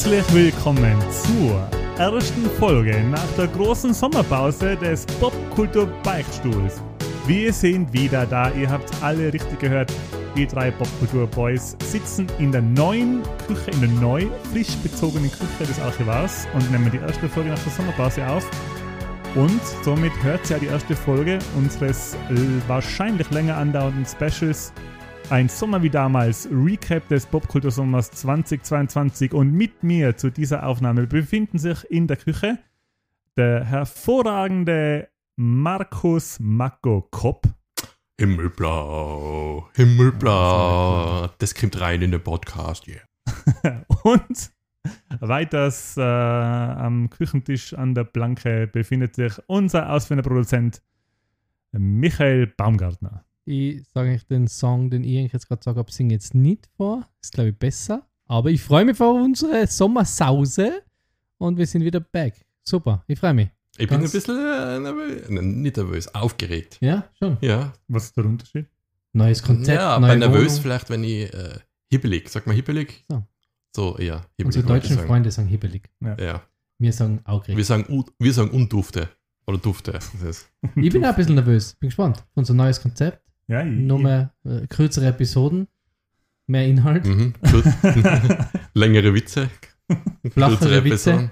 Herzlich willkommen zur ersten Folge nach der großen Sommerpause des Popkultur Beichtstuhls. Wir sind wieder da, ihr habt alle richtig gehört. Die drei Popkultur Boys sitzen in der neuen Küche, in der neu frisch bezogenen Küche des Archivars und nehmen die erste Folge nach der Sommerpause auf. Und somit hört sie ja die erste Folge unseres wahrscheinlich länger andauernden Specials ein Sommer wie damals, Recap des Popkultursommers 2022 und mit mir zu dieser Aufnahme befinden sich in der Küche der hervorragende Markus Mako Kopp. Himmelblau, Himmelblau. Das kommt rein in den Podcast, yeah. Und weiters äh, am Küchentisch an der Planke befindet sich unser ausführender Produzent Michael Baumgartner. Ich sage euch den Song, den ich jetzt gerade gesagt habe, singe jetzt nicht vor. Ist, glaube ich, besser. Aber ich freue mich auf unsere Sommersause und wir sind wieder back. Super, ich freue mich. Ich bin ein Ganz- bisschen äh, nervös, nicht nervös, aufgeregt. Ja, schon. Ja, Was ist der Unterschied? Neues Konzept, ja neue aber nervös Wohnung. vielleicht, wenn ich äh, hibbelig, sag mal hibbelig? So. So, ja, hibbelig. Unsere deutschen sagen. Freunde sagen hibbelig. Ja, Wir sagen wir aufgeregt. sagen, u- wir sagen undufte. Oder dufte. Ich bin auch ein bisschen nervös. Bin gespannt. Unser neues Konzept. Ja, ich, Nur mehr äh, kürzere Episoden. Mehr Inhalt. Mhm. Längere Witze. Flachere kürzere Witze. Episoden.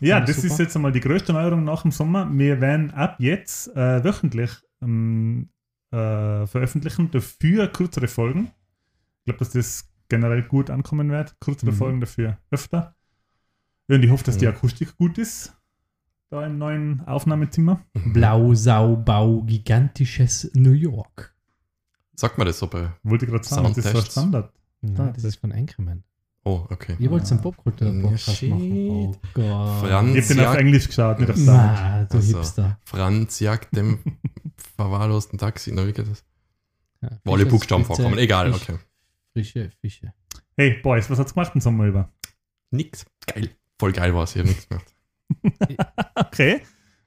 Ja, das super. ist jetzt einmal die größte Neuerung nach dem Sommer. Wir werden ab jetzt äh, wöchentlich ähm, äh, veröffentlichen, dafür kürzere Folgen. Ich glaube, dass das generell gut ankommen wird. Kürzere Mhm. Folgen dafür öfter. Ja, und ich hoffe, dass die Mhm. Akustik gut ist. Da im neuen Aufnahmezimmer. Blau, Sau, Bau, gigantisches New York. Sagt man das so bei. Wollte ich gerade sagen, das ist so. Standard. Nein, Ah, das ist von Anchorman. Oh, okay. Ihr wollt einen popkultur Ja, machen. Oh Gott. Franz Ich bin auf Englisch geschaut, nicht auf Sound. Na, du Also. Hipster. Franz jagt dem verwahrlosten Taxi. Na, wie geht das? Ja, Wo alle Fische, Buchstaben vorkommen. Egal, Fisch, okay. Frische Fische. Hey, Boys, was hat's gemacht im Sommer über? Nix. Geil. Voll geil war es. Ich habe nichts gemacht. Okay.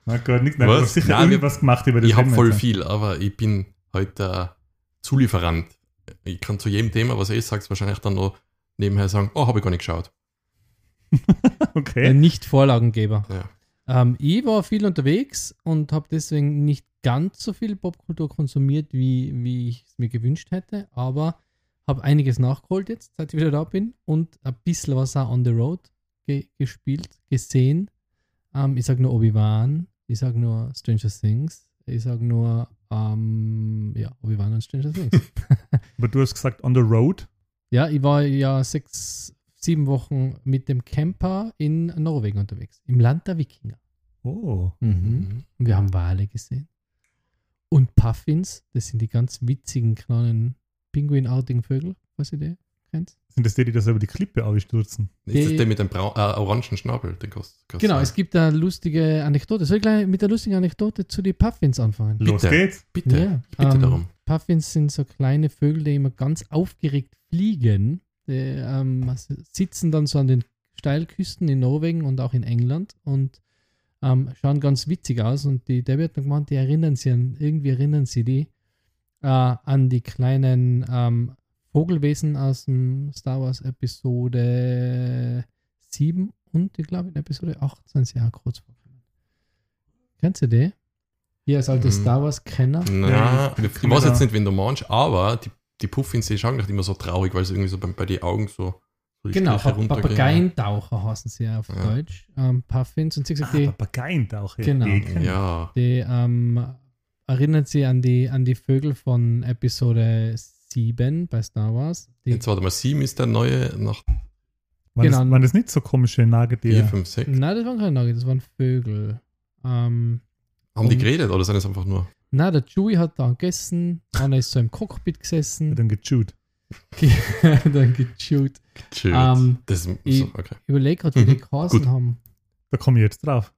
Na gut, nicht, nein, Was? du hast sicher Nein, irgendwas gemacht über das Ich Thema voll jetzt. viel, aber ich bin heute äh, Zulieferant. Ich kann zu jedem Thema, was ich sage, wahrscheinlich dann noch nebenher sagen, oh, habe ich gar nicht geschaut. Okay. Äh, nicht Vorlagengeber. Ja. Ähm, ich war viel unterwegs und habe deswegen nicht ganz so viel Popkultur konsumiert, wie, wie ich es mir gewünscht hätte, aber habe einiges nachgeholt jetzt, seit ich wieder da bin und ein bisschen was auch on the road ge gespielt, gesehen. Ähm, ich sage nur Obi-Wan, ich sage nur Stranger Things, ich sage nur ähm, ja, Obi-Wan und Stranger Things. Aber du hast gesagt, on the road. ja, ich war ja sechs, sieben Wochen mit dem Camper in Norwegen unterwegs, im Land der Wikinger. Oh. Mhm. Und wir haben Wale gesehen. Und Puffins, das sind die ganz witzigen kleinen pinguinartigen Vögel, was ihr die kennt. Sind das die, die das über die Klippe aufstürzen? Ist das Die- der mit dem äh, orangen Schnabel? Den kannst, kannst Genau, du- es gibt eine lustige Anekdote. Soll ich gleich mit der lustigen Anekdote zu den Puffins anfangen? Los Bitte. geht's. Bitte, Ja, bitte ähm, darum. Puffins sind so kleine Vögel, die immer ganz aufgeregt fliegen. Die ähm, sitzen dann so an den Steilküsten in Norwegen und auch in England und ähm, schauen ganz witzig aus. Und die Debbie hat dann gemeint, die erinnern sie an, irgendwie erinnern sie die äh, an die kleinen ähm, Vogelwesen aus dem Star Wars Episode 7 und ich glaube in Episode 8 sind sie auch kurz vorgekommen. Kennst du die? Hier als alter Mhm. Star Wars-Kenner. Na, ich ich, weiß jetzt nicht, wen du meinst, aber die, die Puffins, die schauen nicht immer so traurig, weil sie irgendwie so bei, bei den Augen so, so Genau. Papageientaucher heißen sie auf Ja. Deutsch. Ähm, Puffins. Und sie hat Ah, gesagt, die, Papageientaucher. Genau. Die. Ja, die ähm, erinnert sie an die, an die Vögel von Episode 7 bei Star Wars. Die, jetzt warte mal, sieben ist der neue nach Waren, Genau. das, waren das nicht so komische Nagetiere? fünf, sechs. nein, das waren keine Nugget, das waren Vögel. Ähm, Haben die geredet oder sind es einfach nur? na, der Chewie hat da gegessen, einer ist so im Cockpit gesessen, Dann gechewt. dann gechewt. Chill. Ähm, das ist ich- so, okay. Ich überlege gerade, wie die Mhm, geheißen gut. haben, Da komme ich jetzt drauf.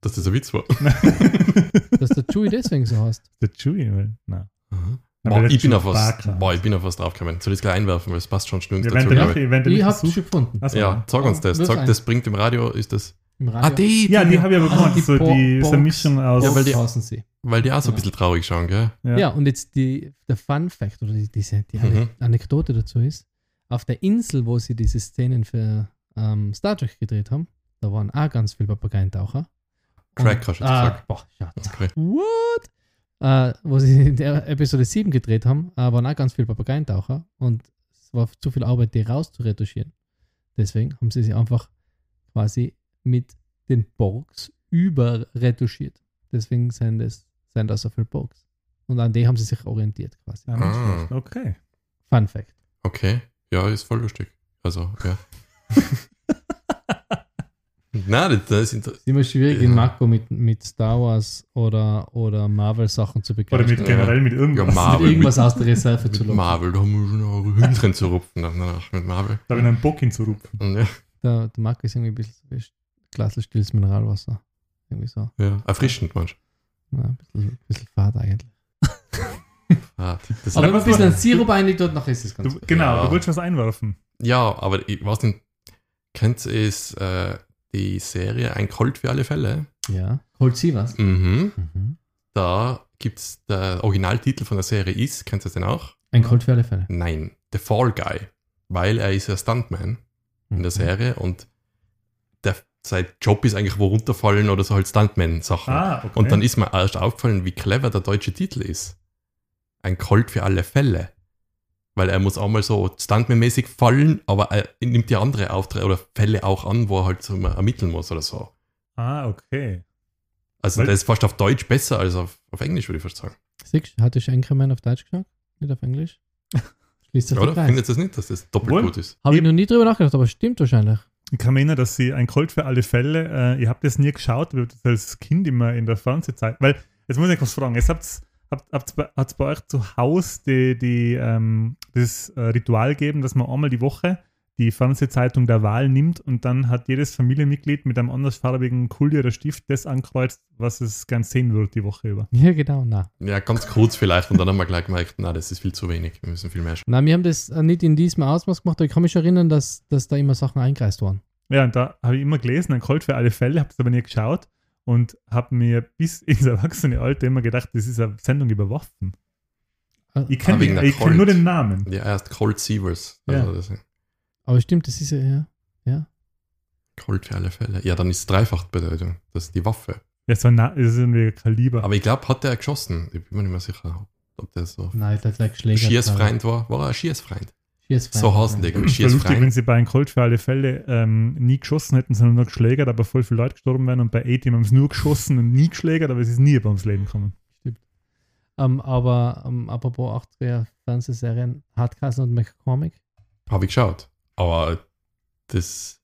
Dass das ein Witz war. dass der Chewie deswegen so heißt. Der Chewie, weil, nein. Aha. Boah, ich bin auf was, boah, ich bin auf was draufgekommen. Soll ich es gleich einwerfen, weil es passt schon schnell Wir dazu, den, ich. versuchen. schon gefunden. Achso, Ja, sag uns das. Wirf Sag, das bringt im Radio, ist das. Im Ah, Radio. die, Ja, die habe ich aber Also gemeint. die So, die, so eine. Mischung aus. Ja, weil die-. Weil die auch so ein bisschen traurig schauen, gell? Ja. und jetzt die, der Fun Fact oder die, diese, die Mhm. Ane- Anekdote dazu ist, auf der Insel, wo sie diese Szenen ver, ähm, Star Trek gedreht haben. Da waren auch ganz viele Papageientaucher. Crack hast du jetzt ah, gesagt. Boah, Schatz. Okay. What? Äh, wo sie in der Episode 7 gedreht haben, äh, waren auch ganz viele Papageientaucher und es war zu viel Arbeit, die rauszuretuschieren. Deswegen haben sie sie einfach quasi mit den Borgs überretuschiert. Deswegen sind das, sind das so viele Borgs. Und an die haben sie sich orientiert quasi. Ah. Okay. Fun Fact. Okay. Ja, ist voll lustig. Also, ja. Nein, das, das ist ist immer schwierig Ja. in Mako mit, mit Star Wars oder, oder Marvel-Sachen zu Oder begeistern. mit generell mit Ja, irgendwas. Marvel. mit irgendwas aus der Reserve zu mit locken. Marvel, da haben wir schon noch Hühnchen zu rupfen danach mit Marvel. Da habe ich einen Bock hinzurupfen. Ja, Der, der Marco ist irgendwie ein bisschen so wie Glasl stilles Mineralwasser. Irgendwie so. ja, erfrischend, manchmal. Ja, ein bisschen, ein bisschen fad eigentlich. Ah, das Aber wenn man was ein bisschen an Sirup rein tut, nachher ist es ganz Du, gut. genau, Ja. du wolltest was einwerfen. ja, aber ich weiß nicht, kennt ihr es, äh, die Serie Ein Colt für alle Fälle? Ja. Holt sie was? Mhm. Mhm. Da gibt es, der Originaltitel von der Serie ist, kennt ihr den auch? Ein Colt für alle Fälle. Nein, The Fall Guy. Weil er ist ja Stuntman in der Mhm. Serie und der, sein Job ist eigentlich wo runterfallen oder so halt Stuntman-Sachen. Ah, okay. Und dann ist mir erst aufgefallen, wie clever der deutsche Titel ist. Ein Colt für alle Fälle. Weil er muss auch mal so Stuntman-mäßig fallen, aber er nimmt die andere Aufträge oder Fälle auch an, wo er halt so mal ermitteln muss oder so. ah, okay. Also Weil- der ist fast auf Deutsch besser als auf, auf Englisch, würde ich fast sagen. Siehst du, hat ich Anchorman auf Deutsch gesagt? Nicht auf Englisch? Schließt sich Oder? Findet ihr das nicht, dass das doppelt Wohl. gut ist? Habe ich noch nie drüber nachgedacht, aber stimmt wahrscheinlich. Ich kann mich erinnern, dass sie ein Colt für alle Fälle, äh, ihr habt das nie geschaut, wir das als Kind immer in der Fernsehzeit, weil, jetzt muss ich was fragen, es habt habt, habt's bei, hat's bei euch zu Hause die, die, ähm, das äh, Ritual gegeben, dass man einmal die Woche die Fernsehzeitung der Wahl nimmt und dann hat jedes Familienmitglied mit einem andersfarbigen Kuli oder Stift das ankreuzt, was es gern sehen würde die Woche über. Ja, genau, na. Ja, ganz kurz vielleicht und dann haben wir gleich gemerkt, na, das ist viel zu wenig. Wir müssen viel mehr schauen. Nein, wir haben das äh, nicht in diesem Ausmaß gemacht, aber ich kann mich erinnern, dass, dass da immer Sachen eingreist waren. Ja, und da habe ich immer gelesen, ein Colt für alle Fälle, habe das aber nie geschaut und habe mir bis ins erwachsene Alter immer gedacht, das ist eine Sendung über Waffen. Äh, Ich kenne Ah, kenn nur den Namen. Ja, erst Colt Sievers. Ja. Also Aber stimmt, das ist ja, ja. Colt für alle Fälle. Ja, dann ist es Dreifachbedeutung. Das ist die Waffe. Ja, so ein Na- das ist irgendwie ein Kaliber. Aber ich glaube, hat der geschossen? Ich bin mir nicht mehr sicher, ob der so Nein, der hat gleich Schläger. Schießfreund war. War er ein Schießfreund? So Es wäre lustig, wenn sie bei einem Colt für alle Fälle ähm, nie geschossen hätten, sondern nur geschlägert, aber voll viele Leute gestorben wären. Und bei A-Team haben sie nur geschossen und nie geschlägert, aber es ist nie über ums Leben gekommen. Ähm, aber ähm, apropos 80er Fernsehserien, Hardcastle und McCormick. Habe ich geschaut. Aber das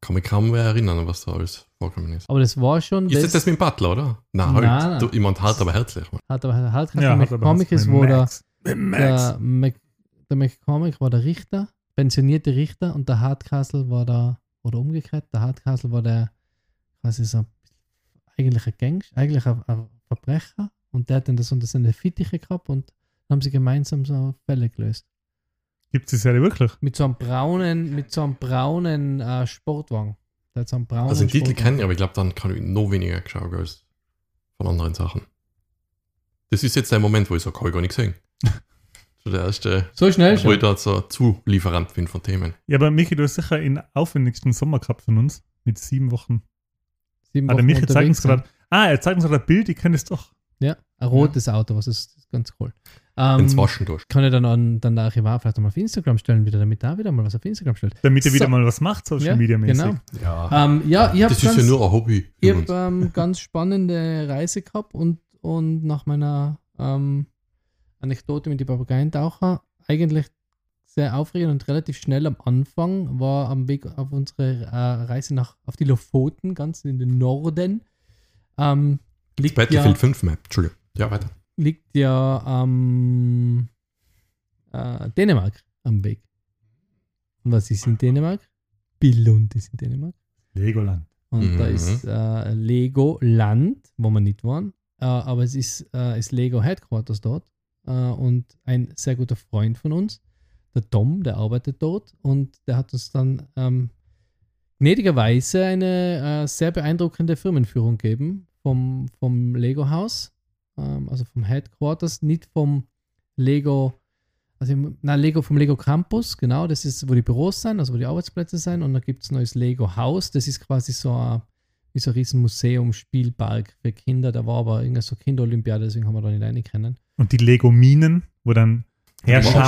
kann mich kaum mehr erinnern, was da alles vorgekommen ist. Aber das war schon. Ist das das mit dem Butler, oder? Nein, halt. Nein, nein. Du, ich meine hart, aber herzlich. Hat aber Hardcastle Ja, McCormick ist, wo der, Max. Mit Max. Der, Mc, der McCormick war der Richter, pensionierte Richter und der Hardcastle war der, oder umgekehrt, der Hardcastle war der quasi so eigentlich ein Gangster, eigentlich ein, ein Verbrecher und der hat dann das unter seine Fittiche gehabt und dann haben sie gemeinsam so Fälle gelöst. Gibt es die Serie wirklich? Mit so einem braunen, mit so einem braunen äh, Sportwagen. Der hat so einen braunen Also den Titel Sportwagen. kenne ich, aber ich glaube, dann kann ich noch weniger geschaut als von anderen Sachen. Das ist jetzt der Moment, wo ich sage, habe ich gar nicht gesehen. so der erste, So schnell wo ich schon. da so Zulieferant bin von Themen. Ja, aber Michi, du hast sicher den aufwendigsten Sommer gehabt von uns. Mit sieben Wochen. Sieben Ah, der Wochen Michi zeigt uns gerade. Ah, er zeigt uns gerade ein Bild, ich kenne es doch. Ja, ein rotes Auto, was ist, ist ganz cool. Ähm, Ins Waschen durch. kann ich dann, an, dann der Archivar vielleicht mal auf Instagram stellen, wieder, damit er wieder mal was auf Instagram stellt. Damit er So. wieder mal was macht, Social Ja, Media mäßig. genau. Ja. Ähm, ja, ich habe das ist ja ganz, nur ein Hobby. ich übrigens. hab, ähm, ganz spannende Reise gehabt und, und nach meiner ähm, Anekdote mit den Papageientaucher eigentlich sehr aufregend und relativ schnell am Anfang war am Weg auf unsere äh, Reise nach auf die Lofoten, ganz in den Norden. Ähm, liegt Battlefield ja, 5 Map. Entschuldigung. Ja, weiter. liegt ja am äh, Dänemark am Weg. Und was ist in Dänemark? Billund ist in Dänemark. Legoland. Und da Mhm. ist äh, Legoland, wo wir nicht waren. Äh, aber es ist, äh, ist Lego Headquarters dort. Äh, und ein sehr guter Freund von uns, der Tom, der arbeitet dort. Und der hat uns dann ähm, gnädigerweise eine äh, sehr beeindruckende Firmenführung gegeben vom, vom Lego-Haus. Ähm, also vom Headquarters, nicht vom Lego also im, na, Lego vom Lego Campus, genau, das ist, wo die Büros sind, also wo die Arbeitsplätze sind. Und dann gibt es ein neues Lego Haus, das ist quasi so ein, wie so ein riesen Museum, Spielpark für Kinder. Da war aber irgendeine so Kinderolympiade, deswegen haben wir da nicht rein können. Und die Lego-Minen, wo dann Herrscher,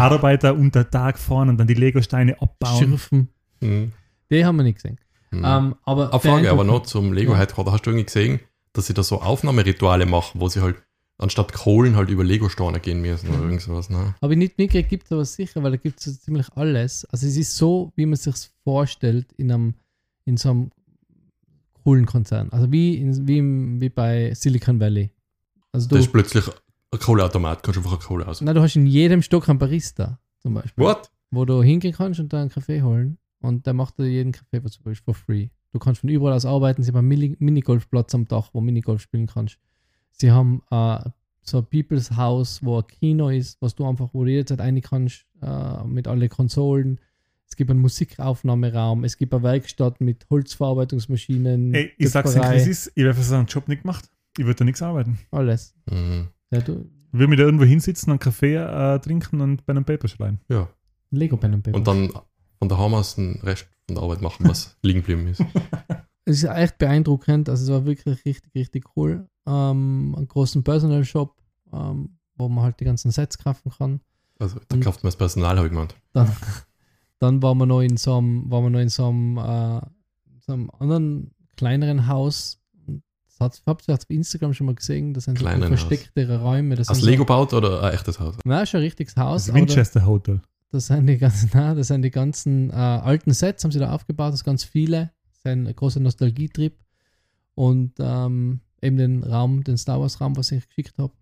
Arbeiter unter Tag fahren und dann die Lego-Steine abbauen. Schürfen, Mhm. die haben wir nicht gesehen. Mhm. Ähm, aber Eine Frage aber noch zum Lego Ja. gerade. Hast du irgendwie gesehen, dass sie da so Aufnahmerituale machen, wo sie halt anstatt Kohlen halt über Lego-Steine gehen müssen oder Mhm. irgend sowas, ne? Habe ich nicht mitgekriegt, gibt es aber sicher, weil da gibt es so ziemlich alles. Also es ist so, wie man sich vorstellt in einem, in so einem coolen Konzern. Also wie, in, wie, im, wie bei Silicon Valley. Also du, ist plötzlich ein Kohleautomat, kannst du einfach eine Kohle aus. na, du hast in jedem Stock einen Barista zum Beispiel. What? Wo du hingehen kannst und da einen Kaffee holen und der macht dir jeden Kaffee, was du willst, for free. Du kannst von überall aus arbeiten. Sie haben einen Mini- Minigolfplatz am Dach, wo du Minigolf spielen kannst. Sie haben äh, so ein People's House, wo ein Kino ist, was du einfach, wo du jederzeit rein kannst, äh, mit alle Konsolen. Es gibt einen Musikaufnahmeraum, es gibt eine Werkstatt mit Holzverarbeitungsmaschinen, Ey, ich sag's wie es ist, ich habe für so einen Job nicht gemacht. Ich würde da nichts arbeiten. alles. Mhm. Ja, du, Ich würde mich da irgendwo hinsitzen, einen Kaffee äh, trinken und bei einem Paper schreiben. Ja. Lego Pen and Paper. Und dann von daheim aus den Rest von der Arbeit machen, was liegen geblieben ist. es ist echt beeindruckend. Also es war wirklich richtig, richtig cool. Ähm, einen großen Personal Shop, ähm, wo man halt die ganzen Sets kaufen kann. Also da Und- kauft man das Personal, habe ich gemeint. Dann, dann waren wir noch in so einem, waren wir noch in so einem, äh, so einem anderen kleineren Haus. Habt ihr auf Instagram schon mal gesehen. Das sind so verstecktere Räume. Das Aus sind Lego baut oder ein echtes Haus? So, nein, schon ein richtiges Haus. Das Winchester Hotel. Das sind die ganzen, nein, das sind die ganzen äh, alten Sets, haben sie da aufgebaut, das sind ganz viele. Das ist ein großer Nostalgietrip. Und ähm, eben den Raum, den Star Wars Raum, was ich geschickt habe,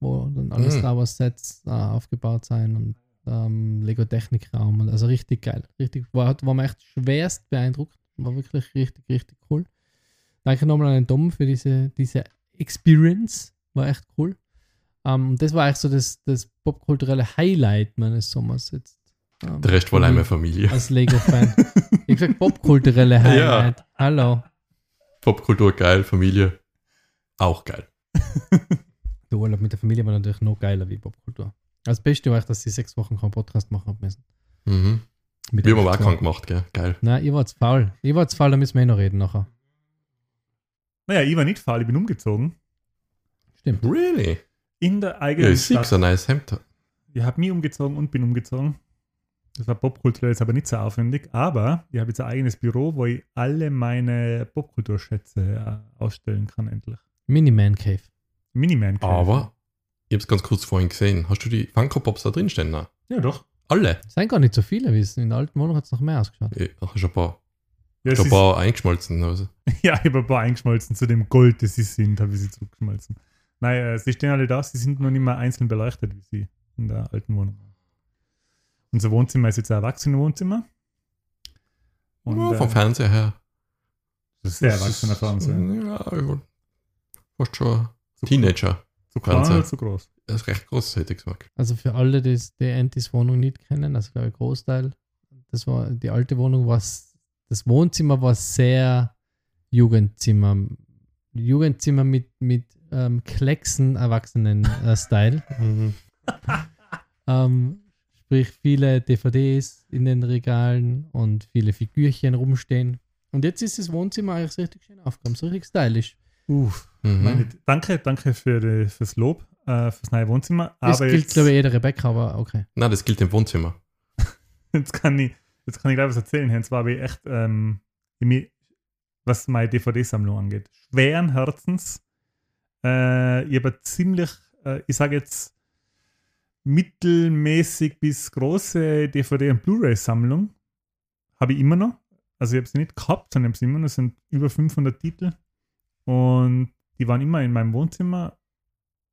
wo dann alle Mhm. Star Wars Sets äh, aufgebaut sind und ähm, Lego Technik Raum. Also richtig geil. Richtig, war, war mir echt schwerst beeindruckt. War wirklich richtig, richtig cool. Danke nochmal an den Dom für diese, diese Experience. War echt cool. Ähm, und das war eigentlich so das, das popkulturelle Highlight meines Sommers jetzt. Ähm, Der Rest war meine Familie. als Lego-Fan. ich gesagt, popkulturelle Highlight. Hallo. Popkultur geil, Familie auch geil. Der Urlaub mit der Familie war natürlich noch geiler wie Popkultur. Das Beste war echt, dass sie sechs Wochen keinen Podcast machen müssen. Mhm. Mit Wir haben auch krank gemacht, gell? Geil. Nein, ihr wart faul. Ihr wart faul, da müssen wir eh noch reden nachher. Naja, ich war nicht faul, ich bin umgezogen. Stimmt. Really? In der Ja, eigenen ich sehe Stadt. so ein nice Hemd. Ich habe mich umgezogen und bin umgezogen. Das war popkulturell jetzt aber nicht so aufwendig. Aber ich habe jetzt ein eigenes Büro, wo ich alle meine Popkulturschätze äh, ausstellen kann, endlich. Mini-Man Cave. Miniman. Cave. Aber ich habe es ganz kurz vorhin gesehen. Hast du die Funko Pops da drin stehen? Ja, doch. Alle? Es sind gar nicht so viele, wie es in der alten Wohnung hat es noch mehr ausgeschaut. Ich habe schon ein paar, Ja, es schon ein paar eingeschmolzen. Also. ja ich habe ein paar eingeschmolzen zu dem Gold, das sie sind, habe ich sie zurückgeschmolzen. Nein, äh, sie stehen alle da, sie sind nur nicht mehr einzeln beleuchtet, wie sie in der alten Wohnung waren. Unser Wohnzimmer ist jetzt ein Erwachsenenwohnzimmer. Und, ja, vom äh, Fernseher her. das ist sehr erwachsener Fernseher. Ja, ich fast schon Zu- Teenager. Zu klein oder zu groß? Das ist recht groß, hätte ich gesagt. Also für alle, die die Antis Wohnung nicht kennen, also glaube ich Großteil, das war die alte Wohnung, was das Wohnzimmer war sehr Jugendzimmer. Jugendzimmer mit, mit ähm, Klecksen Erwachsenen-Style. ähm, sprich viele DVDs in den Regalen und viele Figürchen rumstehen. Und jetzt ist das Wohnzimmer eigentlich richtig schön aufgeräumt, so richtig stylisch. Uff. Mhm. Meine, danke, danke für die, fürs Lob, äh, fürs neue Wohnzimmer. Das Aber gilt, jetzt, glaube ich, jeder Rebecca, aber okay. Nein, das gilt im Wohnzimmer. jetzt kann ich, jetzt kann ich gleich was erzählen. Und zwar habe ich echt, ähm, was meine DVD-Sammlung angeht, schweren Herzens. Äh, ich habe ziemlich, äh, ich sage jetzt, mittelmäßig bis große DVD- und Blu-ray-Sammlung. Habe ich immer noch. Also ich habe sie nicht gehabt, sondern ich habe sie immer noch. Es sind über 500 Titel. Und die waren immer in meinem Wohnzimmer.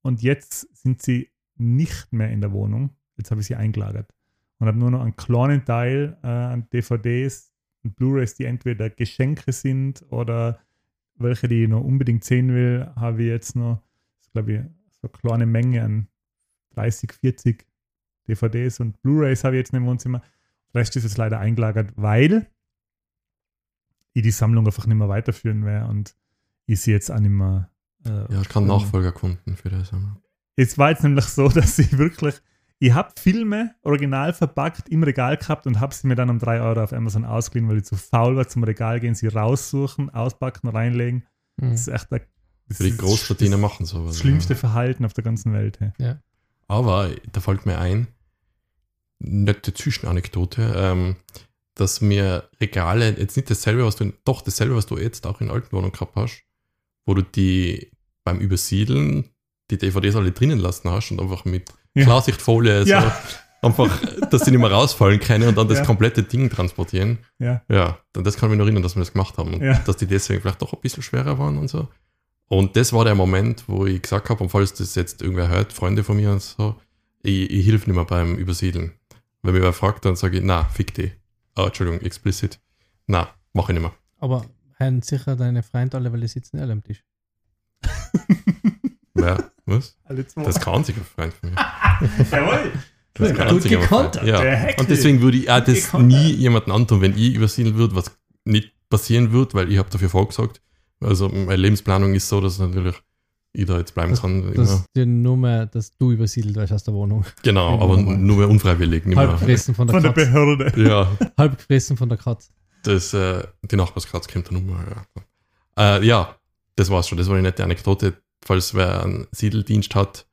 Und jetzt sind sie nicht mehr in der Wohnung. Jetzt habe ich sie eingelagert und habe nur noch einen kleinen Teil äh, an DVDs und Blu-rays, die entweder Geschenke sind oder welche, die ich noch unbedingt sehen will, habe ich jetzt noch, glaube ich, so eine kleine Menge an 30, 40 DVDs und Blu-rays habe ich jetzt im Wohnzimmer. Der Rest ist jetzt leider eingelagert, weil ich die Sammlung einfach nicht mehr weiterführen werde und ich sie jetzt auch nicht mehr. Äh, Ja, ich kann Nachfolger gefunden für das. es war jetzt nämlich so, dass ich wirklich, Ich habe Filme original verpackt im Regal gehabt und habe sie mir dann um 3 Euro auf Amazon ausgeliehen, weil ich zu faul war zum Regal gehen, sie raussuchen, auspacken, reinlegen. Mhm. Das ist echt der, das Für die Großverdiener das, machen sowas. das schlimmste ja. Verhalten auf der ganzen Welt. Hey. Aber da fällt mir ein, nette Zwischenanekdote, ähm, dass mir Regale, jetzt nicht dasselbe, was du, doch dasselbe, was du jetzt auch in alten Wohnungen gehabt hast, wo du die beim Übersiedeln die DVDs alle drinnen lassen hast und einfach mit Ja. Klarsichtfolie so Ja. einfach, dass die nicht mehr rausfallen können und dann das Ja. komplette Ding transportieren. Ja. Ja, dann das kann ich mich noch erinnern, dass wir das gemacht haben und Ja. dass die deswegen vielleicht doch ein bisschen schwerer waren und so. Und das war der Moment, wo ich gesagt habe, und falls das jetzt irgendwer hört, Freunde von mir und so, ich, ich hilf nicht mehr beim Übersiedeln. Wenn mich wer fragt, dann sage ich, na, fick die. Oh, Entschuldigung, explicit. Na, mach ich nicht mehr. Aber haben sicher deine Freunde alle, weil die sitzen alle am Tisch. Wer? Was? Alle zwei. Das ist kein einziger Freund von mir. Jawohl. Das ist kein Gut gekontert. Ja. der. Und deswegen würde ich auch das Gekontert. nie jemandem antun, wenn ich übersiedeln würde, was nicht passieren wird, weil ich habe dafür vorgesagt. Also meine Lebensplanung ist so, dass natürlich ich da jetzt bleiben Das- kann. immer. Dass dir nur mehr, dass du übersiedelt wirst aus der Wohnung. Genau, aber nur mehr unfreiwillig. Nicht Halb gefressen von der Von der Katze. Behörde. Ja, Halb gefressen von der Katze. das, äh, die Nachbarskatze kommt dann um. Ja. Äh, ja, das war's schon. Das war eine nette Anekdote. Falls wer einen Siedeldienst hat,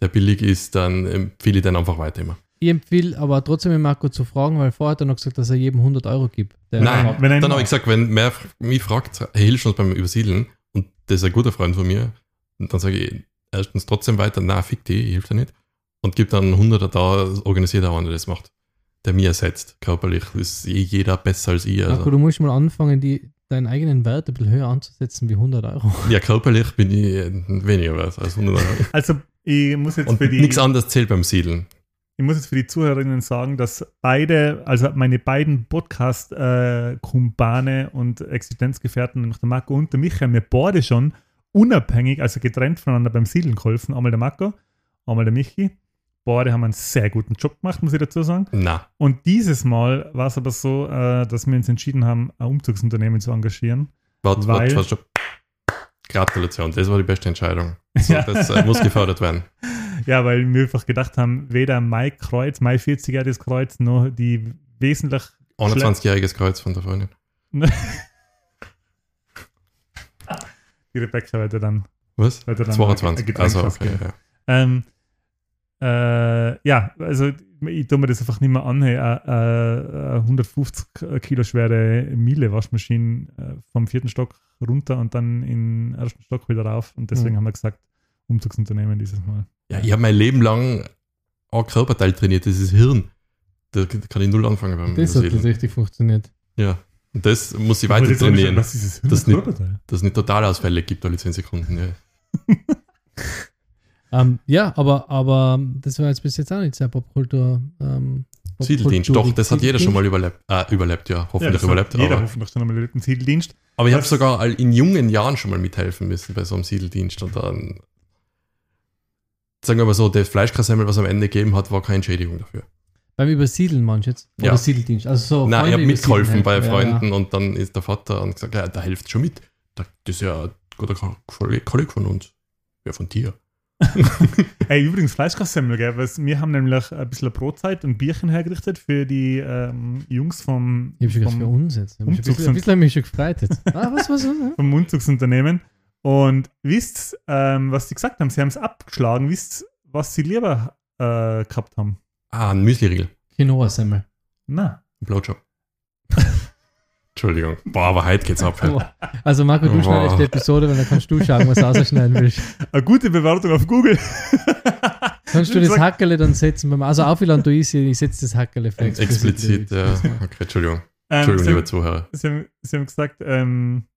der billig ist, dann empfehle ich den einfach weiter immer. Ich empfehle aber trotzdem den Marco zu fragen, weil vorher hat er noch gesagt, dass er jedem 100 Euro gibt. Der Nein, wenn er dann habe ich gesagt, wenn wer mich fragt, hey, hilfst du uns beim Übersiedeln? Und das ist ein guter Freund von mir. Und dann sage ich erstens trotzdem weiter, na, fick die, ich hilf dir nicht. Und gib dann 100er da, organisiert auch einer, der das macht. Der mir ersetzt, körperlich. ist eh jeder besser als ich. Marco, Also. du musst mal anfangen, die, deinen eigenen Wert ein bisschen höher anzusetzen wie 100 Euro. Ja, körperlich bin ich äh, weniger wert als 100 Euro. Also, ich muss jetzt Und für die. nichts anderes zählt beim Siedeln. Ich muss jetzt für die Zuhörerinnen sagen, dass beide, also meine beiden Podcast-Kumpane und Existenzgefährten, nämlich der Marco und der Michael, mir beide schon unabhängig, also getrennt voneinander beim Siedeln geholfen. Einmal der Marco, einmal der Michi. Beide haben einen sehr guten Job gemacht, muss ich dazu sagen. Na, Und dieses Mal war es aber so, äh, dass wir uns entschieden haben, ein Umzugsunternehmen zu engagieren. warte, warte, warte. Gratulation, das war die beste Entscheidung. So, Ja. Das äh, muss gefördert werden. Ja, weil wir einfach gedacht haben, weder mein Kreuz, mein 40-jähriges Kreuz, noch die wesentlich 21-jähriges Kreuz von der Freundin. die Rebecca weiter dann Was? Weil du dann 22. ein Getränk Also, okay, ja. Ähm, äh, ja, also ich tue mir das einfach nicht mehr an. Hey, äh, äh, 150 Kilo schwere Miele-Waschmaschine äh, vom vierten Stock runter und dann in den ersten Stock wieder rauf. Und deswegen Mhm. haben wir gesagt, Umzugsunternehmen dieses Mal. Ja, ich habe mein Leben lang ein Körperteil trainiert, das ist Hirn. Da kann ich null anfangen beim Das hat nicht richtig funktioniert. Ja. Und das muss ich Aber weiter das trainieren, Was ist das? Das nicht- Körperteil? dass es nicht Totalausfälle gibt alle 10 Sekunden. Ja. Ähm, ja, aber, aber das war jetzt bis jetzt auch nicht sehr Popkultur. Ähm, Siedeldienst, doch, das hat jeder schon mal überlebt. Äh, überlebt, ja, Ja, hoffentlich hat überlebt. Jeder aber hoffentlich schon einmal erlebt, einen Siedeldienst. aber ich habe sogar in jungen Jahren schon mal mithelfen müssen bei so einem Siedeldienst. Und dann, sagen wir mal so, der Fleischkassemmel, was am Ende gegeben hat, war keine Entschädigung dafür. Beim Übersiedeln meinst du jetzt? Ja. Oder Siedeldienst. Also so Nein, ich habe mitgeholfen bei. Freunden und dann ist der Vater und gesagt, ja, der hilft schon mit. Da- Das ist ja ein guter Kollege von uns. Ja, von dir. Hey, übrigens Fleischkassemmel, gell? Wir haben nämlich ein bisschen Brotzeit und Bierchen hergerichtet für die ähm, Jungs vom, Ich habe schon vom für uns jetzt. Ich hab mich ein Umzugs- bisschen, ein bisschen hab mich schon gefreut jetzt. Ah, was, was? was? vom Umzugsunternehmen. Und wisst, ähm, was sie gesagt haben? Sie haben es abgeschlagen. Wisst, was sie lieber äh, gehabt haben? Ah, ein Müsli-Riegel. Quinoa-Semmel. Na, Ein Blowjob. Entschuldigung. Boah, aber heute geht's ab. Oh. Also Marco, du Boah. schneidest die Episode, weil dann kannst du schauen, was du ausschneiden willst. eine gute Bewertung auf Google. Kannst du das Hackerle dann setzen? Also Aufwieland du ist, ich setze das Hackerle für Explizit, ja. Okay, Entschuldigung. Ähm, Entschuldigung, sie, liebe Zuhörer. sie, haben, sie haben gesagt, ähm,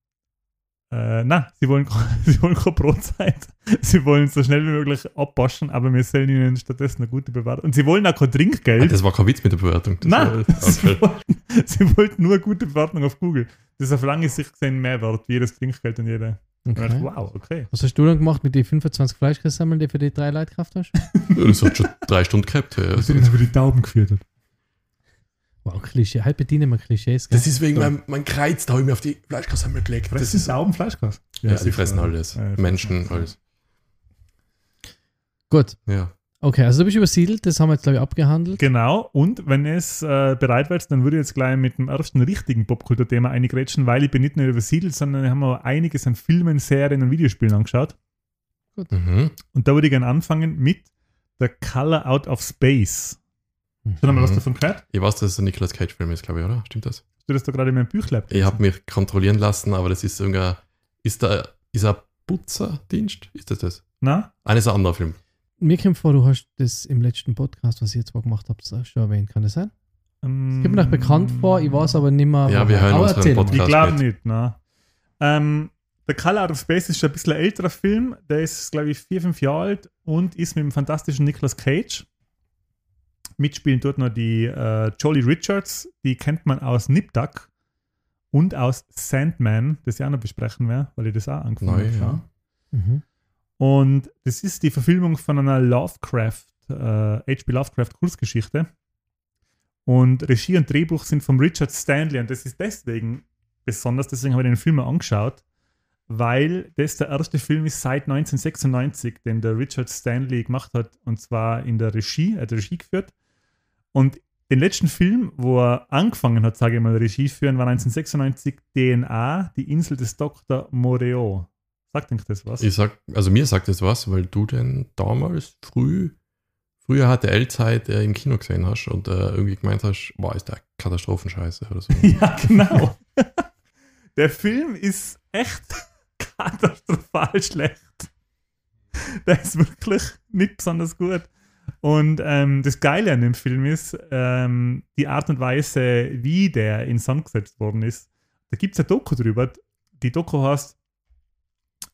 äh, na, sie wollen, sie wollen keine Brotzeit. Sie wollen so schnell wie möglich abwaschen, aber wir sollen ihnen stattdessen eine gute Bewertung. Und sie wollen auch kein Ah, Trinkgeld. das war kein Witz mit der Bewertung. Das Nein, war, sie, wollten, sie wollten nur eine gute Bewertung auf Google. Das ist auf lange Sicht gesehen mehr wert, wie jedes Trinkgeld und jeder. Und ich dachte, Okay. Wow, okay. Was hast du dann gemacht mit den 25 Fleischkrissammeln, die für die drei Leute gekauft hast? Das hat schon drei Stunden gehabt. Ja. Das über die Tauben geführt hat. Wow, Klischee. Halt bedienen wir Klischees. gell? Das ist wegen meinem mein Kreuz, da habe ich mir auf die Fleischkassemmel gelegt. Das ist Tauben Fleischgas. ja, die fressen alles. Ja, Menschen, fressen alles. Gut. Ja. Okay, also du bist übersiedelt, das haben wir jetzt, glaube ich, abgehandelt. Genau, und wenn es äh, bereit wäre, dann würde ich jetzt gleich mit dem ersten richtigen Popkulturthema eingrätschen, weil ich bin nicht nur übersiedelt, sondern wir haben auch einiges an Filmen, Serien und Videospielen angeschaut. Mhm. Und da würde ich gerne anfangen mit The Color Out of Space. Hast du noch mal was Mhm. davon gehört? Ich weiß, dass es ein Nicolas Cage-Film ist, glaube ich, oder? Stimmt das? Hast du das da gerade in meinem Büchlein Ich habe mich kontrollieren lassen, aber das ist irgendein. Ist da. Ist ein Putzerdienst? Ist das das? Na? Eines ein anderer Film. Mir kommt vor, du hast das im letzten Podcast, was ich jetzt mal gemacht habe, schon erwähnt. Kann das sein? Ähm, Es kommt mir noch bekannt vor, ich weiß aber nicht mehr. Ja, wir hören Aber unseren. Podcast. Ich glaube nicht, ne? Ähm, The Color Out of Space ist schon ein bisschen ein älterer Film. Der ist, glaube ich, vier, fünf Jahre alt und ist mit dem fantastischen Nicolas Cage. Mitspielen dort noch die äh, Jolie Richards, die kennt man aus Nip Tuck und aus Sandman, das ich auch noch besprechen werde, weil ich das auch angefangen Neu, habe. ja. Mhm. Und das ist die Verfilmung von einer Lovecraft, äh, H.P. Lovecraft Kurzgeschichte. Und Regie und Drehbuch sind von Richard Stanley und das ist deswegen besonders, deswegen habe ich den Film mal angeschaut, weil das der erste Film ist seit 1996, den der Richard Stanley gemacht hat und zwar in der Regie, er hat Regie geführt. Und den letzten Film, wo er angefangen hat, sage ich mal, Regie führen, war 1996 DNA, die Insel des Dr. Moreau. Sagt euch das was? Ich sag, also mir sagt das was, weil du den damals früh, früher HTL-Zeit äh, im Kino gesehen hast und äh, irgendwie gemeint hast, boah, ist der Katastrophenscheiße oder so. Ja, genau. Der Film ist echt katastrophal schlecht. Der ist wirklich nicht besonders gut. Und ähm, das Geile an dem Film ist, ähm, die Art und Weise, wie der in Sand gesetzt worden ist. Da gibt es ein Doku drüber. Die Doku heißt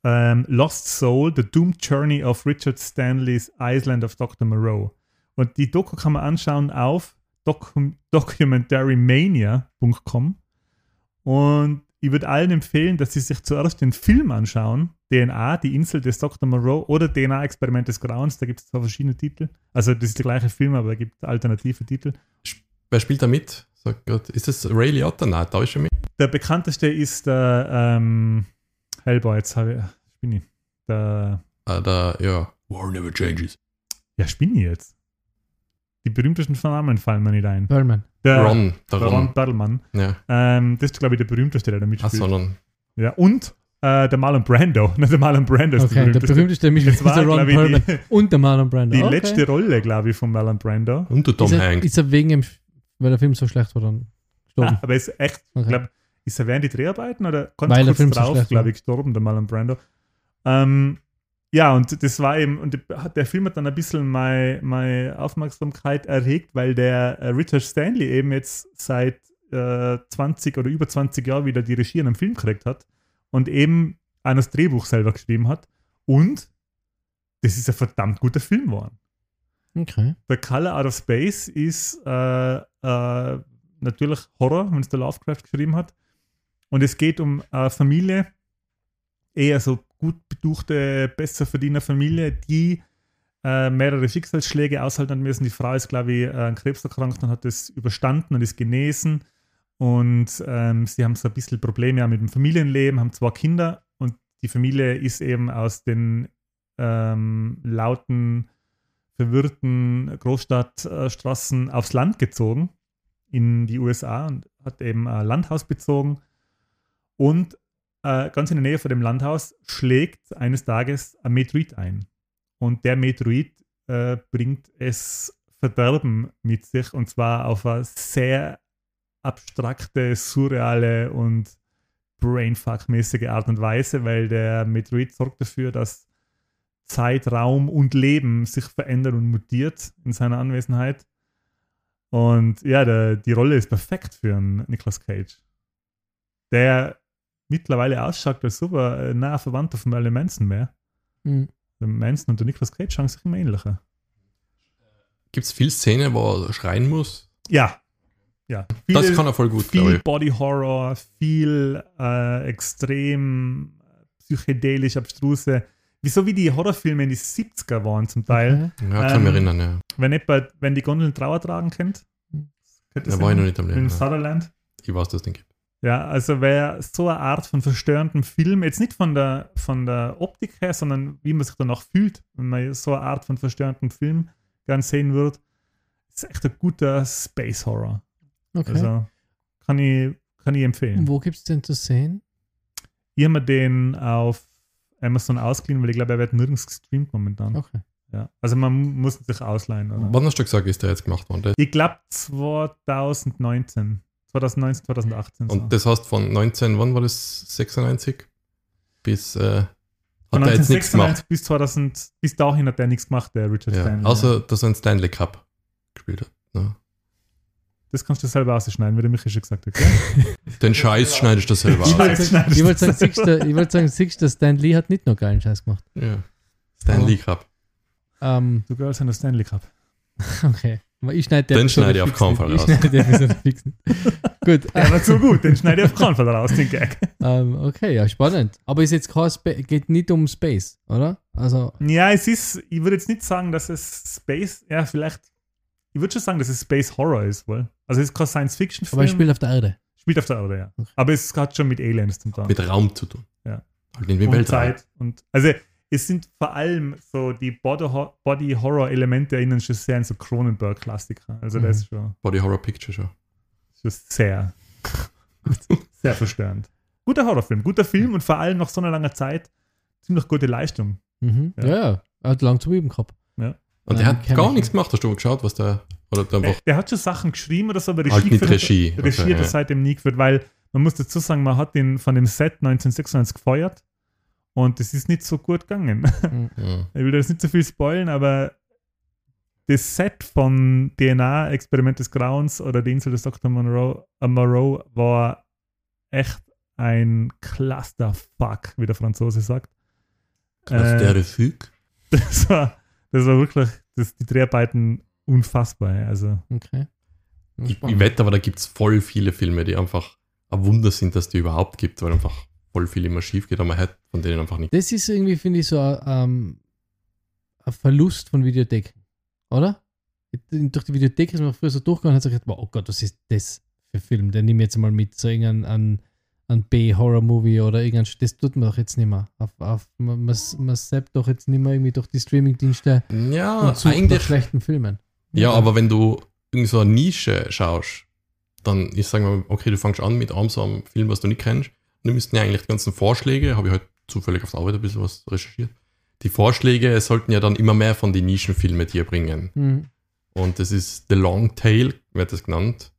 ähm, Lost Soul, The Doomed Journey of Richard Stanley's Island of Dr. Moreau. Und die Doku kann man anschauen auf docu documentarymania.com. Und ich würde allen empfehlen, dass sie sich zuerst den Film anschauen, DNA, die Insel des Dr. Moreau oder DNA, Experiment des Grauens. Da gibt es zwei verschiedene Titel. Also das ist der gleiche Film, aber es gibt alternative Titel. Wer spielt da mit? Sag Gott, ist das Ray Liotta? Nein, da ist er mit. Der bekannteste ist der ähm, Hellboy, jetzt habe ich, bin ich. Der, Ah, da, ja. War never changes. ja, spinne ich jetzt. Die berühmtesten Namen fallen mir nicht ein. Birdman. Der Ron, der der Ron Ron. Perlmann. Ja. Ähm, das ist, glaube ich, der berühmteste, der da Ach, mitspielt. sondern Ja, und äh, der Marlon Brando. Nicht der Marlon Brando ist Okay, der berühmteste. berühmteste war, der Ron glaube ich, Perlman. die, Und der Marlon Brando. die okay. letzte Rolle, glaube ich, von Marlon Brando. und der Tom ist er, Hanks. ist er wegen dem, weil der Film so schlecht war dann gestorben? Ah, aber ist echt, ich Okay. glaube, ist er während die Dreharbeiten oder ganz Weil der kurz Film so drauf, schlecht glaube ich, gestorben, der Marlon Brando. Ähm, ja, und das war eben, und der Film hat dann ein bisschen meine, meine Aufmerksamkeit erregt, weil der äh, Richard Stanley eben jetzt seit äh, 20 oder über 20 Jahren wieder die Regie an einem Film gekriegt hat und eben auch das Drehbuch selber geschrieben hat. Und das ist ein verdammt guter Film geworden. Okay. The Color Out of Space ist äh, äh, natürlich Horror, wenn es der Lovecraft geschrieben hat. Und es geht um eine Familie, eher so gut betuchte, besser verdiener Familie, die äh, mehrere Schicksalsschläge aushalten müssen. Die Frau ist, glaube ich, äh, an Krebs erkrankt und hat das überstanden und ist genesen. Und ähm, sie haben so ein bisschen Probleme mit dem Familienleben, haben zwei Kinder und die Familie ist eben aus den ähm, lauten, verwirrten Großstadtstraßen aufs Land gezogen in die USA und hat eben ein Landhaus bezogen. Und äh, ganz in der Nähe von dem Landhaus schlägt eines Tages ein Meteorit ein. Und der Meteorit äh, bringt es Verderben mit sich und zwar auf eine sehr abstrakte, surreale und brainfuck-mäßige Art und Weise, weil der Meteorit sorgt dafür, dass Zeit, Raum und Leben sich verändern und mutiert in seiner Anwesenheit. Und ja, der, die Rolle ist perfekt für einen Nicolas Cage. Der mittlerweile ausschaut als super äh, naher Verwandter von Marilyn Manson mehr. Hm. Der Manson und der Nicolas Cage schauen sich immer ähnlicher. Gibt es viel Szene, wo er schreien muss? Ja. Ja. das Viele- kann er voll gut, viel ich. Body Horror, viel äh, extrem psychedelisch abstruse. Wieso wie die Horrorfilme in die 70er waren zum Teil. Okay. Ja, kann mich Ähm, erinnern, ja. Wenn jemand, wenn die Gondeln Trauer tragen kennt. Da das war ich noch nicht am In Leben. Ja. Sutherland. Ich weiß das nicht. Ja, also wer so eine Art von verstörendem Film, jetzt nicht von der, von der Optik her, sondern wie man sich danach fühlt, wenn man so eine Art von verstörendem Film gern sehen würde. Ist echt ein guter Space Horror. Okay. Also kann ich, kann ich empfehlen. Wo gibt es den zu sehen? Ich habe mir den auf Amazon ausgeliehen, weil ich glaube, er wird nirgends gestreamt momentan. Okay. Ja. Also man muss sich ausleihen. Oder? Wann hast du gesagt, ist der jetzt gemacht worden? Ich glaube 2019. 2019, 2018. so. Und das heißt von 19, wann war das? 96? Bis, äh, hat Von er jetzt nichts 1996 gemacht. bis 2000, bis dahin hat er nichts gemacht, der Richard Ja. Stanley. Außer, dass er einen Stanley Cup gespielt hat. Ja. Das kannst du selber ausschneiden, wie der Michi schon gesagt hat. Gell? Den Scheiß schneidest du selber Ich aus. wollte sagen, ich wollte du sagen, siehst du- ich wollte sagen, siehst du, Stan Lee hat nicht nur geilen Scheiß gemacht. Ja. Stanley Cup. Ähm, Du Girls in der Stanley Cup. okay. Aber Ich schneide Den schneide ich auf keinen. Fall Ich raus. Gut. Der war so gut, den schneide ich auf keinen Fall raus, den Gag. Ähm, okay, ja, spannend. Aber ist jetzt kein Spa geht nicht um Space, oder? Also, Ja, es ist, ich würde jetzt nicht sagen, dass es Space, ja, vielleicht, ich würde schon sagen, dass es Space Horror ist, wohl. Also es ist kein Science-Fiction-Film. aber er spielt auf der Erde. spielt auf der Erde, ja. Okay. Aber es hat schon mit Aliens zum tun. Mit Raum zu tun. Ja. Halt in und Weltraum. Zeit. Und, also es sind vor allem so die Body-Horror-Elemente erinnern schon sehr an so Cronenberg-Klassiker. Also das Mhm. ist schon, Body Horror Picture Show. schon sehr, sehr verstörend. Guter Horrorfilm, guter Film und vor allem nach so einer langen Zeit ziemlich gute Leistung. Mhm. Ja. Ja, ja. Er hat lang zu üben gehabt. Und der hat kenn gar ich nichts gemacht. Hast du mal geschaut, was der. Oder der Der, einfach der hat schon Sachen geschrieben oder so, aber Regie, halt hat- Regie. Regie Okay, hat er ja. seitdem nie geführt, weil man muss dazu sagen, man hat ihn von dem Set 1996 gefeuert und es ist nicht so gut gegangen. Ja. Ich will da jetzt nicht so viel spoilen, aber das Set von DNA, Experiment des Grauens oder die Insel des Dr. Monroe, äh, Moreau war echt ein Clusterfuck, wie der Franzose sagt. Ist Hüg. Das war, das war wirklich, das, die Dreharbeiten unfassbar. Also, Okay. Ich, ich wette aber, da gibt es voll viele Filme, die einfach ein Wunder sind, dass die überhaupt gibt, weil einfach voll viel immer schief geht, aber man hat von denen einfach nicht. Das ist irgendwie, finde ich, so ein, ähm, ein Verlust von Videotheken, oder? Durch die Videothek ist man früher so durchgegangen und hat sich gedacht, oh Gott, was ist das für ein Film? Den nehme ich jetzt mal mit, so irgendein ein, B-Horror-Movie oder irgendein, Sch- das tut man doch jetzt nicht mehr. Auf, auf, man, man, man zappt doch jetzt nicht mehr irgendwie durch die Streaming-Dienste Ja, und sucht nach eigentlich. schlechten Filmen. Ja, aber wenn du irgendwie so eine Nische schaust, dann ist sagen wir, okay, du fängst an mit einem so einem Film, was du nicht kennst. Und dann müssten ja eigentlich die ganzen Vorschläge, habe ich heute zufällig auf der Arbeit ein bisschen was recherchiert. Die Vorschläge sollten ja dann immer mehr von den Nischenfilmen dir bringen. Mhm. Und das ist The Long Tail, wird das genannt.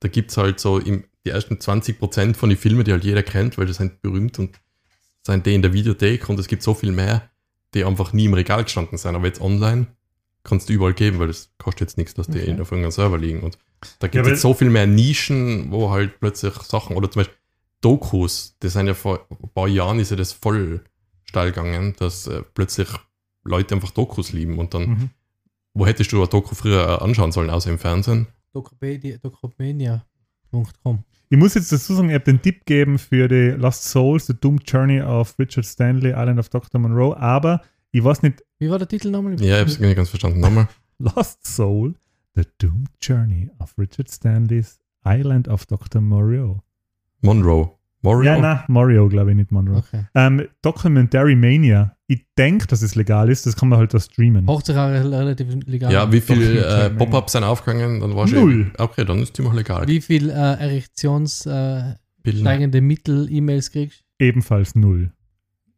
Da gibt es halt so im, die ersten 20% von den Filmen, die halt jeder kennt, weil die sind berühmt und sind die in der Videothek und es gibt so viel mehr, die einfach nie im Regal gestanden sind. Aber jetzt online kannst du überall geben, weil das kostet jetzt nichts, dass die Okay. auf irgendeinem Server liegen. Und da gibt Ja, es jetzt so viel mehr Nischen, wo halt plötzlich Sachen, oder zum Beispiel Dokus, das sind ja vor ein paar Jahren ist ja das voll steil gegangen, dass äh, plötzlich Leute einfach Dokus lieben und dann mhm. wo hättest du ein Doku früher anschauen sollen, außer im Fernsehen? Docomania.com. Ich muss jetzt dazu sagen, ich habe den Tipp gegeben für die Lost Souls, The Doomed Journey of Richard Stanley, Island of Dr. Monroe, aber ich weiß nicht, Wie war der Titel nochmal? Ja, ich hab's nicht ganz verstanden. Nochmal. Lost Soul, The Doomed Journey of Richard Stanley's Island of Dr. Monroe. Monroe. Morio? Ja, na, Mario, glaube ich, nicht Monroe. Okay. Ähm, Documentary Mania. Ich denke, dass es legal ist, das kann man halt da streamen. Hochzeit relativ legal. Ja, wie viel Doch, äh, Pop-Ups sind aufgegangen? Dann war Null. Okay, dann ist ziemlich legal. Wie viel äh, Erektions äh, steigende Mittel-E-Mails kriegst Ebenfalls null.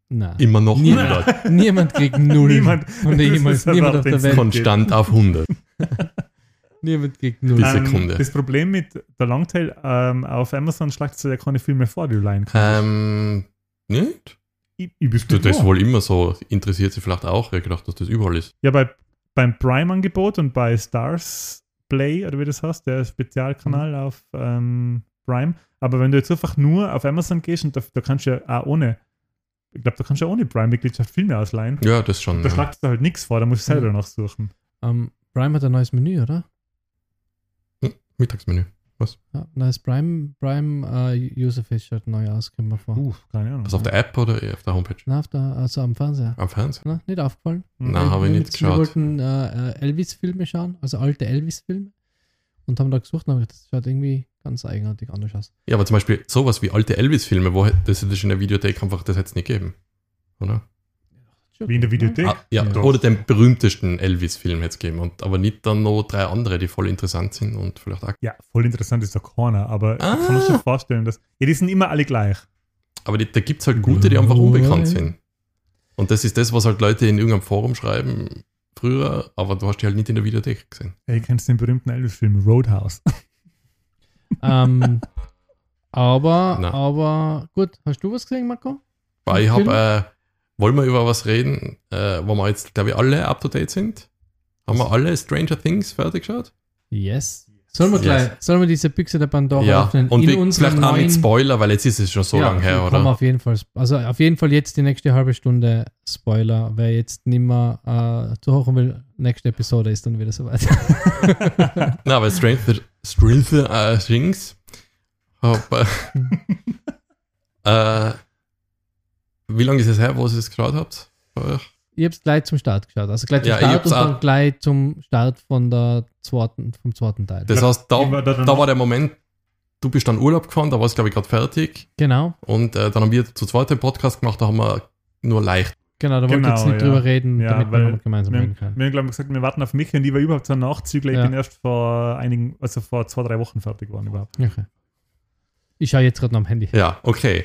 Nein. Immer noch Niemand. 100. Niemand kriegt null. Niemand. Von der aber niemand auf der Welt. Konstant auf 100. Niemand kriegt null. Ähm, Sekunde. das Problem mit der Longtail ähm, auf Amazon schlagt du ja keine Filme vor, die du leihen kannst. Ähm, nicht? ich, ich Du, das ist wohl immer so. Interessiert sich vielleicht auch. Ich gedacht, dass das überall ist. Ja, bei, beim Prime-Angebot und bei Stars Play, oder wie das heißt, der Spezialkanal Mhm. auf ähm, Prime. Aber wenn du jetzt einfach nur auf Amazon gehst und da, da kannst du ja auch ohne, ich glaube, da kannst du ja ohne Prime-Mitgliedschaft Filme ausleihen. Ja, das schon. Da Ja. schlagst du halt nichts vor, da musst du selber Mhm. nachsuchen. Ähm, Prime hat ein neues Menü, oder? Mittagsmenü. Ja, neues Prime, Prime äh, Userface schaut neu aus, können wir vor. Uh, keine Ahnung. Was auf der App oder auf der Homepage? Na, auf der, also am Fernseher. Am Fernsehen? Na, nicht aufgefallen? Mhm. Nein, habe ich Wir- nicht Wir geschaut. wollten äh, äh, Elvis-Filme schauen, also alte Elvis-Filme. Und haben da gesucht und haben gedacht, das schaut irgendwie ganz eigenartig anders aus. Ja, aber zum Beispiel sowas wie alte Elvis-Filme, wo das ist in der Videothek einfach, das hätte es nicht gegeben. Oder? Wie in der? Videothek. Ah, ja, Ja. oder den berühmtesten Elvis-Film jetzt geben. Und, aber nicht dann noch drei andere, die voll interessant sind und vielleicht auch. Ja, voll interessant ist der Corner, aber ich kann mir Ah. schon vorstellen, dass. Ja, die sind immer alle gleich. Aber die, da gibt es halt gute, die einfach unbekannt sind. Und das ist das, was halt Leute in irgendeinem Forum schreiben früher, aber du hast die halt nicht in der Videothek gesehen. Hey, kennst du den berühmten Elvis-Film Roadhouse? Ähm, aber, Na. aber gut, hast du was gesehen, Marco? Weil ich habe, äh, wollen wir über was reden, äh, wo wir jetzt, glaube ich, alle up to date sind? Haben wir alle Stranger Things fertig geschaut? Yes. Sollen wir Yes. gleich, sollen wir diese Büchse der Pandora ja, öffnen? und in vielleicht auch mit Spoiler, weil jetzt ist es schon so Ja, lange her, oder? auf jeden Fall, also auf jeden Fall jetzt die nächste halbe Stunde Spoiler. Wer jetzt nicht mehr äh, zuhören will, nächste Episode ist dann wieder soweit. Na, aber Stranger, Stranger äh, Things. Hab, äh, wie lange ist es her, wo ihr es geschaut habt? ich habe es gleich zum Start geschaut. Also gleich zum Ja, ich Start und dann gleich zum Start von der zweiten, vom zweiten Teil. Das heißt, da, ich war da war der Moment, du bist dann Urlaub gefahren, da war es, glaube ich, gerade fertig. genau, Und äh, dann haben wir zu zweit den Podcast gemacht, da haben wir nur leicht. genau, da wollte ich Genau, jetzt nicht ja. drüber reden, Ja, damit wir weil nochmal gemeinsam Wir, reden können. wir haben, glaube ich, gesagt, wir warten auf mich und ich war überhaupt so ein Nachzügler. Ich Ja. bin erst vor einigen, also vor zwei, drei Wochen fertig geworden überhaupt. Okay. Ich schaue jetzt gerade noch am Handy. Ja, okay.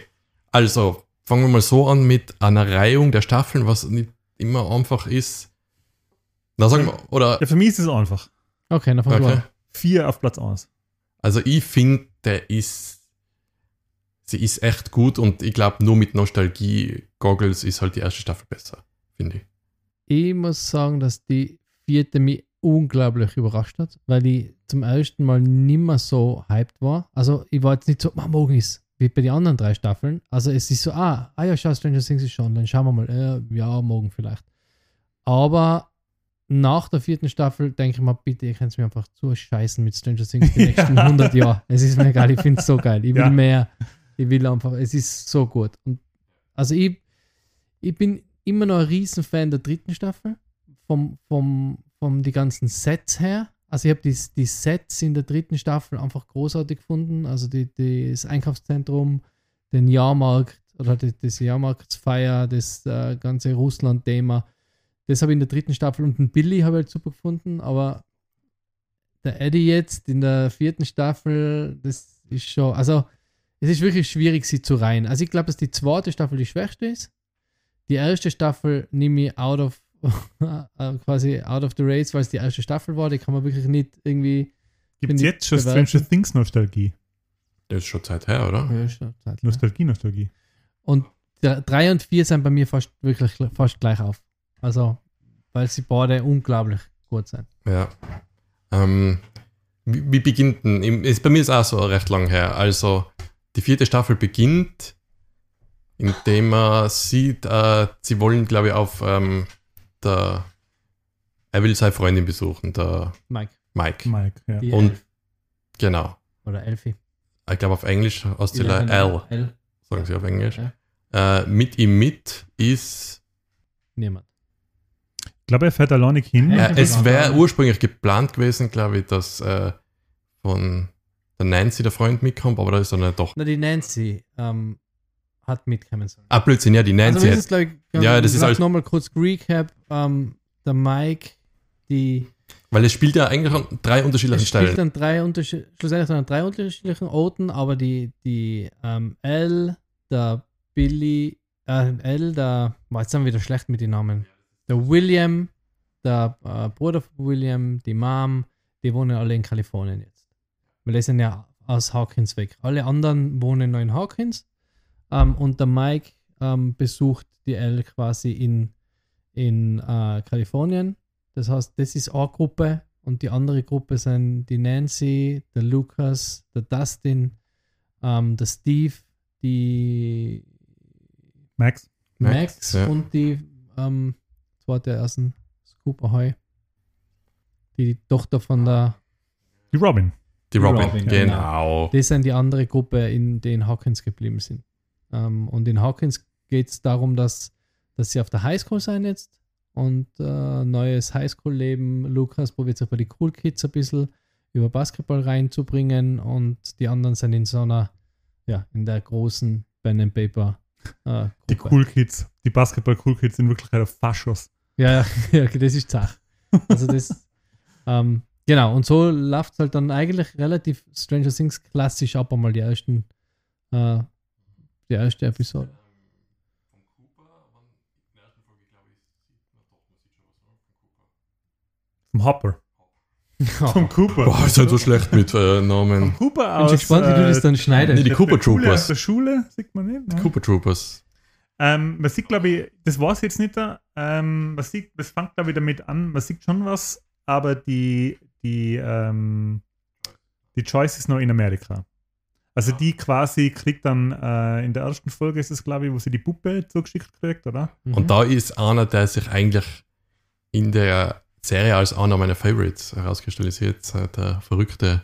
Also, fangen wir mal so an mit einer Reihung der Staffeln, was nicht immer einfach ist. Na, sagen wir, oder, Ja, für mich ist es einfach. Okay, dann fang du okay. an. Vier auf Platz 1. Also ich finde, der ist, sie ist echt gut und ich glaube, nur mit Nostalgie-Goggles ist halt die erste Staffel besser, finde ich. Ich muss sagen, dass die vierte mich unglaublich überrascht hat, weil ich zum ersten Mal nimmer so hyped war. Also ich war jetzt nicht so, man morgen ist, wie bei den anderen drei Staffeln. Also es ist so, ah, ah ja, schau, Stranger Things ist schon, dann schauen wir mal, äh, ja, morgen vielleicht. Aber nach der vierten Staffel denke ich mal, bitte, ihr könnt mir einfach zu scheißen mit Stranger Things die nächsten 100 Jahre. Es ist mir egal, ich finde es so geil. Ich will Ja. mehr. Ich will einfach, es ist so gut. Und also ich, ich bin immer noch ein Riesenfan der dritten Staffel. Vom, vom, vom die ganzen Sets her. Also ich habe die, die Sets in der dritten Staffel einfach großartig gefunden. Also die, die, das Einkaufszentrum, den Jahrmarkt oder die, das Jahrmarktsfeier, das äh, ganze Russland-Thema. Das habe ich in der dritten Staffel und den Billy habe ich halt super gefunden, aber der Eddie jetzt in der vierten Staffel, das ist schon, also es ist wirklich schwierig, sie zu reihen. Also ich glaube, dass die zweite Staffel die schwächste ist. Die erste Staffel nehme ich out of quasi out of the race, weil es die erste Staffel war. Die kann man wirklich nicht irgendwie. Gibt es jetzt schon bewerten. Stranger Things Nostalgie? Das ist schon Zeit her, oder? Ja, schon Zeit? Nostalgie, Nostalgie. Und der, drei und vier sind bei mir fast wirklich fast gleich auf. Also, weil sie beide unglaublich gut sind. Ja. Ähm, wie, wie beginnt denn? Ist, bei mir ist auch so recht lang her. Also, die vierte Staffel beginnt, indem man sieht, äh, sie wollen, glaube ich, auf ähm, der. Er will seine Freundin besuchen, der Mike. Mike. Mike, ja. Die Und- Elf. Genau. Oder Elfi. Ich glaube, auf Englisch aus der L, L. sagen sie auf Englisch. Ja. Äh, mit ihm mit ist. Niemand. Ich glaube, er fährt alleine hin. Ja. Äh, es wäre ursprünglich geplant gewesen, glaube ich, dass äh, von der Nancy der Freund mitkommt, aber da ist dann doch. Na, die Nancy ähm, hat mitkommen sollen. Ah, Blödsinn, ja, die Nancy. also, das ist, ich, Ja, das ist alles- nochmal kurz Recap. Ähm, der Mike, die weil es spielt ja eigentlich an drei unterschiedlichen Es spielt Stellen. an drei unterschied- schlussendlich an drei unterschiedlichen Orten, aber die, die ähm, L, der Billy, äh, L, der, jetzt sind wir wieder schlecht mit den Namen. Der William, der äh, Bruder von William, die Mom, die wohnen alle in Kalifornien jetzt. Weil die sind ja aus Hawkins weg. Alle anderen wohnen noch in Hawkins ähm, und der Mike ähm, besucht die L quasi in, in äh, Kalifornien. Das heißt, das ist eine Gruppe und die andere Gruppe sind die Nancy, der Lucas, der Dustin, ähm, der Steve, die Max. Max, Max, ja. und die ähm, zweite dem Scoop Ahoy. Die Tochter von der, Die Robin. Die Robin, Robin, genau. das sind die andere Gruppe, in denen Hawkins geblieben sind. Ähm, und in Hawkins geht es darum, dass, dass sie auf der Highschool sein jetzt und äh, neues Highschool-Leben. Lukas probiert sich bei die Cool Kids ein bisschen über Basketball reinzubringen und die anderen sind in so einer, ja, in der großen Pen and Paper äh, Die. Cool Kids, die Basketball-Cool Kids sind wirklich halt Faschos. Ja, ja, das ist Sache. Also das, ähm, genau, und so läuft es halt dann eigentlich relativ Stranger Things klassisch ab, einmal die ersten, äh, die erste Episode. Vom Hopper. Vom Cooper. Boah, ich bin so schlecht mit äh, Vom Namen. Cooper Bin aus. schon gespannt, wie du das dann schneidest. Nee, die der Cooper Schule, Troopers. Aus der Schule sieht man nicht. Ne? Cooper Troopers. Ähm, man sieht, glaube ich, das war es jetzt nicht da. Ähm, man sieht, das fängt, glaube ich, damit an, man sieht schon was, aber die, die, ähm, die Choice ist noch in Amerika. Also die quasi kriegt dann äh, in der ersten Folge ist es, glaube ich, wo sie die Puppe zugeschickt kriegt, oder? Mhm. Und da ist einer, der sich eigentlich in der Serie als einer meiner Favorites herauskristallisiert, äh, der verrückte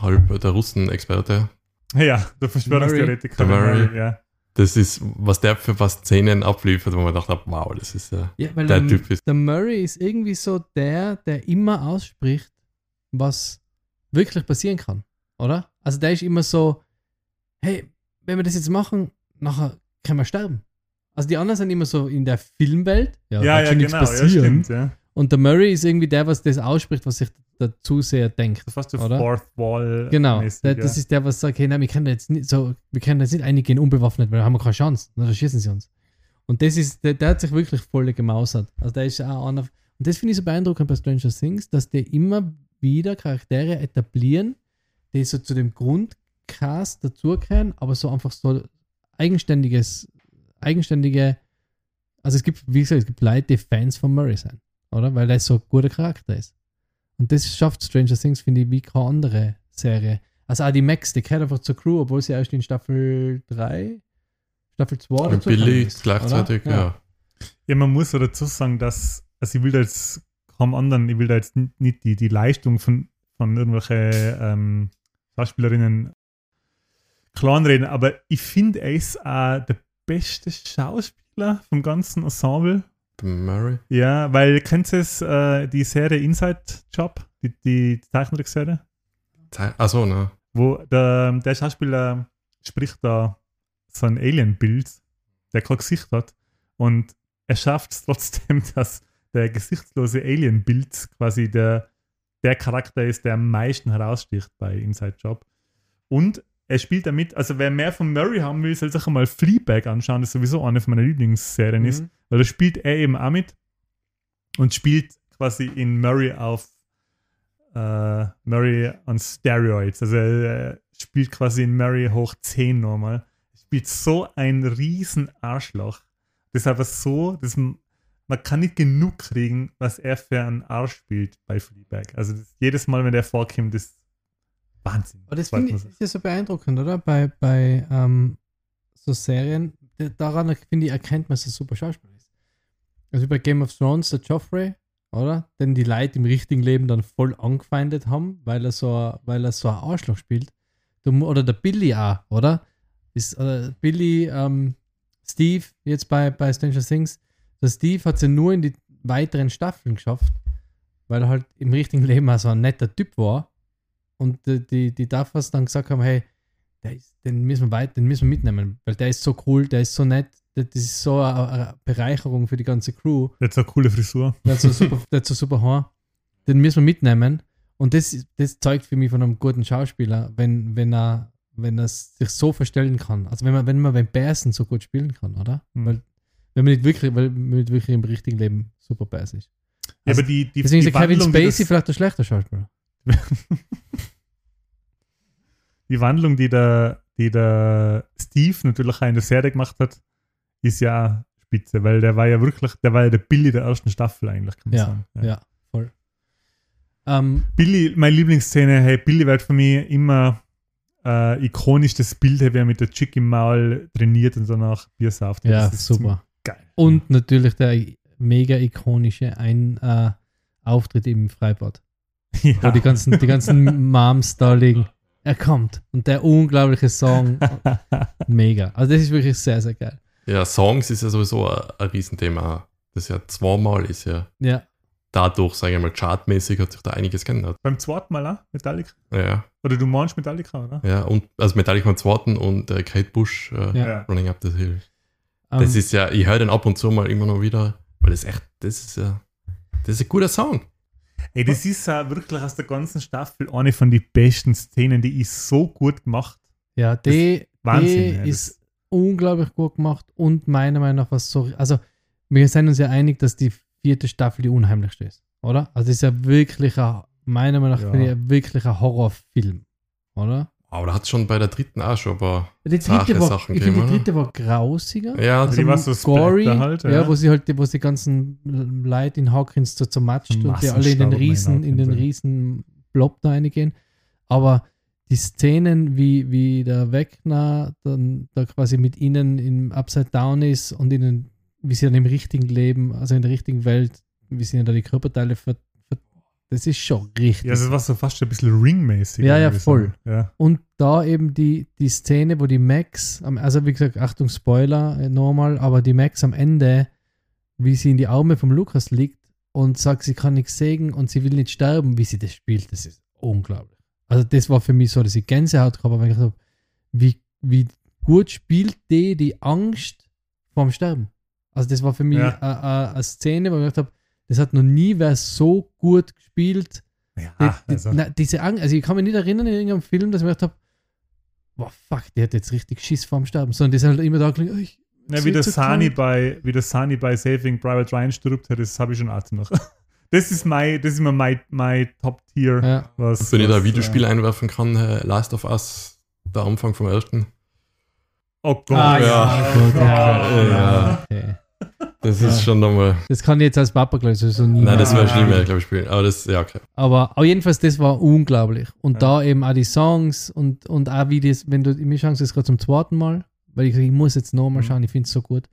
halb der Russen-Experte. Ja, der Verschwörungstheoretiker. Der Murray. Ja. Das ist, was der für was Szenen abliefert, wo man gedacht hat, wow, das ist äh, Ja, weil der der, Typ ist. der Murray ist irgendwie so der, der immer ausspricht, was wirklich passieren kann, oder? Also der ist immer so, hey, wenn wir das jetzt machen, nachher können wir sterben. Also die anderen sind immer so in der Filmwelt, ja, Ja, ja, genau. Ja, stimmt, ja. Und der Murray ist irgendwie der, was das ausspricht, was sich der Zuseher denkt. Das war so Oder? Fourth Wall. Genau, der, das ist der, was sagt, hey, nein, wir können jetzt nicht so, wir können jetzt nicht eingehen unbewaffnet, weil da haben wir keine Chance, dann schießen sie uns. Und das ist, der, der hat sich wirklich voll gemausert. Also der ist auch einer, und das finde ich so beeindruckend bei Stranger Things, dass die immer wieder Charaktere etablieren, die so zu dem Grundcast dazugehören, aber so einfach so eigenständiges, eigenständige, also es gibt, wie gesagt, es gibt Leute, die Fans von Murray sind, oder? Weil er so ein guter Charakter ist. Und das schafft Stranger Things, finde ich, wie keine andere Serie. Also auch die Max, die gehört einfach zur Crew, obwohl sie erst in Staffel 3, Staffel 2 oder Und Billy gleichzeitig, oder? ja. Ja, man muss so dazu sagen, dass, also ich will da jetzt kaum anderen, ich will da jetzt nicht die, die Leistung von, von irgendwelchen ähm, Schauspielerinnen kleinreden, aber ich finde, er ist auch der beste Schauspieler vom ganzen Ensemble. Murray. Ja, weil kennt ihr es, äh, die Serie Inside Job, die, die Zeichentrickserie? Achso, ne. wo der, der Schauspieler spricht da so ein Alien-Bild, der kein Gesicht hat. Und er schafft es trotzdem, dass der gesichtslose Alien-Bild quasi der, der Charakter ist, der am meisten heraussticht bei Inside Job. Und er spielt damit, also wer mehr von Murray haben will, soll sich einmal Fleabag anschauen, das sowieso eine von meinen Lieblingsserien Mhm. ist, weil da spielt er eben auch mit und spielt quasi in Murray auf äh, Murray on Steroids. Also er spielt quasi in Murray hoch 10 nochmal. Er spielt so ein riesen Arschloch. Das ist einfach so, das, man kann nicht genug kriegen, was er für einen Arsch spielt bei Fleabag. Also das, jedes Mal, wenn der vorkommt, das ist Wahnsinn. Aber das finde ich ist ja so beeindruckend, oder? Bei, bei ähm, so Serien, daran finde ich, erkennt man, dass es super Schauspieler ist. Also bei Game of Thrones, der Joffrey, oder? Den die Leute im richtigen Leben dann voll angefeindet haben, weil er so, ein- weil er so ein Arschloch spielt. Oder der Billy auch, oder? Ist, äh, Billy, ähm, Steve, jetzt bei, bei Stranger Things, der Steve hat sie nur in die weiteren Staffeln geschafft, weil er halt im richtigen Leben auch so ein netter Typ war. Und die, die, die Duffers dann gesagt haben, hey, ist, den, müssen wir weit, den müssen wir mitnehmen, weil der ist so cool, der ist so nett, das ist so eine, eine Bereicherung für die ganze Crew. Der hat so eine coole Frisur. Der hat so super, der hat so super Haar. Den müssen wir mitnehmen. Und das, das zeugt für mich von einem guten Schauspieler, wenn, wenn er wenn er sich so verstellen kann. Also wenn man, wenn man beim Bärsen so gut spielen kann, oder? Mhm. Weil wenn man nicht wirklich, weil man nicht wirklich im richtigen Leben super Bärs ist. Ja, Also aber die, die, Deswegen ist die der Kevin Spacey vielleicht ein schlechter Schauspieler. die Wandlung, die der, die der Steve natürlich auch in der Serie gemacht hat, ist ja spitze, weil der war ja wirklich, der war ja der Billy der ersten Staffel eigentlich, kann man Ja, sagen. ja, voll. Ähm, Billy, meine Lieblingsszene, hey, Billy wird für mich immer äh, ikonisch das Bild, wie er mit der Chick im Maul trainiert und danach Bier sauft. ja, ist super. Geil. Und natürlich der mega ikonische ein, äh, Auftritt im Freibad, wo ja. die ganzen, die ganzen Moms da liegen. Er kommt. Und der unglaubliche Song, mega. Also das ist wirklich sehr, sehr geil. Ja, Songs ist ja sowieso ein, ein Riesenthema. Das ja zweimal ist ja Ja, dadurch, sage ich mal, chartmäßig hat sich da einiges geändert. Beim zweiten Mal auch, Metallica? Ja, Oder du meinst Metallica, oder? ja. Und also Metallica beim zweiten und äh, Kate Bush, äh. Ja. Running Up the Hill. Ähm, Das ist ja, ich höre den ab und zu mal immer noch wieder, weil das echt, das ist ja, das ist ein guter Song. Ey, das ist ja wirklich aus der ganzen Staffel eine von den besten Szenen, die ist so gut gemacht. Ja, die, Wahnsinn, die ja, das- ist unglaublich gut gemacht und meiner Meinung nach was so. Also, wir sind uns ja einig, dass die vierte Staffel die unheimlichste ist, oder? Also, es ist ja wirklich ein, meiner Meinung nach, Ja. finde ich, ein Horrorfilm, oder? Aber da hat es schon bei der dritten auch schon, aber Die Sache dritte war, Sachen ich finde, gegeben, die oder? dritte war grausiger. ja, Also die war so gory, halt, ja. ja. wo sie halt, wo sie die ganzen Leute in Hawkins so zermatscht und die alle in den riesen, in in den riesen Blob da reingehen. Aber die Szenen, wie, wie der Wegner dann da quasi mit ihnen im Upside Down ist und ihnen, wie sie dann im richtigen Leben, also in der richtigen Welt, wie sie ihnen da die Körperteile ver, ver das ist schon richtig. Ja, das war so fast ein bisschen ringmäßig. Ja, ja, voll. Ja. Und da eben die, die Szene, wo die Max, am- also wie gesagt, Achtung, Spoiler, äh, normal, aber die Max am Ende, wie sie in die Arme vom Lukas liegt und sagt, sie kann nichts sehen und sie will nicht sterben, wie sie das spielt, das ist unglaublich. Also das war für mich so, dass ich Gänsehaut gehabt habe, weil ich gedacht habe, wie, wie gut spielt die die Angst vorm Sterben. Also das war für mich Ja. eine- eine eine Szene, wo ich gedacht habe, das hat noch nie wer so gut gespielt, ja die, die, also, na, diese Angst, also ich kann mich nicht erinnern in irgendeinem Film, dass ich mir gedacht habe, boah, fuck, der hat jetzt richtig Schiss vorm Sterben, sondern die sind halt immer da gelegen, ich, ja, so wie der Sani bei, wie der Sani bei Saving Private Ryan stirbt, das habe ich schon Atem noch. Das ist mein, das ist immer mein, mein Top-Tier. ja, Was, wenn ich da was, ein Videospiel äh, einwerfen kann, äh, Last of Us, der Anfang vom ersten. Oh Gott. Ah, ja. ja, gut, ja, Ja. ja, okay. Das Ja. ist schon nochmal. Das kann ich jetzt als Papa gleich so nie Nein, das mehr. werde ich nie mehr, glaube ich, spielen. Aber das, ja, okay. Aber auf jedenfalls, das war unglaublich. Und Ja. da eben auch die Songs und, und auch wie das, wenn du, mir schauen das gerade zum zweiten Mal, weil ich, ich muss jetzt nochmal Mhm. schauen, ich finde es so gut.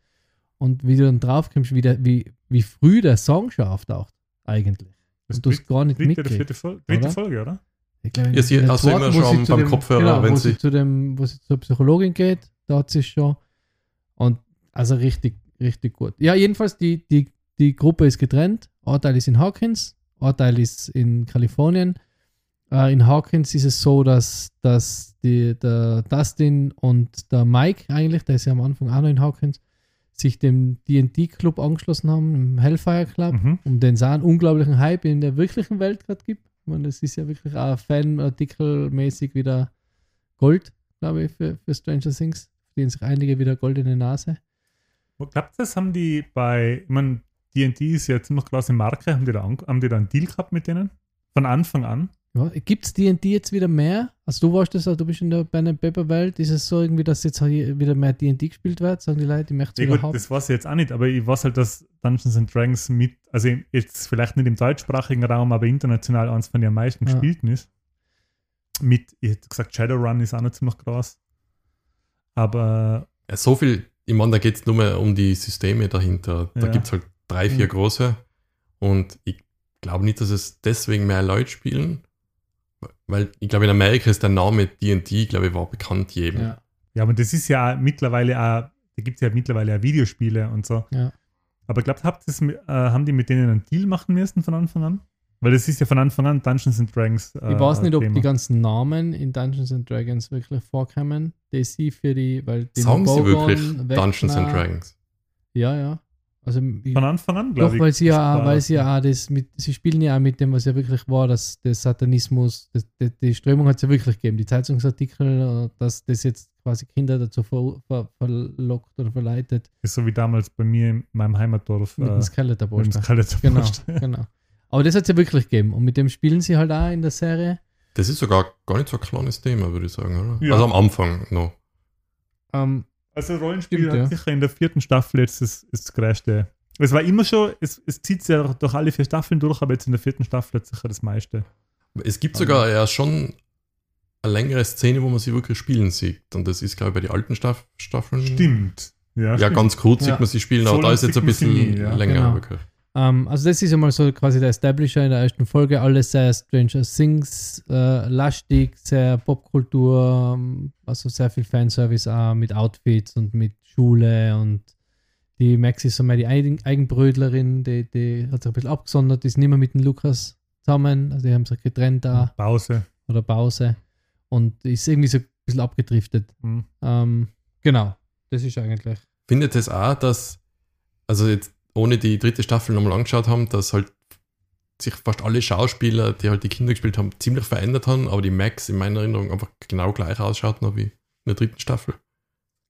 Und wie du dann draufkommst, wie, der, wie, wie früh der Song schon auftaucht, eigentlich. Das Und du hast gar nicht dritte oder mitgekriegt. vierte Folge, dritte oder? Folge, oder? Ich glaube, Ja, sie du immer schon beim dem- Kopfhörer, genau, wenn wo sie- sie zu dem, wo sie zur Psychologin geht, da hat sie schon. Und also richtig, richtig gut. Ja, jedenfalls, die, die, die Gruppe ist getrennt. Ein Teil ist in Hawkins, ein Teil ist in Kalifornien. Äh, in Hawkins ist es so, dass, dass die, der Dustin und der Mike eigentlich, der ist ja am Anfang auch noch in Hawkins, sich dem D&D-Club angeschlossen haben, im Hellfire Club Mhm. um den es einen unglaublichen Hype in der wirklichen Welt gerade gibt. Ich meine, das ist ja wirklich auch Fanartikelmäßig wieder Gold, glaube ich, für, für Stranger Things. Verdienen sich einige wieder goldene Nase. Wo glaubt das? Haben die bei, ich meine, D&D ist ja ziemlich klasse Marke, haben die, da, haben die da einen Deal gehabt mit denen? Von Anfang an? Ja, Gibt es D&D jetzt wieder mehr? Also du warst das, du bist in der Ben Pepper Welt. Ist es so irgendwie, dass jetzt wieder mehr D&D gespielt wird? Sagen die Leute, ich möchte es Ja, haben? das weiß ich jetzt auch nicht, aber ich weiß halt, dass Dungeons and Dragons mit, also jetzt vielleicht nicht im deutschsprachigen Raum, aber international eins von den am meisten Ja. gespielten ist. Mit, ich hätte gesagt, Shadowrun ist auch noch ziemlich groß. Aber Ja, so viel, ich meine, da geht es nur mehr um die Systeme dahinter. Da Ja. gibt es halt drei, vier Mhm. große. Und ich glaube nicht, dass es deswegen mehr Leute spielen. Weil ich glaube, in Amerika ist der Name D&D, glaube ich, war bekannt jedem. ja. ja, aber das ist ja mittlerweile auch, da gibt es ja mittlerweile auch Videospiele und so. Ja. Aber glaubt, habt das, äh, haben die mit denen einen Deal machen müssen von Anfang an? Weil das ist ja von Anfang an Dungeons and Dragons. Äh, Ich weiß nicht, ob Thema. die ganzen Namen in Dungeons and Dragons wirklich vorkommen. Die sie für die, weil die Sagen sie Bogon, wirklich Vecna- Dungeons and Dragons? Ja, ja. Also ich, Von Anfang an, glaube Doch, ich. weil sie ja, weil sie ja auch das mit, sie spielen ja auch mit dem, was ja wirklich war, dass der Satanismus, das, die, die Strömung hat es ja wirklich gegeben, die Zeitungsartikel, äh, dass das jetzt quasi Kinder dazu ver, ver, verlockt oder verleitet, Ist so wie damals bei mir in meinem Heimatdorf. mit dem äh, mit dem. Skeletor Genau, genau. Aber das hat es ja wirklich gegeben und mit dem spielen sie halt auch in der Serie. Das ist sogar gar nicht so ein kleines Thema, würde ich sagen, oder? Ja. Also am Anfang noch. Ähm, Also Rollenspiel Stimmt, hat ja. sicher in der vierten Staffel jetzt das, das größte. Es war immer schon, es, es zieht sich ja durch alle vier Staffeln durch, aber jetzt in der vierten Staffel hat sicher das meiste. Es gibt sogar ja schon eine längere Szene, wo man sie wirklich spielen sieht. Und das ist, glaube ich, bei den alten Staff Staffeln. Stimmt. Ja, Ja, stimmt. ganz kurz Ja. sieht man sie spielen, So aber da lang ist jetzt ein bisschen nie, ja. länger. Genau. Wirklich. ähm, also das ist einmal so quasi der Establisher in der ersten Folge, alles sehr Stranger Things, äh, lastig, sehr Popkultur, ähm, also sehr viel Fanservice auch mit Outfits und mit Schule und Die Max ist so mehr die Eigen Eigenbrödlerin, die, die hat sich ein bisschen abgesondert, die ist nicht mehr mit dem Lukas zusammen, also die haben sich getrennt da Pause. oder Pause und ist irgendwie so ein bisschen abgedriftet. Hm. Ähm, genau, das ist eigentlich. Findet es auch, dass, also jetzt ohne die dritte Staffel nochmal angeschaut haben, dass halt sich fast alle Schauspieler, die halt die Kinder gespielt haben, ziemlich verändert haben, aber die Max in meiner Erinnerung einfach genau gleich ausschaut noch wie in der dritten Staffel.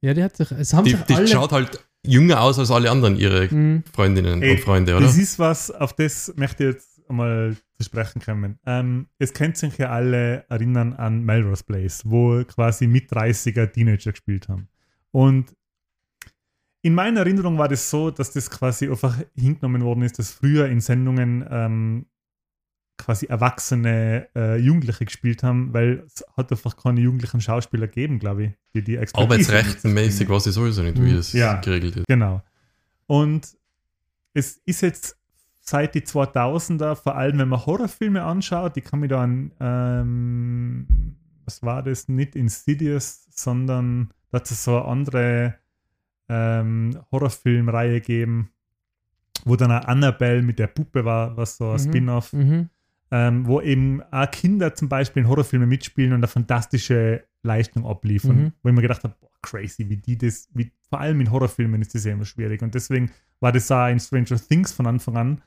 Ja, die hat sich, es haben Die, sich die alle. schaut halt jünger aus als alle anderen, ihre Mhm. Freundinnen Ey, und Freunde, oder? Das ist was, auf das möchte ich jetzt mal zu sprechen kommen. Ähm, es könnt sich ja alle erinnern an Melrose Place, wo quasi mit 30er Teenager gespielt haben. Und in meiner Erinnerung war das so, dass das quasi einfach hingenommen worden ist, dass früher in Sendungen ähm, quasi erwachsene äh, Jugendliche gespielt haben, weil es hat einfach keine jugendlichen Schauspieler gegeben, glaube ich, die die Arbeitsrechtenmäßig weiß ich sowieso nicht, wie Mhm. das Ja. geregelt ist. Genau. Und es ist jetzt seit die 2000er, vor allem wenn man Horrorfilme anschaut, die kann mich da an, ähm, was war das, nicht Insidious, sondern da hat es so eine andere ähm, Horrorfilmreihe gegeben, wo dann auch Annabelle mit der Puppe war, was so ein Mhm. Spin-off, Mhm. ähm, wo eben auch Kinder zum Beispiel in Horrorfilmen mitspielen und eine fantastische Leistung abliefern. Mhm. Wo ich mir gedacht habe, boah, crazy, wie die das, wie, vor allem in Horrorfilmen ist das ja immer schwierig. Und deswegen war das auch in Stranger Things von Anfang an,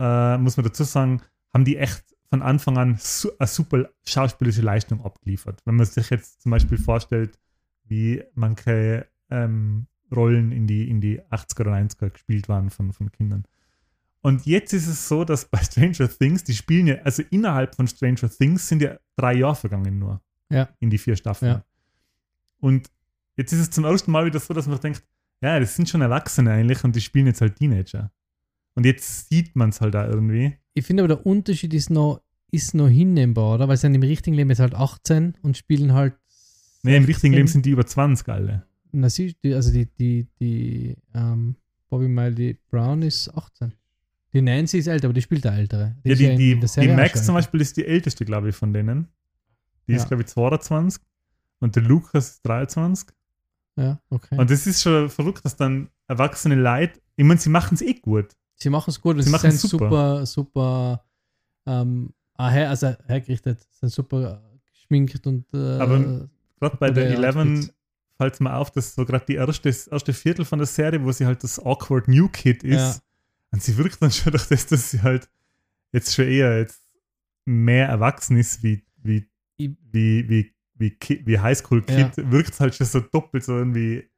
äh, muss man dazu sagen, haben die echt von Anfang an su eine super schauspielerische Leistung abgeliefert. Wenn man sich jetzt zum Beispiel vorstellt, wie manche ähm, Rollen in die, in die 80er oder 90er gespielt waren von, von Kindern. Und jetzt ist es so, dass bei Stranger Things, die spielen ja, also innerhalb von Stranger Things sind ja drei Jahre vergangen nur. Ja. In die vier Staffeln. Ja. Und jetzt ist es zum ersten Mal wieder so, dass man denkt, ja, das sind schon Erwachsene eigentlich und die spielen jetzt halt Teenager. Und jetzt sieht man es halt da irgendwie. Ich finde aber der Unterschied ist noch, ist noch hinnehmbar, oder? Weil sie sind im richtigen Leben jetzt halt 18 und spielen halt. Nee, im richtigen 16. Leben sind die über 20 alle. Na, sie, die, also die, die, die, ähm, Bobby Miley Brown ist 18. Die Nancy ist älter, aber die spielt der Ältere. Ja, ist die, in die, der die Serie auch Max zum. Beispiel ist die älteste, glaube ich, von denen. Die ist, Ja. glaube ich, 22 und der Lukas ist 23. Ja, okay. Und das ist schon verrückt, dass dann erwachsene Leute, ich meine, sie machen es eh gut. sie machen es gut, sie sie machen's sind super, super, ähm, ah, her, also hergerichtet, sind super geschminkt und äh, Aber Gerade bei der ja, 11 Outfits. Fällt es mir auf, dass so gerade die erste, das erste Viertel von der Serie, wo sie halt das awkward New Kid ist, Ja. und sie wirkt dann schon durch das, dass sie halt jetzt schon eher jetzt mehr erwachsen ist wie, wie, wie, wie, wie, wie Highschool-Kid, wirkt halt schon so doppelt so irgendwie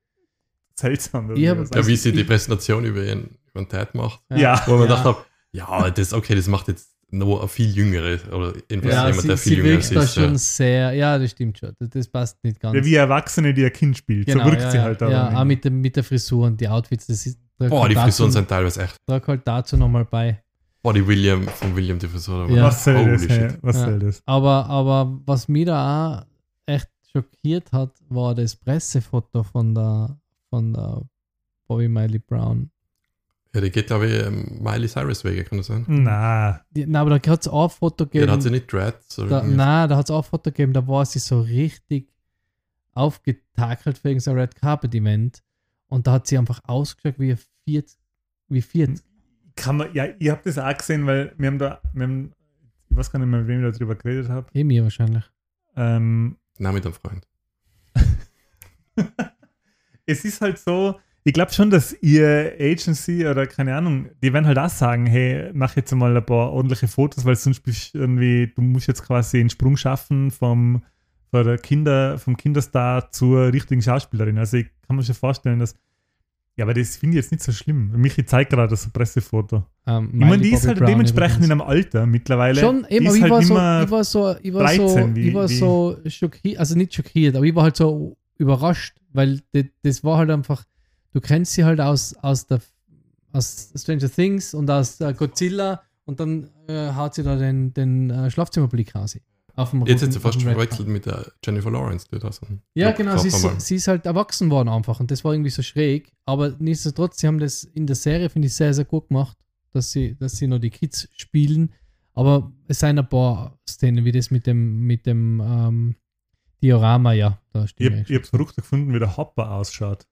seltsam. Irgendwie. Ja, wie sie die Präsentation über ihren, über den Ted macht. Ja. Wo man ja. gedacht habe, ja, das, okay, das macht jetzt noch ein viel jüngere oder jedenfalls ja, jemand, sie, der viel sie jünger wirkt ist. da ja. schon sehr, ja, das stimmt schon, das, das passt nicht ganz. Ja, wie Erwachsene, die ein Kind spielt. Genau, so wirkt ja, sie ja. halt Ja, aber auch mit, dem, mit der Frisur und die Outfits, das ist, Boah, halt die dazu, Frisuren sind teilweise echt. trag halt dazu nochmal bei. Boah, die William, von William die Frisur. Ja. Was soll das? Hey, was Ja. soll das? Aber, aber was mich da auch echt schockiert hat, war das Pressefoto von der, von der Bobby Miley Brown. Ja, die geht, glaube ich, ähm, Miley Cyrus Wege, kann das sein? Na, Die, na, aber da hat es auch ein Foto Ja, gegeben. da hat sie nicht Dreads. Oder da, nein, da hat es auch ein Foto gegeben, da war sie so richtig aufgetakelt wegen so einem Red Carpet Event. Und da hat sie einfach ausgeschaut wie ein 40, wie 40. kann man, ja, ich habe das auch gesehen, weil wir haben da, wir haben, ich weiß gar nicht mehr, mit wem ich darüber geredet habe. Eh mir wahrscheinlich. Ähm, Nein, mit einem Freund. es ist halt so, ich glaube schon, dass ihr Agency oder keine Ahnung, die werden halt auch sagen, hey, mach jetzt mal ein paar ordentliche Fotos, weil sonst bist du irgendwie, du musst jetzt quasi einen Sprung schaffen vom, von der Kinder, vom Kinderstar zur richtigen Schauspielerin. Also ich kann mir schon vorstellen, dass, ja, aber das finde ich jetzt nicht so schlimm. Michi zeigt gerade so ein Pressefoto. Ähm, Ich meine, die ist halt Brown dementsprechend in übrigens. einem Alter mittlerweile. Schon, eben, aber ich, halt war so, ich war so, ich war so, 13, wie- ich war so schockiert, also nicht schockiert, aber ich war halt so überrascht, weil das, das war halt einfach, du kennst sie halt aus, aus der aus Stranger Things und aus äh, Godzilla und dann äh, haut sie da den, den äh, Schlafzimmerblick raus. Auf dem Jetzt hat sie fast verwechselt mit der Jennifer Lawrence. Die da so ja, Job genau, sie ist, sie ist halt erwachsen worden einfach und das war irgendwie so schräg. Aber nichtsdestotrotz, sie haben das in der Serie, finde ich, sehr, sehr gut gemacht, dass sie, dass sie noch die Kids spielen. Aber es sind ein paar Szenen, wie das mit dem, mit dem ähm, Diorama, ja, da Ich habe hab verrückt gefunden, wie der Hopper ausschaut.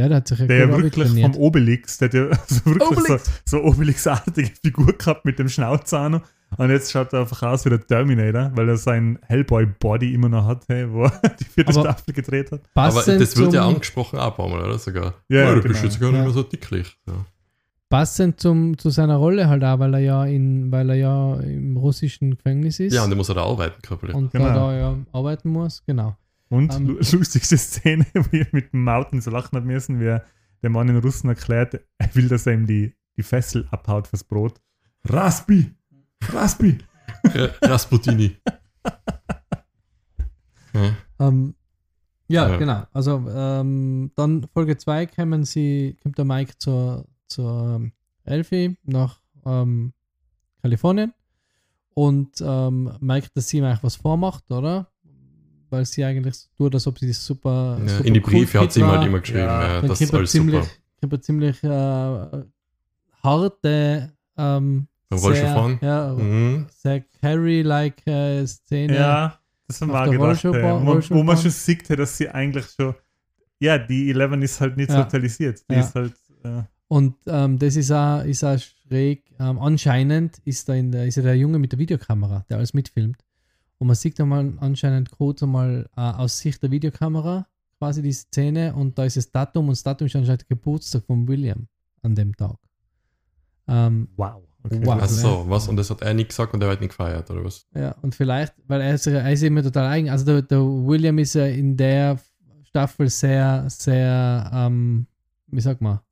Ja, der hat sich ja Der ja gut wirklich trainiert. vom Obelix, der hat ja so wirklich Obelix. so, so Obelix-artige Figur gehabt mit dem Schnauzer auch noch. Und jetzt schaut er einfach aus wie der Terminator, weil er sein Hellboy-Body immer noch hat, hey, wo er die vierte Aber- Staffel gedreht hat. Aber Passend das wird ja angesprochen auch ein paar Mal, oder? Sogar. Ja, oh, du genau. bist jetzt gar nicht Ja. mehr so dicklich. Ja. Passend zum, zu seiner Rolle halt auch, weil er ja in, weil er ja im russischen Gefängnis ist ja, und der muss er da arbeiten, körperlich. und Genau. da, da ja arbeiten muss, genau. Und Ähm. lu- lustigste Szene, wo ich mit dem Mauten so lachen hat müssen, wie er der Mann in Russen erklärt, er will, dass er ihm die, die Fessel abhaut fürs Brot. Raspi! Raspi! Rasputini. ja. Ähm, ja, Ja. genau. Also ähm, dann Folge 2 kommen sie, kommt der Mike zur, zur ähm, Elfie nach ähm, Kalifornien und ähm, merkt, dass sie ihm eigentlich was vormacht, oder? Weil sie eigentlich so tut, als ob sie das super. Ja, super in die cool Briefe hat sie ihm halt immer geschrieben, Ja. ja, das ist alles ziemlich, super. kommt er ziemlich äh, harte, ähm, sehr, fahren? Ja, Mhm. sehr Carrie-like äh, Szene. Ja, das haben wir auch gedacht. Rollschuh- hey, wo, man, wo man schon sieht, hey, dass sie eigentlich schon. Ja, die 11 ist halt nicht Ja. sozialisiert. Die Ja. ist halt. Äh, Und ähm, das ist auch, ist auch schräg. Ähm, anscheinend ist da in der, ist ja der Junge mit der Videokamera, der alles mitfilmt. Und man sieht einmal anscheinend kurz einmal äh, aus Sicht der Videokamera quasi die Szene und da ist das Datum und das Datum ist anscheinend der Geburtstag von William an dem Tag. Ähm, wow. Okay. Wow. Ach so, was? Und das hat er nicht gesagt und er wird nicht gefeiert, oder was? ja, und vielleicht, weil er ist, er ist immer total eigen. Also der, der William ist ja in der Staffel sehr, sehr, ähm, wie sag mal,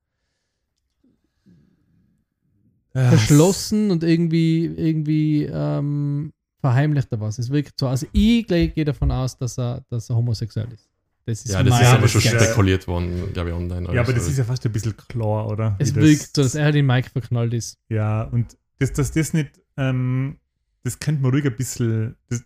Ja, verschlossen und irgendwie, irgendwie ähm, verheimlicht er was. Es wirkt so. Also ich gleich gehe davon aus, dass er, dass er homosexuell ist. Das ist Ja, das ist aber das schon ist ja- spekuliert worden, glaube ich, online. Ja, aber das ist ja fast ein bisschen klar, oder? Es Wie wirkt so, dass er halt in Mike verknallt ist. Ja, und dass das, das nicht, ähm, das könnte man ruhig ein bisschen, das,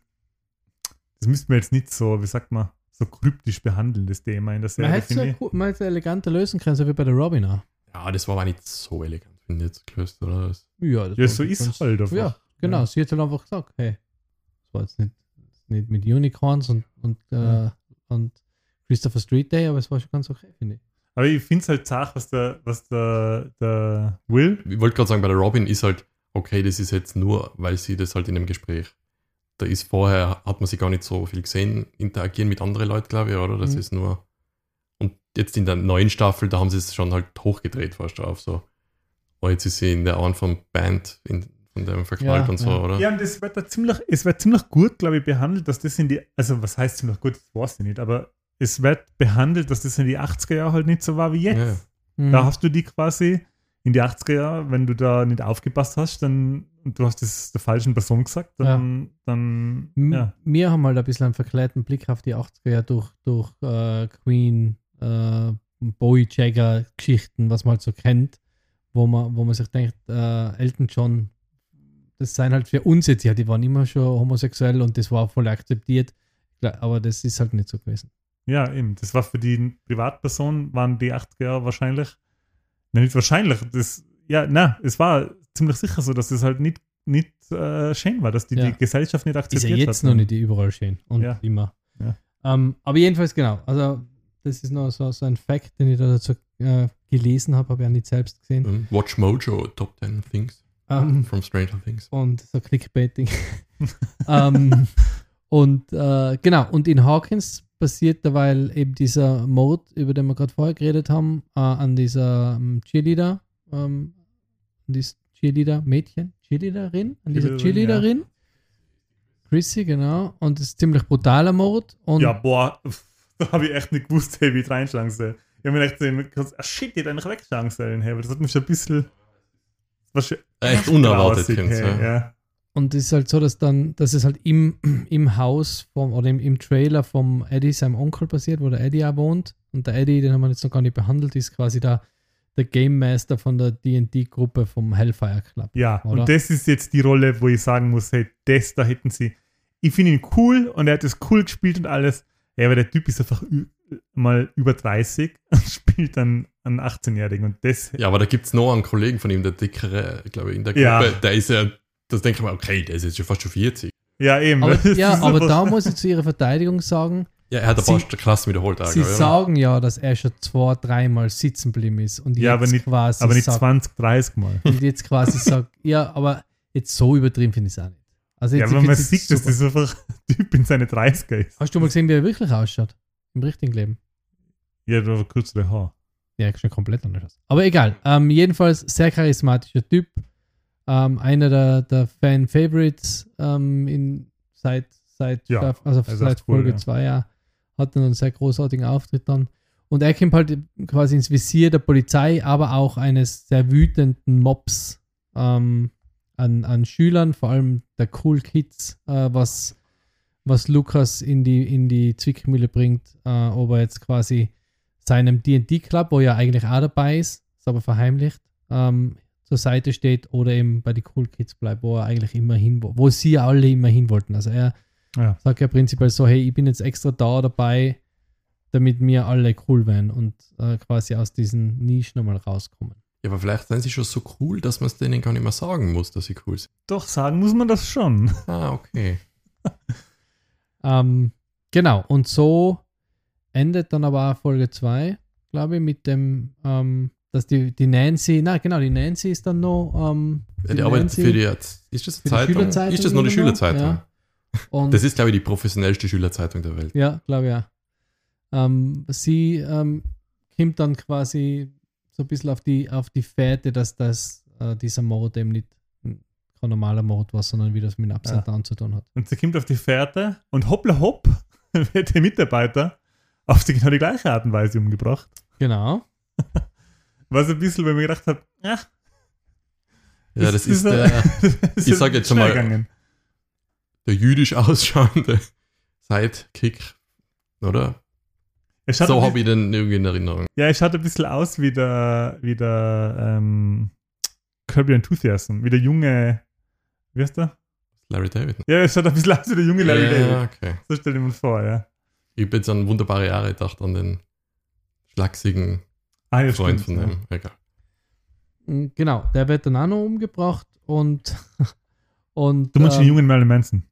das müsste man jetzt nicht so, wie sagt man, so kryptisch behandeln, das Thema in der Man Serie, hätte es ja man es eleganter lösen können, so wie bei der Robin auch. Ja, das war aber nicht so elegant, finde ich jetzt gelöst, oder? Das, Ja, das Ja, so ist halt einfach. Ja, genau. Ja. Sie hat halt einfach gesagt, hey, das war jetzt nicht, nicht mit Unicorns und, und, äh, Ja. und Christopher Street Day, aber es war schon ganz okay, finde ich. Aber ich finde es halt zart, was der, was der, der Will, ich wollte gerade sagen, bei der Robin ist halt, okay, das ist jetzt nur, weil sie das halt in einem Gespräch. Da ist vorher, hat man sie gar nicht so viel gesehen, interagieren mit anderen Leuten, glaube ich, oder? Das Mhm. ist nur. Und jetzt in der neuen Staffel, da haben sie es schon halt hochgedreht fast auf so. Oh, jetzt ist sie in der vom Band, in, von dem verknallt Ja, und so, ja. oder? ja, und das wird da ziemlich, es wird ziemlich gut, glaube ich, behandelt, dass das in die, also was heißt ziemlich gut, das weiß ich nicht, aber es wird behandelt, dass das in die 80er Jahre halt nicht so war wie jetzt. Ja. Mhm. Da hast du die quasi in die 80er Jahre, wenn du da nicht aufgepasst hast, dann und du hast das der falschen Person gesagt, dann, dann M- ja. Wir haben halt ein bisschen einen verklärten Blick auf die 80er Jahre durch, durch äh, Queen, äh, Bowie Jagger Geschichten, was man halt so kennt, wo man, wo man sich denkt, äh, Elton John, das seien halt für uns jetzt ja, die waren immer schon homosexuell und das war voll akzeptiert, aber das ist halt nicht so gewesen. Ja, eben. Das war für die Privatperson, waren die 80er Jahre wahrscheinlich. Nein, nicht wahrscheinlich. Das, ja, na, es war ziemlich sicher so, dass es halt nicht, nicht äh, schön war, dass die, Ja. die Gesellschaft nicht Ist akzeptiert ja jetzt hat. noch nicht überall schön und Ja. immer. Ja. Ähm, aber jedenfalls genau, also das ist noch so, so ein Fact, den ich da dazu äh, gelesen habe, habe ich ja nicht selbst gesehen. Mhm. Watch Mojo, Top 10 Things Ähm, from Stranger Things. und so Clickbaiting. ähm, und äh, genau, und in Hawkins passiert derweil eben dieser Mode, über den wir gerade vorher geredet haben, äh, an dieser ähm, Cheerleader, ähm, an dieses Cheerleader-Mädchen, Cheerleaderin, an dieser Cheerleaderin, Cheerleaderin. Chrissy, genau. Und das ist ziemlich brutaler Mord. Und Ja, boah, da habe ich echt nicht gewusst, hey, wie ich reinschlagen soll. Ich habe mir echt gedacht, ah, shit, ich hätte eigentlich wegschlagen sollen, hey, aber das hat mich schon ein bisschen. Echt unerwartet, hey, ja. ja. Und es ist halt so, dass dann, dass es halt im, im Haus vom, oder im, im Trailer vom Eddie, seinem Onkel passiert, wo der Eddie auch wohnt. Und der Eddie, den haben wir jetzt noch gar nicht behandelt, ist quasi der, der Game Master von der D&D-Gruppe vom Hellfire Club. Ja, Oder? und das ist jetzt die Rolle, wo ich sagen muss, hey, das, da hätten sie. Ich finde ihn cool und er hat das cool gespielt und alles. Ja, aber der Typ ist einfach mal über 30 und spielt dann einen 18-Jährigen und das. Ja, aber da gibt es noch einen Kollegen von ihm, der dickere, glaube ich, in der Gruppe. Ja. Der ist ja, das denke ich mir, okay, der ist jetzt schon fast schon 40. Ja, eben. Aber, ja, aber da muss ich zu ihrer Verteidigung sagen, Ja, er hat ein Sie- paar Klassen wiederholt. auch, Sie oder? sagen ja, dass er schon zwei, dreimal sitzen geblieben ist und Ja, jetzt aber nicht- quasi Aber nicht sagt, 20, 30 Mal. und jetzt quasi sagt, ja, aber jetzt so übertrieben finde ich es auch nicht. Also Ja, jetzt, wenn ich man sieht, dass das einfach ein Typ in seine 30er ist. Hast du mal gesehen, wie er wirklich ausschaut? Im richtigen Leben. Ja, da war kürzere Haar. Ja, schon komplett anders aus. Aber egal. Ähm, jedenfalls sehr charismatischer Typ. Ähm, einer der, der Fan-Favorites ähm, in, seit, seit, Ja, Staff- also seit echt cool, Folge ja. 2 ja. Hat einen sehr großartigen Auftritt dann. Und er kommt halt quasi ins Visier der Polizei, aber auch eines sehr wütenden Mobs ähm, an, an Schülern, vor allem der Cool Kids, äh, was, was Lukas in die, in die Zwickmühle bringt, äh, ob er jetzt quasi seinem D&D-Club, wo er eigentlich auch dabei ist, ist aber verheimlicht, ähm, zur Seite steht oder eben bei die Cool Kids bleibt, wo er eigentlich immer hin, wo, wo sie alle immer hin wollten. Also er Ja. sagt ja prinzipiell so, hey, ich bin jetzt extra da dabei, damit wir alle cool werden und äh, quasi aus diesen Nischen nochmal rauskommen. Ja, aber vielleicht sind sie schon so cool, dass man es denen gar nicht mehr sagen muss, dass sie cool sind. Doch, sagen muss man das schon. Ah, okay. Ähm, genau, und so endet dann aber auch Folge 2, glaube ich, mit dem, ähm, dass die, die Nancy, na genau, die Nancy ist dann noch ähm, Ja, die arbeitet Nancy für die jetzt. Ist das die eine Zeitung? Schülerzeitung Ist das die noch, Schülerzeitung? ja. und Das ist, glaube ich, die professionellste Schülerzeitung der Welt. Ja, glaube ich ja. Ähm, sie ähm, kommt dann quasi so ein bisschen auf die, auf die Fährte, dass das, äh, dieser Mord eben nicht kein normaler Mord war, sondern wie das mit Upside Down zu tun hat. Und sie kommt auf die Fährte und hoppla hopp wird der Mitarbeiter auf die genau die gleiche Art und Weise umgebracht. Genau. Was ein bisschen, weil ich mir gedacht habe, ja, Ja, das ist ein- der, das ich sag jetzt schon mal- gegangen. der jüdisch ausschauende Sidekick, oder? So habe ich den irgendwie in Erinnerung. Ja, es schaut ein bisschen aus wie der, wie der ähm, Kirby Enthusiasm, wie der junge, wie heißt der? Larry David. Ja, es schaut ein bisschen aus wie der junge Larry ja, David. okay. So stell dir mal vor, ja. Ich habe jetzt an wunderbare Jahre gedacht, an den schlachsigen Ah, ja, Freund von ja. dem. Egal. Mm, Genau, der wird dann auch noch umgebracht und und Du meinst den ähm, jungen Marilyn Manson.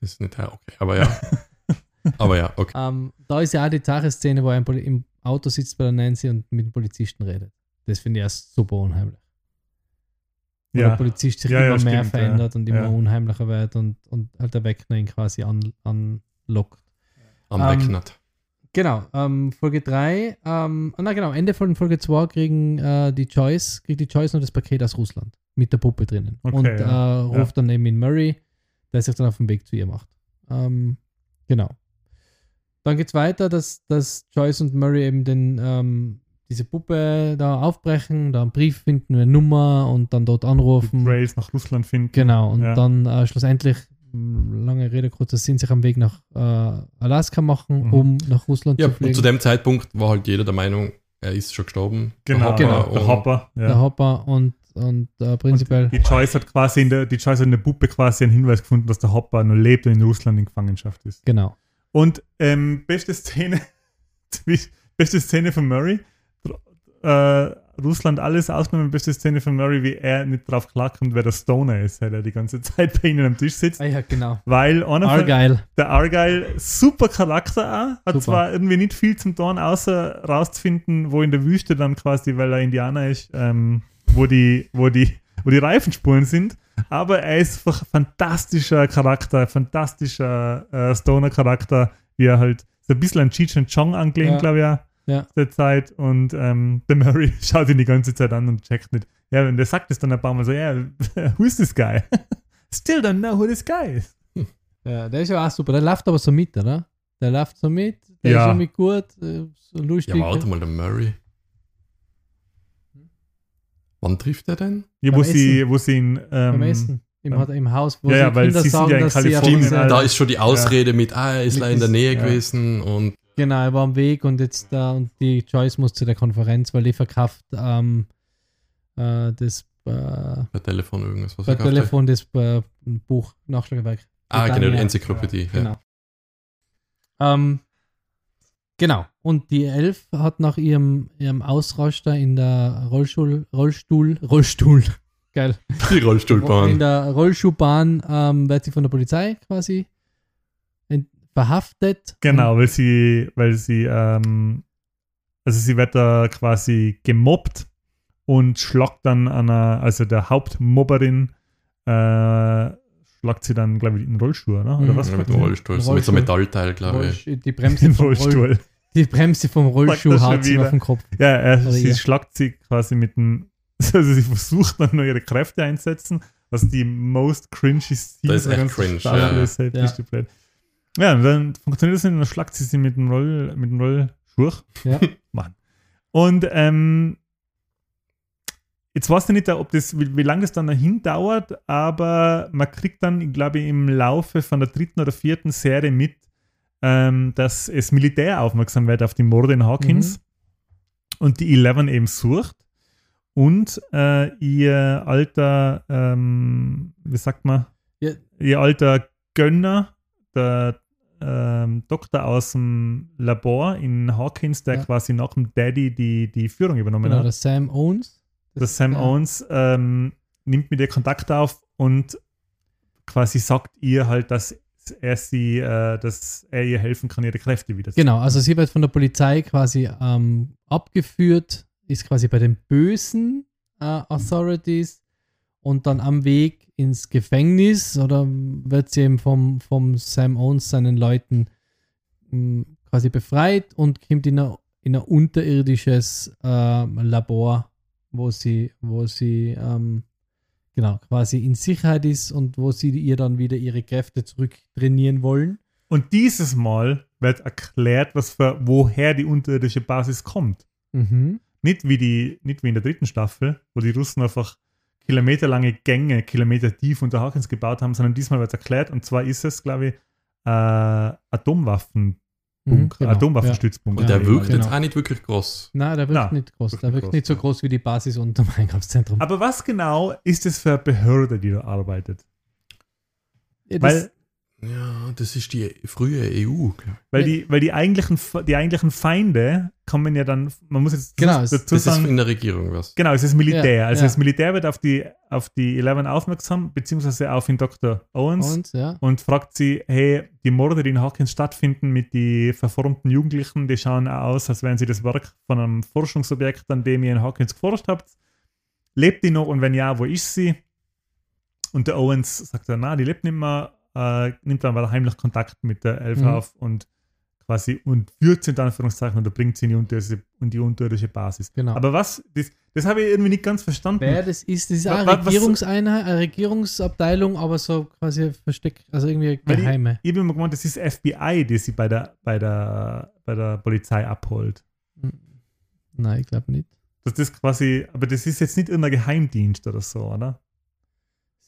Das ist nicht, ja, okay. Aber ja. aber ja, okay. ähm, da ist ja auch die Tagesszene, wo er im, Auto sitzt bei der Nancy und mit dem Polizisten redet. Das finde ich erst super unheimlich. Wo der Ja. Polizist sich Ja, ja, immer mehr stimmt, ja. verändert und immer Ja. unheimlicher wird und, und halt der Wegner ihn quasi an, anlockt. Am Ähm, Wegnet. Genau, ähm, Folge 3, ähm, ah, na genau, Ende von Folge 2 kriegen äh, die Choice, kriegt die Choice noch das Paket aus Russland mit der Puppe drinnen. Okay, und ja. äh, ruft dann eben in Murray, der sich dann auf den Weg zu ihr macht. Ähm, genau. Dann geht es weiter, dass, dass Joyce und Murray eben den, ähm, diese Puppe da aufbrechen, da einen Brief finden, eine Nummer und dann dort Die anrufen. Trails nach Russland finden. Genau, und Ja. dann äh, schlussendlich, lange Rede, kurzer Sinn, sich am Weg nach äh, Alaska machen, Mhm. um nach Russland Ja, zu fliegen. und zu dem Zeitpunkt war halt jeder der Meinung, er ist schon gestorben. Genau, Der Genau. Hopper der und- Hopper. Ja. der Hopper und, und äh, prinzipiell. Die Joyce hat quasi in der, die Joyce hat in der Puppe quasi einen Hinweis gefunden, dass der Hopper noch lebt und in Russland in Gefangenschaft ist. genau. Und ähm, beste Szene, beste Szene von Murray, äh, Russland alles ausgenommen, beste Szene von Murray, wie er nicht drauf klarkommt, wer der Stoner ist, weil er die ganze Zeit bei ihnen am Tisch sitzt. Ah, ja, genau. Weil einer von, Argyle. der Argyle, super Charakter auch, hat Super. zwar irgendwie nicht viel zum Tun, außer rauszufinden, wo in der Wüste dann quasi, weil er Indianer ist, ähm, wo, die, wo, die, wo die Reifenspuren sind, aber er ist einfach fantastischer Charakter, fantastischer äh, Stoner-Charakter, wie er halt so ein bisschen an Cheech and Chong angelehnt, Ja. glaube ich, auch, Ja. der Zeit und ähm, der Murray schaut ihn die ganze Zeit an und checkt nicht. Ja, und der sagt es dann ein paar Mal so, ja, who is this guy? Still don't know who this guy is. Ja, der ist ja auch super. Der läuft aber so mit, oder? Der läuft so mit, der Ja. ist irgendwie gut, äh, so lustig. Ja, warte mal, der Murray. Wann trifft er denn? Ja, Beim wo sie, wo sie ihn, Beim ähm, Essen. Im, hat- Im Haus, wo Ja, sie ja, weil Kinder sie sind sagen, ja in dass sie Kalifornien, sind. Alter. Da ist schon die Ausrede mit, ah, er ist leider in der Nähe ja. gewesen und Genau, er war am Weg und jetzt da und die Joyce muss zu der Konferenz, weil die verkauft ähm, äh, das äh, per Telefon irgendwas. Was per er. Telefon das äh, Buch Nachschlagewerk. Ah, genau, die. Enzyklopädie. Ja. Genau. Ähm, genau. Und die Elf hat nach ihrem, ihrem Ausraster in der Rollstuhl, Rollstuhl, Rollstuhl, geil. Die In Rollstuhlbahn. der Rollschuhbahn ähm, wird sie von der Polizei quasi verhaftet. Genau, weil sie, weil sie, ähm, also sie wird da quasi gemobbt und schlagt dann einer, also der Hauptmobberin, äh, schlagt sie dann, glaube ich, in den Rollstuhl, oder? Oder Mhm. was? Ja, mit dem? Rollstuhl, so mit so einem Metallteil, glaube ich. Rollstuhl- die Bremse vom Rollstuhl. Die Bremse vom Rollstuhl haut sie auf den Kopf. Ja, er, Oder sie ihr. schlagt sie quasi mit dem, also sie versucht dann nur ihre Kräfte einsetzen, was die most cringy Scenes Das ist echt cringe, ja. ist, halt Ja. richtig blöd. Ja, dann funktioniert das nicht und dann schlagt sie sie mit dem Roll, mit dem Rollschuh. Ja. Mann. Und ähm, jetzt weiß ich nicht, ob das, wie, wie lange das dann dahin dauert, aber man kriegt dann, ich glaube, im Laufe von der dritten oder vierten Serie mit, ähm, dass es Militär aufmerksam wird auf die Morde in Hawkins und die Eleven eben sucht und äh, ihr alter, ähm, wie sagt man, Ja. ihr alter Gönner, der ähm, Doktor aus dem Labor in Hawkins, der Ja. quasi nach dem Daddy die, die Führung übernommen Genau, hat. der Sam Owens. Der Sam ja. Owens ähm, nimmt mit ihr Kontakt auf und quasi sagt ihr halt, dass er sie, äh, dass er ihr helfen kann, ihre Kräfte wieder zu Genau, also sie wird von der Polizei quasi ähm, abgeführt, ist quasi bei den bösen äh, Authorities und dann am Weg ins Gefängnis oder wird sie eben vom, vom Sam Owens seinen Leuten mh, quasi befreit und kommt in ein, in ein unterirdisches äh, Labor, wo sie, wo sie ähm, genau quasi in Sicherheit ist und wo sie ihr dann wieder ihre Kräfte zurück trainieren wollen. Und dieses Mal wird erklärt, was für, woher die unterirdische Basis kommt. Mhm. Nicht wie, die, nicht wie in der dritten Staffel, wo die Russen einfach kilometerlange Gänge, Kilometer tief unter Hawkins gebaut haben, sondern diesmal wird erklärt. Und zwar ist es, glaube ich, äh, Atomwaffenbunker, Mhm, genau, Atomwaffenstützpunkt. Und Ja, der wirkt genau. jetzt auch nicht wirklich groß. Nein, der wirkt Na, nicht groß. wirkt Der wirkt groß, nicht so groß wie die Basis unterm Einkaufszentrum. Aber was genau ist es für eine Behörde, die da arbeitet? Ja, das- Weil, Ja, das ist die frühe EU. ich. weil, Ja. die, weil die, eigentlichen, die eigentlichen Feinde kommen ja dann, man muss jetzt Genau, dazu es- Das ist sagen, in der Regierung was. Genau, es ist Militär. Ja, also ja. das Militär wird auf die, auf die Eleven aufmerksam, beziehungsweise auf den Dr. Owens und, ja. und fragt sie, hey, die Morde, die in Hawkins stattfinden mit den verformten Jugendlichen, die schauen aus, als wären sie das Werk von einem Forschungsobjekt, an dem ihr in Hawkins geforscht habt. Lebt die noch und wenn ja, wo ist sie? Und der Owens sagt dann, na, die lebt nicht mehr, äh, nimmt dann weiter heimlich Kontakt mit der Elf Mhm. auf und quasi und führt sie in Anführungszeichen oder bringt sie in die unterirdische, in die unterirdische Basis. Genau. Aber was, das, das habe ich irgendwie nicht ganz verstanden. Wer das ist, das ist eine wa- was- Regierungseinheit, eine Regierungsabteilung, aber so quasi versteckt, also irgendwie geheime. Ich habe immer gemeint, das ist FBI, die sie bei der, bei der, bei der Polizei abholt. Nein, ich glaube nicht. Das quasi, aber das ist jetzt nicht irgendein Geheimdienst oder so, oder?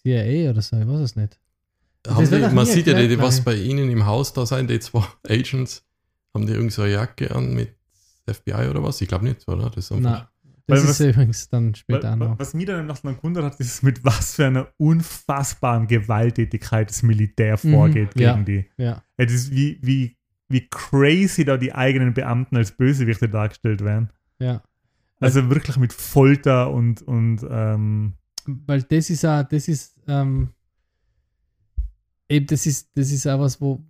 CIA oder so, ich weiß es nicht. Die, man sieht ja, die, was bei ihnen im Haus da sein, die zwei Agents, haben die irgend so Jacke an mit FBI oder was? Ich glaube nicht, oder? Das ist einfach, Nein. Das Weil ist was- übrigens dann Weil, später auch noch. was mich dann noch gewundert hat, ist, mit was für einer unfassbaren Gewalttätigkeit das Militär Mhm, vorgeht ja. gegen die. Ja. Ja, das ist wie, wie, wie crazy da die eigenen Beamten als Bösewichte dargestellt werden. ja. Also wirklich mit Folter und, und ähm, weil das ist auch, das ist, ähm, eben, das ist, das ist auch was, wo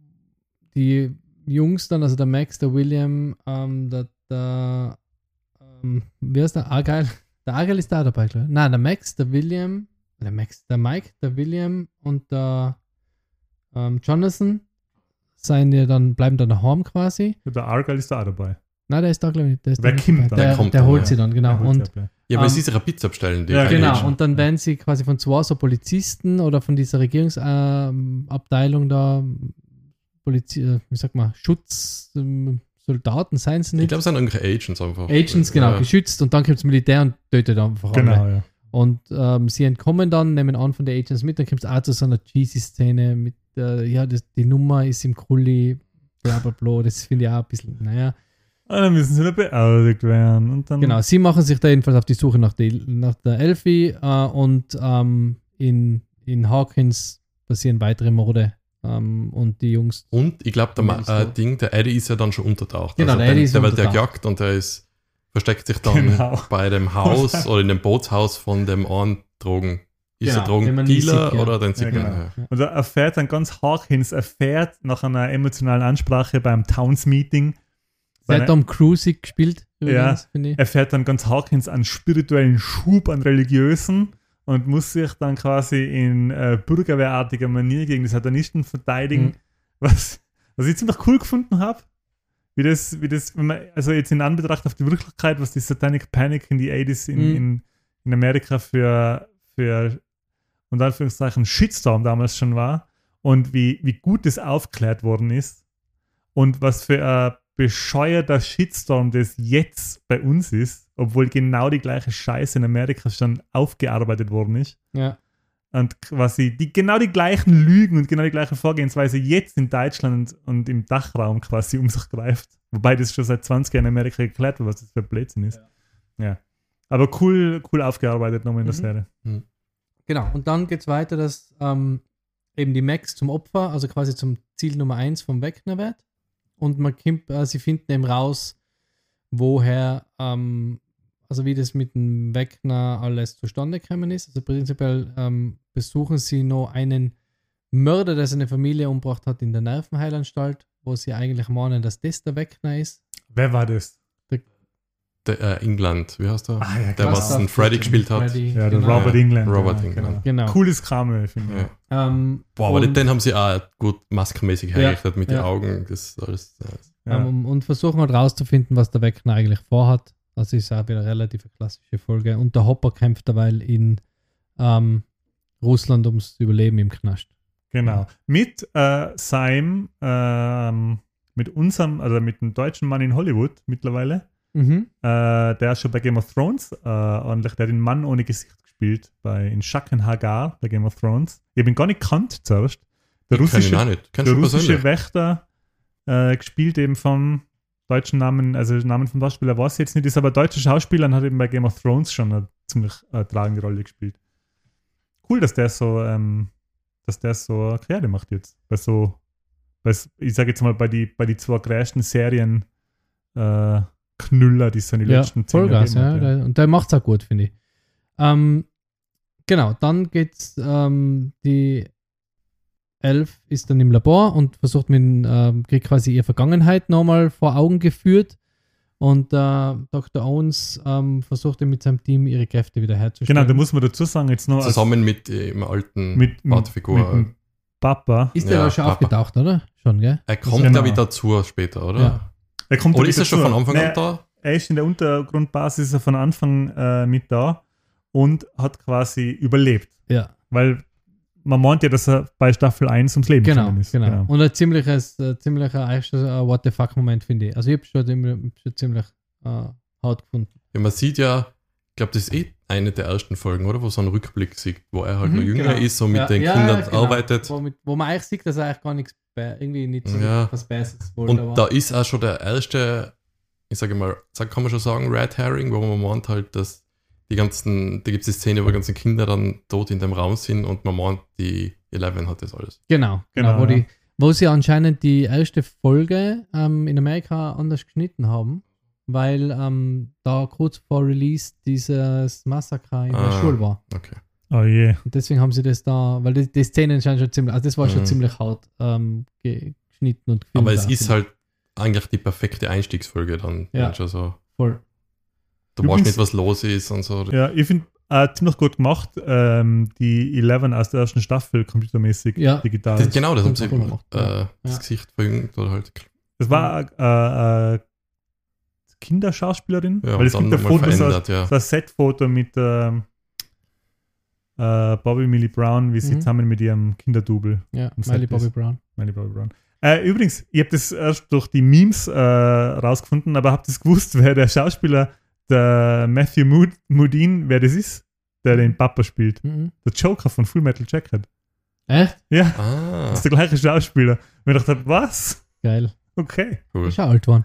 die Jungs dann, also der Max, der William, ähm, der, der ähm, wie heißt der? Argyle? Der Argyle ist da dabei, glaube ich. Nein, der Max, der William, der Max, der Mike, der William und der ähm, Jonathan seien ja dann, bleiben dann daheim quasi. der Argyle ist da auch dabei. Nein, der ist da, glaube ich, nicht. Der, ist Wer da kommt dabei. Der, Der kommt der dann, holt ja. sie dann, genau. Und sie ab, ja, weil Ähm, sie ist ja Pizza bestellen. Die Ja, Genau, Agents. und dann werden sie quasi von zwei so Polizisten oder von dieser Regierungsabteilung da, Polizi äh, wie sagt man, Schutzsoldaten, seien sie Ich nicht? glaube, es sind irgendwelche Agents einfach. Agents, genau, Ja. geschützt und dann kommt das Militär und tötet einfach alle. Genau, ja. Und ähm, sie entkommen dann, nehmen an von den Agents mit, dann kommt es auch zu so einer cheesy-Szene mit, äh, ja, das, die Nummer ist im Krulli, bla bla bla, das finde ich auch ein bisschen, naja. Und dann müssen sie da beerdigt werden. Und dann, Genau, sie machen sich da jedenfalls auf die Suche nach, die, nach der Elfie äh, und ähm, in, in Hawkins passieren weitere Morde ähm, und die Jungs. Und ich glaube, der äh. Ding, der Eddie ist ja dann schon untertaucht. Genau, also der Eddie ist der wird ja untertaucht. gejagt und der ist, versteckt sich dann Genau. bei dem Haus oder in dem Bootshaus von dem einen Drogen. ist Genau, er nie Drogendealer ja. oder den sieht Ja, man. genau. ja. Und er erfährt dann ganz Hawkins, erfährt nach einer emotionalen Ansprache beim Towns-Meeting, Der seine- hat Tom Cruise gespielt, übrigens, ich. erfährt dann ganz Hawkins einen spirituellen Schub an Religiösen und muss sich dann quasi in äh, bürgerwehrartiger Manier gegen die Satanisten verteidigen, Mhm. was, was ich ziemlich cool gefunden habe. Wie das, wie das, wenn man, also jetzt in Anbetracht auf die Wirklichkeit, was die Satanic Panic in die 80s in, Mhm. in, in Amerika für, für unter Anführungszeichen Shitstorm damals schon war und wie, wie gut das aufklärt worden ist und was für ein bescheuerter Shitstorm das jetzt bei uns ist, obwohl genau die gleiche Scheiße in Amerika schon aufgearbeitet worden ist Ja. und quasi die, genau die gleichen Lügen und genau die gleiche Vorgehensweise jetzt in Deutschland und, im Dachraum quasi um sich greift. Wobei das schon seit 20 Jahren in Amerika geklärt wird, was das für ein Blödsinn ist. Ja. Aber cool, cool aufgearbeitet nochmal in der Mhm. Serie. Genau. Und dann geht es weiter, dass ähm, eben die Max zum Opfer, also quasi zum Ziel Nummer 1 vom Wegner wird. Und man kommt, äh, sie finden eben raus, woher, ähm, also wie das mit dem Wegner alles zustande gekommen ist. Also prinzipiell ähm, besuchen sie noch einen Mörder, der seine Familie umgebracht hat in der Nervenheilanstalt, wo sie eigentlich meinen, dass das der Wegner ist. Wer war das? Der, äh, England, wie heißt der? Ah, ja, der, was einen Freddy gespielt hat. Freddy, Ja, der genau. Robert England. Robert ja, England. Genau. Cooles Cameo, finde ich. Ja. Ähm, Boah, aber und- den haben sie auch gut maskenmäßig Ja, hergerichtet mit den. Augen. Das alles. Ja. Ähm, und versuchen halt rauszufinden, was der Wegner eigentlich vorhat. Das ist auch wieder eine relativ klassische Folge. Und der Hopper kämpft derweil in ähm, Russland ums Überleben im Knast. Genau. Mit äh, seinem, ähm, mit unserem, also mit dem deutschen Mann in Hollywood mittlerweile, Mhm. äh, der ist schon bei Game of Thrones äh, ordentlich, der hat den Mann ohne Gesicht gespielt, bei in Shaken Hagar bei Game of Thrones. Ich habe ihn gar nicht kannt zuerst. Der ich kenn ihn russische, auch nicht. Kennst der russische? Wächter, äh, gespielt eben vom deutschen Namen, also Namen vom Schauspieler weiß ich jetzt nicht, ist aber deutscher Schauspieler und hat eben bei Game of Thrones schon eine ziemlich äh, tragende Rolle gespielt. Cool, dass der so, ähm, dass der so eine Karriere macht jetzt. Bei so, bei, ich sage jetzt mal, bei die, bei die zwei größten Serien äh, Knüller, die den Ja, letzten zehn Vollgas, ja. hat, Der, und der macht es auch gut, finde ich. Ähm, genau, dann geht's, ähm, die Elf ist dann im Labor und versucht mit, ähm, kriegt quasi ihre Vergangenheit nochmal vor Augen geführt. Und äh, Dr. Owens ähm, versucht dann mit seinem Team ihre Kräfte wiederherzustellen. Genau, da muss man dazu sagen, jetzt noch als- Zusammen mit dem alten mit, Vaterfigur. mit dem Papa. Ist der Ja, da schon Papa. aufgetaucht, oder? Schon, gell? er kommt, Genau. glaube ich, dazu später, oder? Ja. Er kommt Oder ist er schon von Anfang an da? er ist in der Untergrundbasis ist er von Anfang äh, mit da und hat quasi überlebt. Ja, Weil man meint ja, dass er bei Staffel 1 ums Leben genau. gekommen ist. genau. Und ein ziemliches, äh, ziemlicher äh, What the fuck-Moment, finde ich. Also ich habe schon, ziemlich- schon ziemlich äh, hart gefunden. Ja, man sieht ja, ich glaube, das ist eh eine der ersten Folgen, oder? Wo so ein Rückblick sieht, wo er halt Mhm, noch jünger genau. ist und mit Ja, den ja, Kindern genau. arbeitet. Wo, mit, wo man eigentlich sieht, dass er eigentlich gar nichts, irgendwie nicht so Ja. was Besseres wollte. Und aber- da ist auch schon der erste, ich sage mal, sag- kann man schon sagen, Red Herring, wo man meint halt, dass die ganzen, da gibt es die Szene, wo die ganzen Kinder dann tot in dem Raum sind und man meint, die Eleven hat das alles. Genau, genau. Genau, wo, ja. die, wo sie anscheinend die erste Folge ähm, in Amerika anders geschnitten haben, weil ähm, da kurz vor Release dieses Massaker in der Ah. Schule war. Okay. Oh je. Und deswegen haben sie das da, weil die, die Szenen scheinen schon ziemlich, also das war schon Mhm. ziemlich hart ähm, ge- geschnitten und gefilmt. Aber es ist halt eigentlich die perfekte Einstiegsfolge dann. Ja. schon so. voll. Du Übrigens- weißt nicht, was los ist und so. Ja, ich finde äh, ziemlich gut gemacht, ähm, die 11 aus der ersten Staffel computermäßig Ja. digital. Das, genau, das haben das sie gemacht, äh, ja. das Ja. Gesicht verjüngt oder halt. Das war äh, äh, Kinderschauspielerin, Ja, weil es gibt ein Foto, so, so ein Set-Foto mit ähm, äh, Bobby Millie Brown, wie sie Mhm. zusammen mit ihrem Kinderdouble Ja, Miley Bobby Brown. Meine Bobby Brown. Äh, übrigens, ich habe das erst durch die Memes äh, rausgefunden, aber habt ihr gewusst, wer der Schauspieler, der Matthew Mood Modine, wer das ist? Der den Papa spielt. Mhm. Der Joker von Full Metal Jacket. Echt? Ja, Ah, das ist der gleiche Schauspieler. Und ich dachte, was? Geil. Okay. cool. Ist ja alt geworden.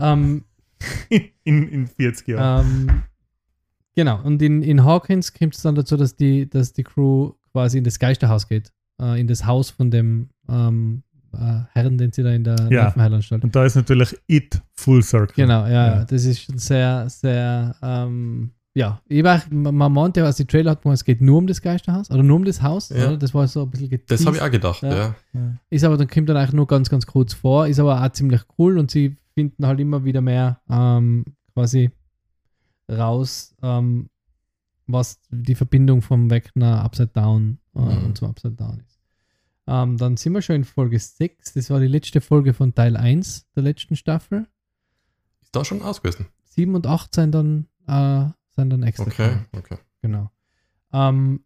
Ähm, In, in 40 Jahren. Ähm, genau, und in, in Hawkins kommt es dann dazu, dass die, dass die Crew quasi in das Geisterhaus geht. Äh, in das Haus von dem ähm, äh, Herrn, den sie da in der Ja. Nervenheilanstalt. Und da ist natürlich It Full Circle. Genau, ja, Ja. Das ist schon sehr, sehr ähm, ja, ich war, man meinte, als die Trailer hat, es geht nur um das Geisterhaus oder nur um das Haus. Ja. Oder? Das war so ein bisschen Das geteased. habe ich auch gedacht, Ja. ja. Ist aber dann kommt dann eigentlich nur ganz, ganz kurz vor, ist aber auch ziemlich cool und sie finden halt immer wieder mehr ähm, quasi raus, ähm, was die Verbindung vom Vecna Upside Down äh, Mhm. und zum Upside Down ist. Ähm, dann sind wir schon in Folge 6, das war die letzte Folge von Teil 1 der letzten Staffel. Ist da schon ausgewiesen? 7 und 8 sind dann, äh, sind dann extra. Okay, gekommen. okay. Genau. Ähm,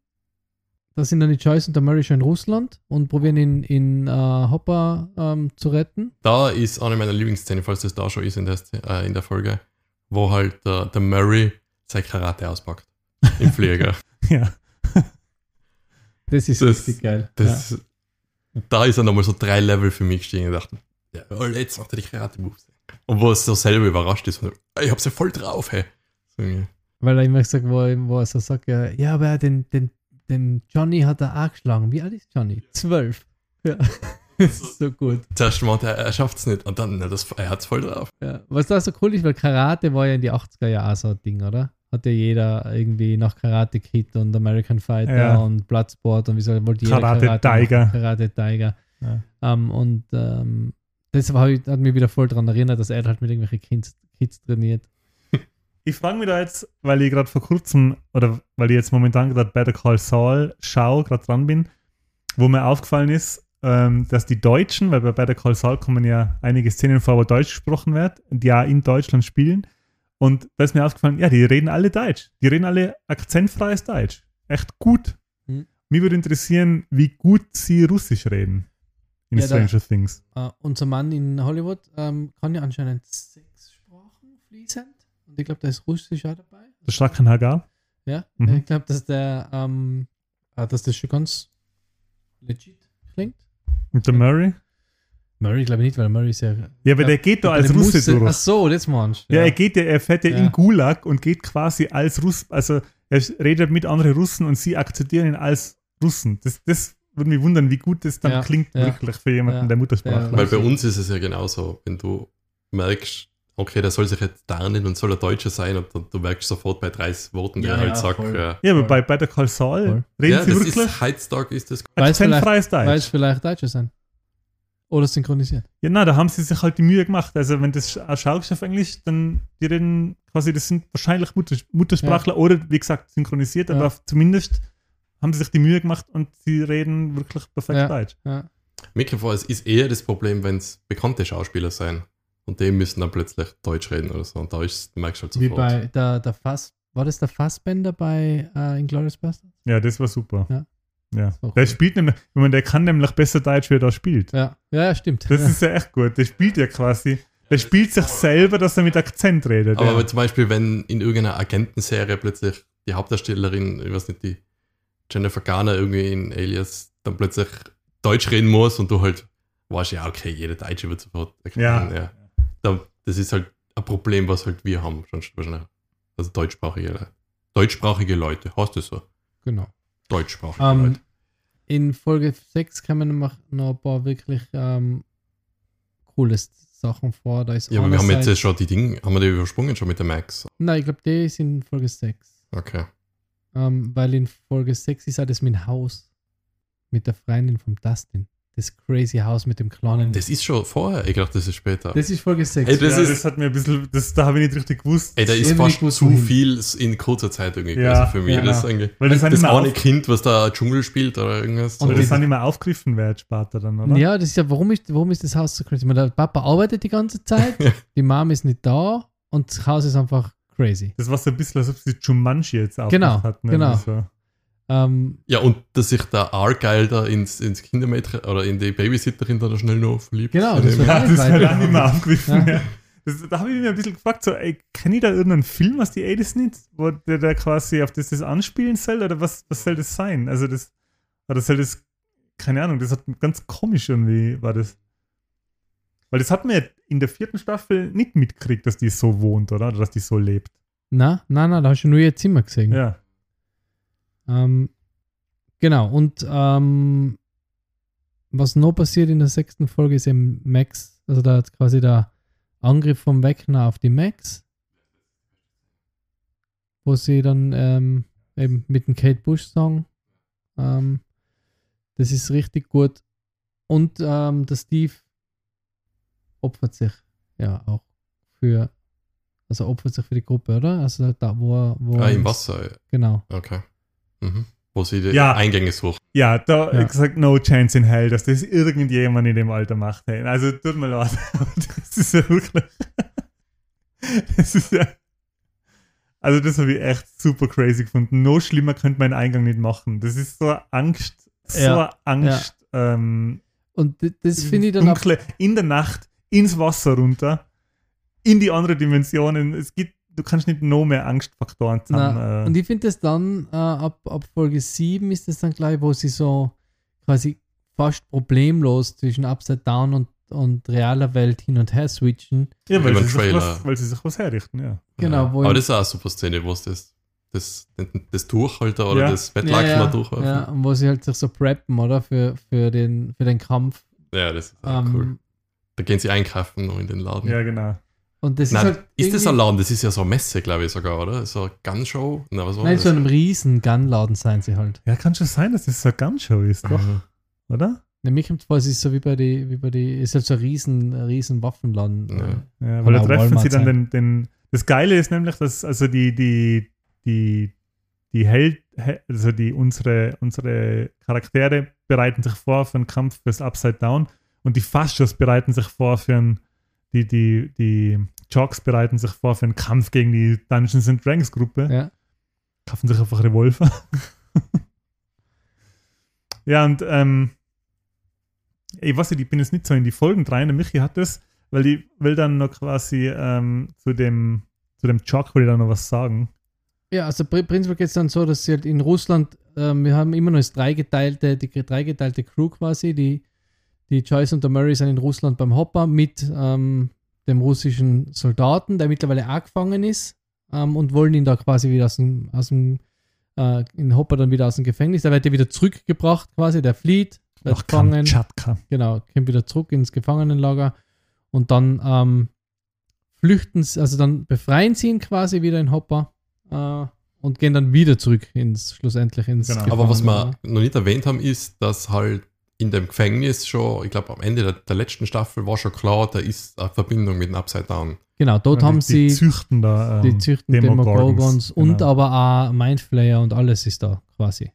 da sind dann die Joyce und der Murray schon in Russland und probieren ihn in äh, Hopper ähm, zu retten. Da ist eine meiner Lieblingsszenen, falls das da schon ist in der, äh, in der Folge, wo halt der, der Murray sein Karate auspackt. Im Flieger. Ja. Das ist Das- richtig geil. Das, Da ist er nochmal so drei Level für mich gestiegen und dachte, ja, oh, jetzt macht er die Karate-Moves. Und wo es so selber überrascht ist, und, ich hab's ja voll drauf, hey. So, ja. Weil er immer gesagt, wo, er- wo er so sagt, ja, ja aber den, den, den Johnny hat er auch geschlagen. Wie alt ist Johnny? Zwölf. Ja. Das ist so gut. Zuerst meinte er, er schafft's nicht. Und dann, na, das, er hat's voll drauf. Ja. Was da so cool ist, weil Karate war ja in die 80er Jahre so ein Ding, oder? Hat ja jeder irgendwie nach Karate Kid und American Fighter Ja. und Bloodsport und wie soll wollte jeder Karate. Tiger. Karate Tiger. Ja. Ähm, und ähm, das war, hat mich wieder voll daran erinnert, dass er halt mit irgendwelchen Kids, Kids trainiert. Ich frage mich da jetzt, weil ich gerade vor kurzem, oder weil ich jetzt momentan gerade Better Call Saul schaue, gerade dran bin, wo mir aufgefallen ist, ähm, dass die Deutschen, weil bei Better Call Saul kommen ja einige Szenen vor, wo Deutsch gesprochen wird, die ja in Deutschland spielen. Und da ist mir aufgefallen, ja, die reden alle Deutsch. Die reden alle akzentfreies Deutsch. Echt gut. Hm. Mich würde interessieren, wie gut sie Russisch reden in Ja, da- Stranger Things. Äh, unser Mann in Hollywood ähm, kann ja anscheinend sechs Sprachen fließend. Und ich glaube, da ist Russisch auch dabei. Das Schracken Hagar. Ja, Mhm. ich glaube, dass der, ähm, äh, dass das schon ganz legit klingt. Und der Murray. Murray glaube ich nicht, weil Murray ist ja. Ja, aber der geht da als Russe durch. Ach so, das meinst du. Ja, er geht ja, er fährt ja, Ja. in Gulag und geht quasi als Russ, also er redet mit anderen Russen und sie akzeptieren ihn als Russen. Das, das würde mich wundern, wie gut das dann Ja, klingt ja. wirklich für jemanden, Ja, der Muttersprachler ja. Weil ist. bei uns ist es ja genauso, wenn du merkst, okay, der soll sich jetzt tarnen und soll ein Deutscher sein und dann, du merkst sofort bei drei Worten, die Ja, er halt ja, sagt, voll. ja, Ja, aber bei Better Call Saul Voll. reden ja sie das wirklich ist, heutzutage ist das Weiß vielleicht, akzentfreies weil es Deutsch. vielleicht Deutsche sind. Oder synchronisiert. Ja, na, da haben sie sich halt die Mühe gemacht. Also wenn das auch schaust auf Englisch, dann die reden quasi, das sind wahrscheinlich Mutters Muttersprachler oder wie gesagt synchronisiert, Ja. aber zumindest haben sie sich die Mühe gemacht und sie reden wirklich perfekt Ja. Deutsch. Ja. Mikrofon es ist eher das Problem, wenn es bekannte Schauspieler sein und die müssen dann plötzlich Deutsch reden oder so und da ist, merkst du halt Wie sofort. bei der, der Fass, war das der Fassbender bei äh, Inglourious Bastards? Ja, das war super. Ja. Ja. war Der cool. spielt nämlich, ich meine, der kann nämlich besser Deutsch, wie er da spielt. Ja, ja, ja stimmt. Das ja. ist ja echt gut. Der spielt ja quasi, der spielt sich selber, dass er mit Akzent redet. Aber ja. wenn zum Beispiel, wenn in irgendeiner Agentenserie plötzlich die Hauptdarstellerin, ich weiß nicht, die Jennifer Garner irgendwie in Alias dann plötzlich Deutsch reden muss und du halt weißt, ja, okay, jeder Deutsche wird sofort erkennen. Ja. Da, das ist halt ein Problem, was halt wir haben, schon wahrscheinlich. Also deutschsprachige, deutschsprachige Leute, hast du so? genau. Deutschsprachige Ähm, Leute. in Folge 6 kommen noch, noch ein paar wirklich ähm, coole Sachen vor. Da ist Ja, aber wir haben jetzt schon die Dinge, haben wir die übersprungen schon mit der Max? Nein, ich glaube, die ist in Folge 6. Okay. Ähm, weil in Folge 6 ist auch das mit dem Haus. Mit der Freundin vom Dustin. Das crazy Haus mit dem kleinen. Das ist schon vorher, ich glaube, das ist später. Das ist Folge 6. Ey, das ja, ist- das hat mir ein bisschen, das, da habe ich nicht richtig gewusst. Ey, da ist fast zu wohin. viel in kurzer Zeit irgendwie Ja, für mich. ja. Das, ist eigentlich, Weil das, das, eine Kind, was da Dschungel spielt oder irgendwas. Und weil so. das sind immer aufgegriffen wird später dann, oder? Ja, das ist ja, warum ist, warum ist das Haus so crazy? Meine, Der Papa arbeitet die ganze Zeit, die Mom ist nicht da und das Haus ist einfach crazy. Das war so ein bisschen, als ob sie Jumanji jetzt aufgemacht Genau, hat. Ne? genau. So. Ähm, ja, und dass sich der Argyle da ins, ins Kindermädchen oder in die Babysitterin da schnell noch verliebt. Genau, das war- Ja, das weiter. wird auch nicht mehr aufgegriffen. Ja. Ja. Das, da habe ich mich ein bisschen gefragt, so, ey, kenne ich da irgendeinen Film aus die 80s nicht, wo der da quasi auf das, das anspielen soll, oder was, was soll das sein? Also das, oder soll das, keine Ahnung, das hat ganz komisch irgendwie, war das. Weil das hat man ja in der vierten Staffel nicht mitgekriegt, dass die so wohnt, oder? Oder dass die so lebt. na, na, na, da hast du nur ihr Zimmer gesehen. Ja. Ähm, genau, und ähm, was noch passiert in der sechsten Folge ist eben Max, also da hat quasi der Angriff vom Wegner auf die Max. wo sie dann ähm, eben mit dem Kate Bush Song, ähm, das ist richtig gut. Und ähm, der Steve opfert sich ja auch für, also opfert sich für die Gruppe, oder? Also da, wo er, wo Ah, er- im Wasser. Genau. Okay. Mhm. Wo sie die Ja. Eingänge suchen. Ja, da Ja. ich gesagt, no chance in hell, dass das irgendjemand in dem Alter macht. Hey. Also tut mir leid, das ist ja wirklich. das ist ja. Also das habe ich echt super crazy gefunden. No schlimmer könnte man einen Eingang nicht machen. Das ist so eine Angst, so Ja, eine Angst. Ähm, Und das finde ich dann auch dunkle, in der Nacht ins Wasser runter, in die andere Dimensionen. Es gibt, du kannst nicht noch mehr Angstfaktoren zusammen. Na, äh, und ich finde das dann, äh, ab, ab Folge 7 ist das dann gleich, wo sie so quasi fast problemlos zwischen Upside Down und, und realer Welt hin und her switchen. ja, weil sie, sich was, weil sie sich was herrichten, ja. Genau, Ja. wo Aber das ist auch eine super Szene, wo es das, das, das Durchhalter oder Ja. das Bettlaken ja, da durchwerfen. ja, und wo sie halt sich so preppen, oder? Für, für, den, für den Kampf. Ja, das ist auch Ähm, cool. Da gehen sie einkaufen noch in den Laden. Ja, genau. Und das Nein, ist halt. ist das ein Laden? Das ist ja so eine Messe, glaube ich sogar, oder? So eine Gunshow? Na, was war Nein, das? so einem riesen Gunladen seien sie halt. Ja, kann schon sein, dass das so eine Gunshow ist, doch, Mhm. oder? Ne, mir kommt vor, es ist so wie bei die, wie bei die, ist halt so ein riesen, riesen Waffenladen. Ja. Ja, Kann weil da treffen Walmart sie dann den, den. Das Geile ist nämlich, dass also die, die, die, die Held, He- also die unsere, unsere Charaktere bereiten sich vor für einen Kampf fürs Upside Down und die Faschos bereiten sich vor für einen, die, die, die Jocks bereiten sich vor für einen Kampf gegen die Dungeons and Dragons Gruppe. Ja. Kaufen sich einfach Revolver. ja, und ähm, ich weiß nicht, ich bin jetzt nicht so in die Folgen rein. Der Michi hat das, weil ich will dann noch quasi ähm, zu dem zu dem Jock will ich dann noch was sagen. Ja, also pr- prinzipiell geht es dann so, dass sie halt in Russland, ähm, wir haben immer noch das dreigeteilte, die dreigeteilte Crew quasi, die, die Joyce und der Murray sind in Russland beim Hopper mit ähm, dem russischen Soldaten, der mittlerweile auch gefangen ist ähm, und wollen ihn da quasi wieder aus dem, aus dem äh, in Hopper dann wieder aus dem Gefängnis, der wird ja wieder zurückgebracht quasi, der flieht, wird Nach gefangen, Kamtschatka. genau, kommt wieder zurück ins Gefangenenlager und dann ähm, flüchten sie, also dann befreien sie ihn quasi wieder in Hopper äh, und gehen dann wieder zurück ins, schlussendlich ins Genau. Aber was wir noch nicht erwähnt haben, ist, dass halt in dem Gefängnis schon, ich glaube am Ende der, der letzten Staffel war schon klar, da ist eine Verbindung mit dem Upside Down. Genau, dort Ja, haben die, sie die züchten da. die Ähm, züchten Demogorgons, Demogorgons und genau. aber auch Mindflayer und alles ist da quasi.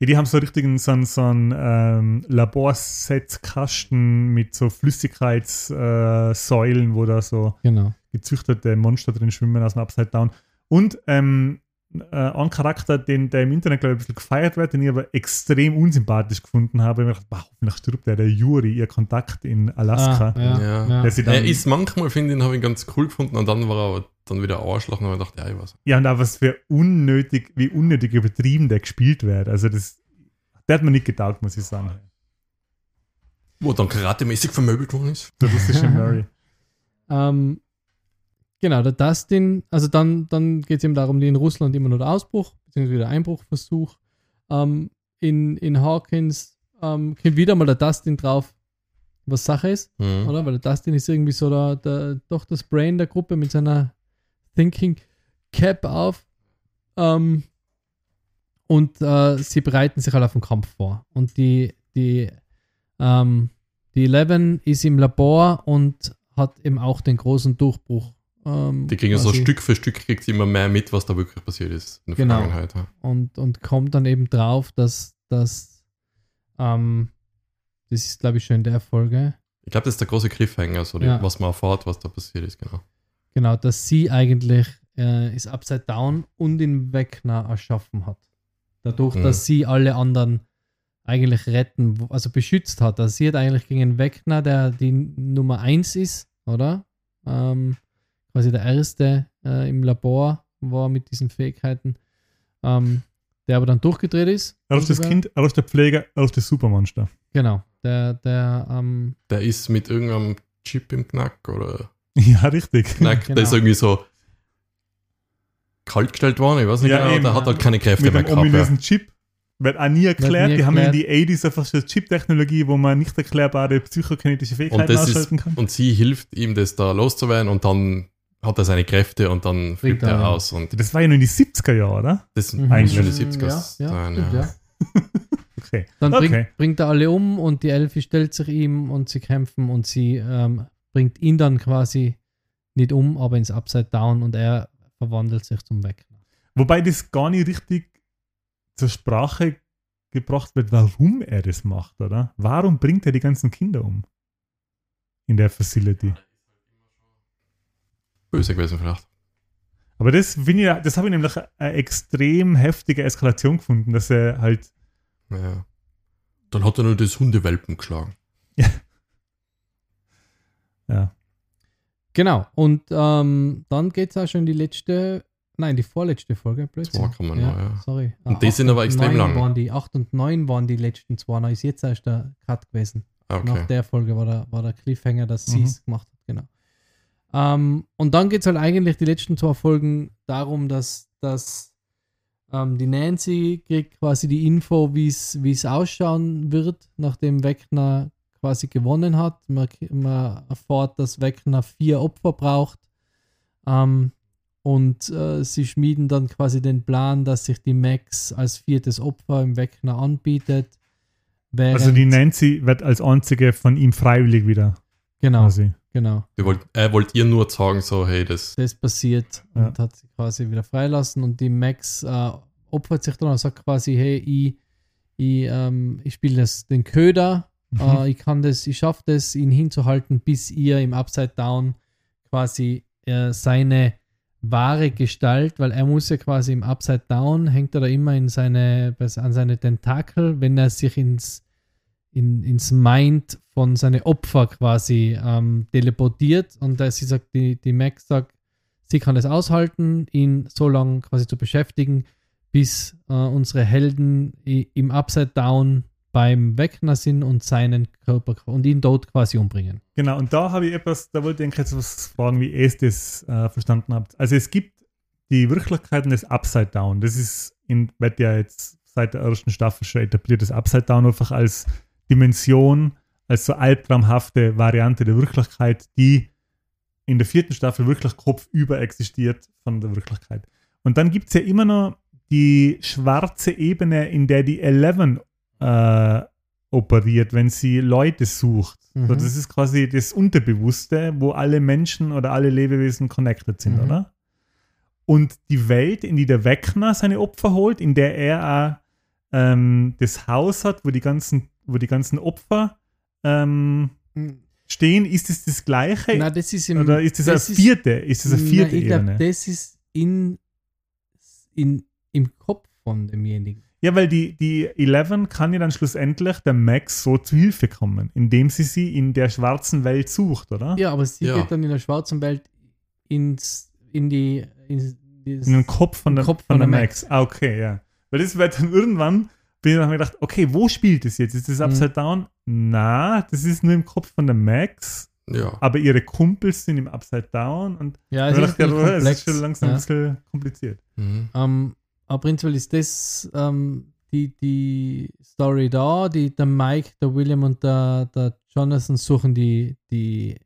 ja, die haben so richtigen so, einen- so einen ähm, Laborsetzkasten mit so Flüssigkeitssäulen, äh, wo da so Genau. gezüchtete Monster drin schwimmen aus dem Upside Down. Und ähm, äh, ein Charakter, den, der im Internet, glaube ich, ein bisschen gefeiert wird, den ich aber extrem unsympathisch gefunden habe. Ich habe mir gedacht, wow, hoffentlich stirbt der, der Juri, ihr Kontakt in Alaska. Ah, ja, Ja. ja. Der sie dann, Er ist manchmal, finde ich, habe ich ihn ganz cool gefunden und dann war er aber dann wieder Arschloch und habe ich gedacht, ja, ich weiß. ja, und auch was für unnötig, wie unnötig übertrieben der gespielt wird. Also das, der hat mir nicht getaugt, muss ich sagen. Wo dann karatemäßig vermöbelt worden ist. Der russische Murray. Ähm, genau, der Dustin, also dann, dann geht es eben darum, die in Russland immer nur der Ausbruch, beziehungsweise der Einbruchversuch. Ähm, in, in Hawkins ähm, kommt wieder mal der Dustin drauf, was Sache ist, Mhm. oder? Weil der Dustin ist irgendwie so der, der, doch das Brain der Gruppe mit seiner Thinking Cap auf. Ähm, und äh, sie bereiten sich halt auf den Kampf vor. Und die, die, ähm, die Eleven ist im Labor und hat eben auch den großen Durchbruch. Ähm, Die kriegen so. Stück für Stück kriegt sie immer mehr mit, was da wirklich passiert ist in der Genau. Vergangenheit. Ja. und, und kommt dann eben drauf, dass, dass ähm, das ist, glaube ich, schon in der Folge, Ich glaube, das ist der große Cliffhanger, so die, Ja. was man erfahrt, was da passiert ist, genau. genau, dass sie eigentlich äh, ist Upside Down und den Wegner erschaffen hat. Dadurch, Mhm. dass sie alle anderen eigentlich retten, also beschützt hat. Also sie hat eigentlich gegen den Wegner, der die Nummer 1 ist, oder? Ähm, quasi der erste äh, im Labor war mit diesen Fähigkeiten, ähm, der aber dann durchgedreht ist. Er ist das Kind, er ist der Pfleger, er ist das Supermonster. Genau, der, der, ähm, Der ist mit irgendeinem Chip im Knack oder Ja, richtig. Knack, Genau. der ist irgendwie so kalt gestellt worden, ich weiß nicht Ja, genau, eben, der hat halt keine Kräfte Mit mehr gehabt. Ja. ominösen Chip. Wird auch nie erklärt. nie Die haben in erklärt. die 80s einfach so Chip-Technologie, wo man nicht erklärbare psychokinetische Fähigkeiten Und, ist, ausschalten kann. und sie hilft ihm, das da loszuwerden und dann hat er seine Kräfte und dann flippt er, ja. aus. Und Das war ja nur in die 70er Jahre, oder? das Mhm. eigentlich schon die Ja, 70er ja, sein, stimmt, ja. ja. Okay. Dann okay. bringt, bringt er alle um und die Elfi stellt sich ihm und sie kämpfen und sie ähm, bringt ihn dann quasi nicht um, aber ins Upside Down und er verwandelt sich zum Wegner. Wobei das gar nicht richtig zur Sprache gebracht wird, warum er das macht, oder? Warum bringt er die ganzen Kinder um? In der Facility. Böse gewesen vielleicht. Aber das ich, das habe ich nämlich eine extrem heftige Eskalation gefunden, dass er halt, Ja. Dann hat er nur das Hundewelpen geschlagen. ja. Genau, und ähm, dann geht es auch schon in die letzte, nein, die vorletzte Folge. Blödsinn. Zwei kann man noch, ja. Sorry. Und die acht sind aber extrem neun lang. Waren die, 8 und 9 waren die letzten zwei, da ist jetzt erst der Cut gewesen. Ah, Nach Okay. der Folge war der, war der Cliffhanger, dass sie Mhm. es gemacht hat. Ähm, und dann geht es halt eigentlich die letzten zwei Folgen darum, dass, dass ähm, die Nancy kriegt quasi die Info, wie es ausschauen wird, nachdem Wegner quasi gewonnen hat. Man, man erfährt, dass Wegner vier Opfer braucht. Ähm, und äh, sie schmieden dann quasi den Plan, dass sich die Max als viertes Opfer im Wegner anbietet. Also die Nancy wird als einzige von ihm freiwillig wieder Genau, quasi. genau. Wollt, er wollte ihr nur sagen, so, hey, das. das passiert Ja. und hat sie quasi wieder freilassen und die Max äh, opfert sich dann und sagt quasi, hey, ich, ich, ähm, ich spiele das den Köder, Mhm. äh, ich kann das, ich schaffe das, ihn hinzuhalten, bis ihr im Upside Down quasi äh, seine wahre Gestalt, weil er muss ja quasi im Upside Down, hängt er da immer in seine, an seine Tentakel, wenn er sich ins, in, ins Mind von seinen Opfer quasi ähm, teleportiert und da sie sagt, die, die Max sagt, sie kann es aushalten, ihn so lange quasi zu beschäftigen, bis äh, unsere Helden im Upside Down beim Wegner sind und seinen Körper und ihn dort quasi umbringen. Genau, und da habe ich etwas, da wollte ich jetzt was fragen, wie ihr das äh, verstanden habt. Also es gibt die Wirklichkeit des Upside Down. Das ist, in, wird ja jetzt seit der ersten Staffel schon etabliert, das Upside Down einfach als Dimension, als so albtraumhafte Variante der Wirklichkeit, die in der vierten Staffel wirklich kopfüber existiert von der Wirklichkeit. Und dann gibt es ja immer noch die schwarze Ebene, in der die Eleven äh, operiert, wenn sie Leute sucht. Mhm. So, das ist quasi das Unterbewusste, wo alle Menschen oder alle Lebewesen connected sind, Mhm. oder? Und die Welt, in die der Wegner seine Opfer holt, in der er auch ähm, das Haus hat, wo die ganzen, wo die ganzen Opfer ähm, stehen, ist es das gleiche? Na, das ist im, oder ist das, eine vierte? Ist das eine vierte ich glaube, Ebene? das ist in, in, im Kopf von demjenigen. Ja, weil die, die Eleven kann ja dann schlussendlich der Max so zu Hilfe kommen, indem sie sie in der schwarzen Welt sucht, oder? Ja, aber sie Ja. geht dann in der schwarzen Welt ins, in die, in In den Kopf von, der, Kopf von der von der Max. Ah, okay, ja. Weil das wird dann irgendwann, bin ich mir gedacht, okay, wo spielt das jetzt? Ist das mhm. Upside mhm. Down? Na, das ist nur im Kopf von der Max. Ja. Aber ihre Kumpels sind im Upside Down und ja, es ist, gedacht, komplex, es ist schon langsam ja. ein bisschen kompliziert. Mhm. Um, aber prinzipiell ist das um, die, die Story da, die, der Mike, der William und der, der Jonathan suchen die, die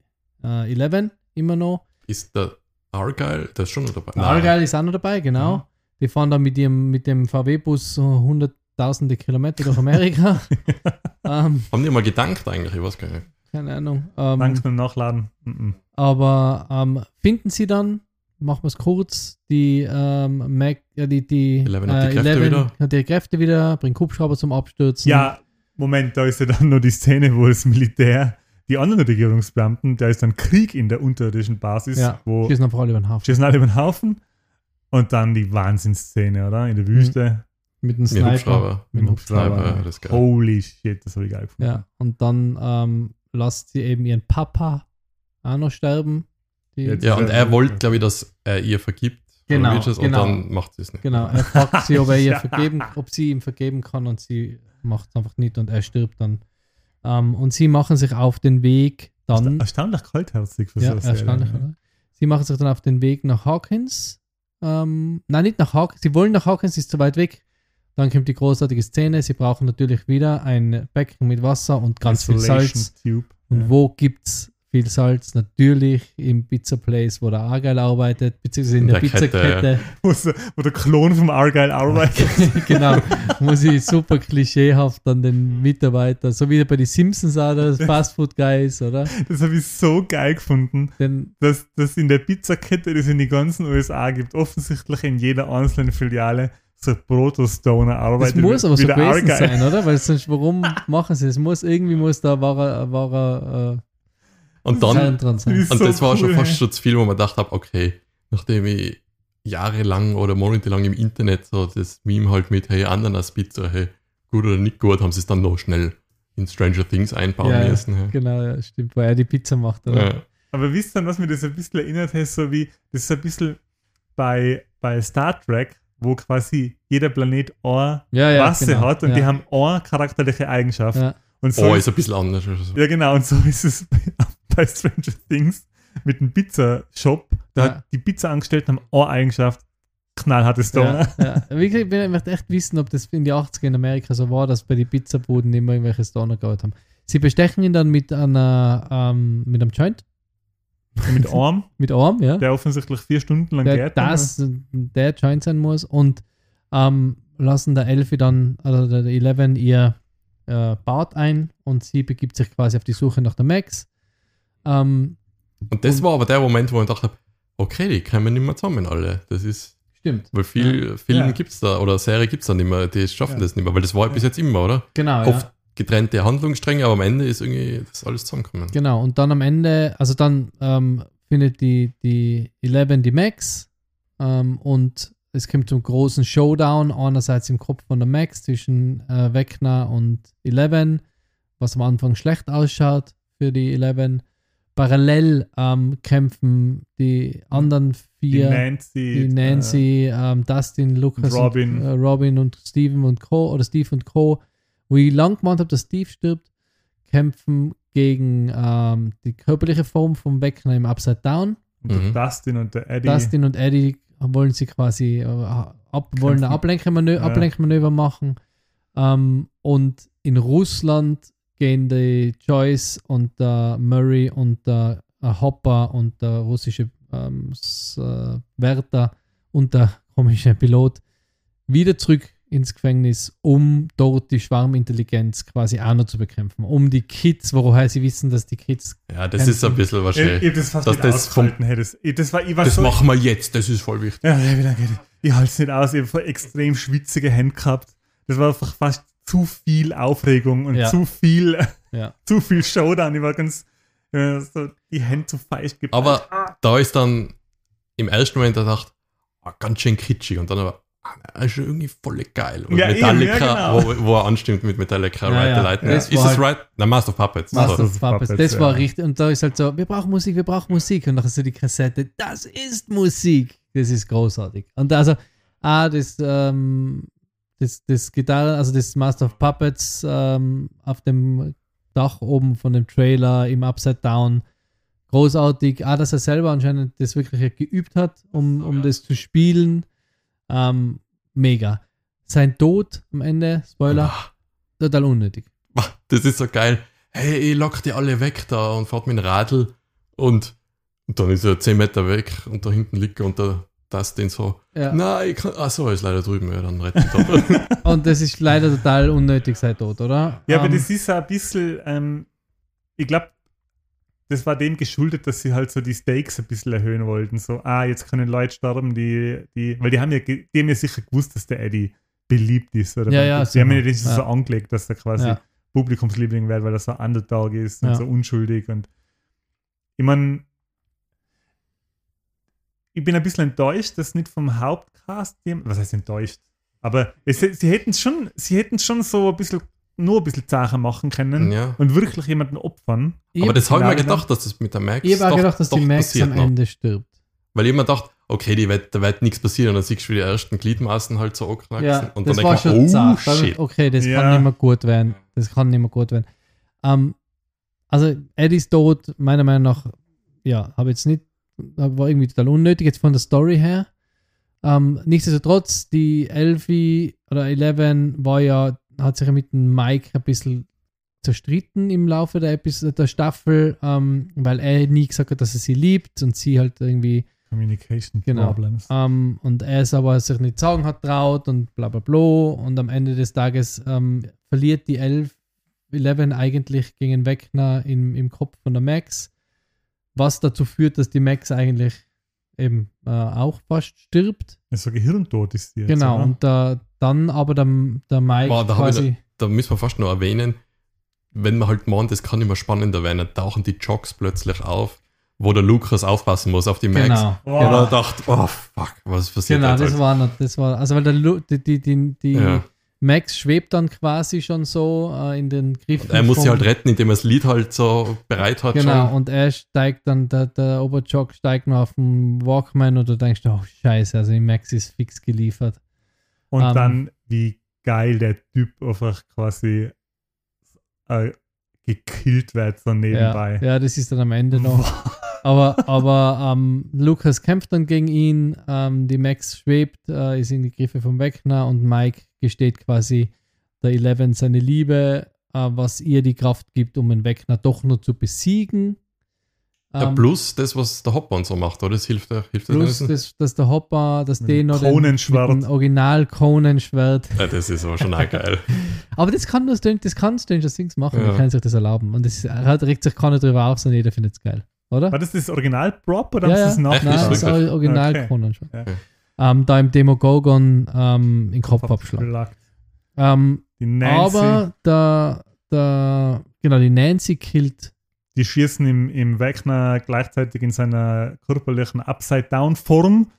uh, Eleven immer noch. Ist der Argyle, der ist schon noch dabei? Argyle ist auch noch dabei, genau. Mhm. Die fahren da mit, ihrem, mit dem VW-Bus 100 tausende Kilometer durch Amerika. ähm, Haben die mal gedankt eigentlich? Ich weiß gar nicht. Keine Ahnung. Ähm, Langs mit dem Nachladen. Mm -mm. Aber ähm, finden sie dann, machen wir es kurz, die ähm, Mac, ja, die, die, Eleven hat die äh, Kräfte Eleven wieder. Hat die Kräfte wieder, bringt Hubschrauber zum Abstürzen. Ja, Moment, da ist ja dann nur die Szene, wo das Militär die anderen Regierungsbeamten, da ist dann Krieg in der unterirdischen Basis, ja, wo schießen einfach alle über den Haufen. Schießen alle über den Haufen und dann die Wahnsinnsszene, oder? In der mhm. Wüste. Mit Mit Sniper. Hubschrauber. Mit Sniper, Hubschrauber. ja, das ist geil. Holy shit, das habe ich geil gefunden. Ja, und dann ähm, lasst sie eben ihren Papa auch noch sterben. Die, Jetzt- Ja, und er wollte, glaube ich, dass er ihr vergibt. Genau, wie ist es? genau. Und dann macht sie es nicht. Genau, er fragt sie, ob er ihr Ja. vergeben, ob sie ihm vergeben kann und sie macht es einfach nicht und er stirbt dann. Ähm, und sie machen sich auf den Weg dann. Erstaunlich kaltherzig für Ja, so erstaunlich, ja. oder? Sie machen sich dann auf den Weg nach Hawkins. Ähm, nein, nicht nach Hawkins. Sie wollen nach Hawkins, ist zu weit weg. Dann kommt die großartige Szene. Sie brauchen natürlich wieder ein Becken mit Wasser und ganz viel Salz. Tube. Und ja. wo gibt's, viel Salz, natürlich im Pizza Place, wo der Argyle arbeitet, beziehungsweise in, der, der Kette, Pizzakette. Wo, so- wo der Klon vom Argyle arbeitet. genau, muss ich super klischeehaft an den Mitarbeiter, so wie bei den Simpsons auch der Fastfood Guys, oder? Das habe ich so geil gefunden, Denn dass das in der Pizzakette, die es in die ganzen USA gibt, offensichtlich in jeder einzelnen Filiale ein Proto-Stoner das arbeitet. muss wie- aber so gewesen Argyle. sein, oder? Weil sonst, warum machen sie es? Muss irgendwie muss da wahrer, wahrer Und äh, dann, Kern dran sein. Und so das war schon cool, fast hey. schon zu viel, wo man gedacht habe, okay, nachdem ich jahrelang oder monatelang im Internet so das Meme halt mit, hey, Ananas-Pizza, hey, gut oder nicht gut, haben sie es dann noch schnell in Stranger Things einbauen Ja, müssen. Hey. Genau, ja, stimmt, weil er die Pizza macht, oder? Ja. Aber wisst ihr, was mir das ein bisschen erinnert hat, so wie, das ist ein bisschen bei, bei Star Trek, wo quasi jeder Planet eine Ja, ja, Rasse genau, hat und ja. die haben eine charakterliche Eigenschaft. Ja. Und so Oh, ist, ein bisschen anders. oder so. ja genau, und so ist es bei, bei Stranger Things mit dem Pizza-Shop. Da Ja. hat die Pizza-Angestellten haben eine Eigenschaft, knallhartes Stoner. Ja, ja. Gesagt, ich möchte echt wissen, ob das in die 80er in Amerika so war, dass bei den Pizzabuden immer irgendwelche Stoner gehabt haben. Sie bestechen ihn dann mit einer, ähm, mit einem Joint, Mit Arm, mit Arm, ja. der offensichtlich vier Stunden lang der, geht. dann. das der Joint sein muss und ähm, lassen der Elfie dann, oder der Eleven ihr äh, Bart ein und sie begibt sich quasi auf die Suche nach der Max. Ähm, Und das war aber der Moment, wo ich gedacht habe, okay, die kommen nicht mehr zusammen alle. Das ist, stimmt. weil viel Filme Ja. gibt es da oder Serie gibt es da nicht mehr, die schaffen Ja. das nicht mehr, weil das war ja bis jetzt immer, oder? Genau, ja. Oft getrennte Handlungsstränge, aber am Ende ist irgendwie das alles zusammengekommen. Genau, und dann am Ende, also dann ähm, findet die, die Eleven die Max ähm, und es kommt zum großen Showdown, einerseits im Kopf von der Max zwischen äh, Vecna und Eleven, was am Anfang schlecht ausschaut für die Eleven. Parallel ähm, kämpfen die anderen die vier, Nancy, die Nancy, ähm, Dustin, Lucas, Robin. Und, äh, Robin und Steven und Co. oder Steve und Co. Wo ich lang gemeint habe, dass Steve stirbt, kämpfen gegen ähm, die körperliche Form vom Wegner im Upside Down. und der Mhm. Dustin und der Eddie. Dustin und Eddie wollen sie quasi äh, ab, wollen ein Kämpfen. Ablenkmanöver, Ja. Ablenkmanöver machen. Ähm, und in Russland gehen die Joyce und der Murray und der äh, Hopper und der russische ähm, äh, Wärter und der komische Pilot wieder zurück ins Gefängnis, um dort die Schwarmintelligenz quasi auch noch zu bekämpfen. Um die Kids, woher sie wissen, dass die Kids Ja, das ist ein bisschen ich, wahrscheinlich. ich hab das fast dass nicht das ausgehalten. Das, ich, das war, ich war Das so, machen wir jetzt, das ist voll wichtig. Ja, wie lange geht? Ich halte es nicht aus. Ich habe extrem schwitzige Hände gehabt. Das war einfach fast zu viel Aufregung und Ja. zu viel, Ja. zu viel Showdown. Ich war ganz äh, so die Hände zu feucht geballt. Aber Ah. da ist dann im ersten Moment gedacht, ah, ganz schön kitschig und dann aber, das ist irgendwie voll geil. Und Ja, eben, Metallica, ja, genau. wo, wo er anstimmt mit Metallica, Ja, ja. the Lightning. Das Ist halt- Right? Na, Master of Puppets. Master So. of Puppets. Das war ja. richtig. Und da ist halt so, wir brauchen Musik, wir brauchen Musik. Und dann so die Kassette, das ist Musik. Das ist großartig. Und also, ah, das, ähm, das, das Gitarre, also das Master of Puppets ähm, auf dem Dach oben von dem Trailer im Upside Down. Großartig. Ah, dass er selber anscheinend das wirklich geübt hat, um, um das zu spielen. Ähm, mega. Sein Tod am Ende, Spoiler, Ah, total unnötig. Das ist so geil. Hey, ich lock die alle weg da und fahrt mit dem Radl und, und dann ist er 10 Meter weg und da hinten liegt er und da das den so. Ja. Nein, ich kann. Achso, er ist leider drüben, ja, dann retten Und das ist leider total unnötig, sein Tod, oder? Ja, aber Ähm, das ist auch ein bisschen, ähm, ich glaube, das war dem geschuldet, dass sie halt so die Stakes ein bisschen erhöhen wollten. So, ah, jetzt können Leute sterben, die, die, weil die haben ja, die haben ja sicher gewusst, dass der Eddie beliebt ist. Oder Ja, die ja, haben sicher. ja das Ja. so angelegt, dass er quasi Ja. Publikumsliebling wird, weil er so Underdog ist und Ja. so unschuldig. Und ich meine, ich bin ein bisschen enttäuscht, dass nicht vom Hauptcast, was heißt enttäuscht? Aber es, sie hätten schon, sie hätten schon so ein bisschen, nur ein bisschen Sachen machen können ja. und wirklich jemanden opfern. ich Aber das habe ich mir Genau, gedacht, dass das mit der Max. ich habe gedacht, dass die Max passiert am noch. Ende stirbt. Weil ich immer dachte, okay, die wird, da wird nichts passieren und dann siehst du, wie die ersten Gliedmaßen halt so angeknackst Ja. Und dann war denk ich schon mir, oh zart. Shit. Okay, das Ja. kann nicht mehr gut werden. Das kann nicht mehr gut werden. Ähm, also Eddies Tod, meiner Meinung nach, ja, habe jetzt nicht, war irgendwie total unnötig, jetzt von der Story her. Ähm, nichtsdestotrotz, die Elfie oder Eleven war ja, hat sich ja mit dem Mike ein bisschen zerstritten im Laufe der, Episode, der Staffel, ähm, weil er nie gesagt hat, dass er sie liebt und sie halt irgendwie Communication Genau. Problems. ähm, und er es aber sich nicht sagen hat traut und bla bla bla und am Ende des Tages ähm, verliert die 11, 11 eigentlich gegen Wegner im, im Kopf von der Max, was dazu führt, dass die Max eigentlich eben äh, auch fast stirbt. So Gehirntod ist die jetzt, genau, oder? und da, dann aber der, der Mike Boah, da hab ich quasi, Da müssen wir fast noch erwähnen, wenn man halt meint, das kann immer spannender werden, dann tauchen die Jogs plötzlich auf, wo der Lukas aufpassen muss auf die Max. genau, Wow. Ja, da dachte oh fuck, was passiert genau, das halt? war noch, das war, also weil der, Lu- die, die, die, die ja. Max schwebt dann quasi schon so äh, in den Griffen. Er muss sie halt retten, indem er das Lied halt so bereit hat Genau, schon. und er steigt dann, der, der Oberjock steigt noch auf den Walkman und du denkst, oh scheiße, also die Max ist fix geliefert. Und Ähm, dann, wie geil der Typ einfach quasi äh, gekillt wird, so nebenbei. Ja, ja, das ist dann am Ende noch. aber aber ähm, Lukas kämpft dann gegen ihn, ähm, die Max schwebt, äh, ist in die Griffe vom Wegner und Mike gesteht quasi der Eleven seine Liebe, äh, was ihr die Kraft gibt, um den Wegner doch nur zu besiegen. Ja, Ähm, plus das, was der Hopper und so macht, oder? Das hilft, der- hilft das Plus, nicht? dass, dass der Hopper, dass den noch den, Konenschwert. mit dem Original Konenschwert. Ja, das ist aber schon auch geil. Aber das kann nur Stranger, das kann Stranger Things machen, Ja. die können sich das erlauben. Und das regt sich keiner drüber auf, sondern jeder findet es geil. Oder? War das das Original-Prop oder Ja, ja. sie es Echt? Nein, das ist Original Okay. Konenschwert. Ja. Ähm, da im Demogogon ähm, in Kopfabschlag. Abschlag. Ähm, Die Nancy, aber der, der, genau, die Nancy killt, die schießen im, im Wegner gleichzeitig in seiner körperlichen Upside-Down-Form.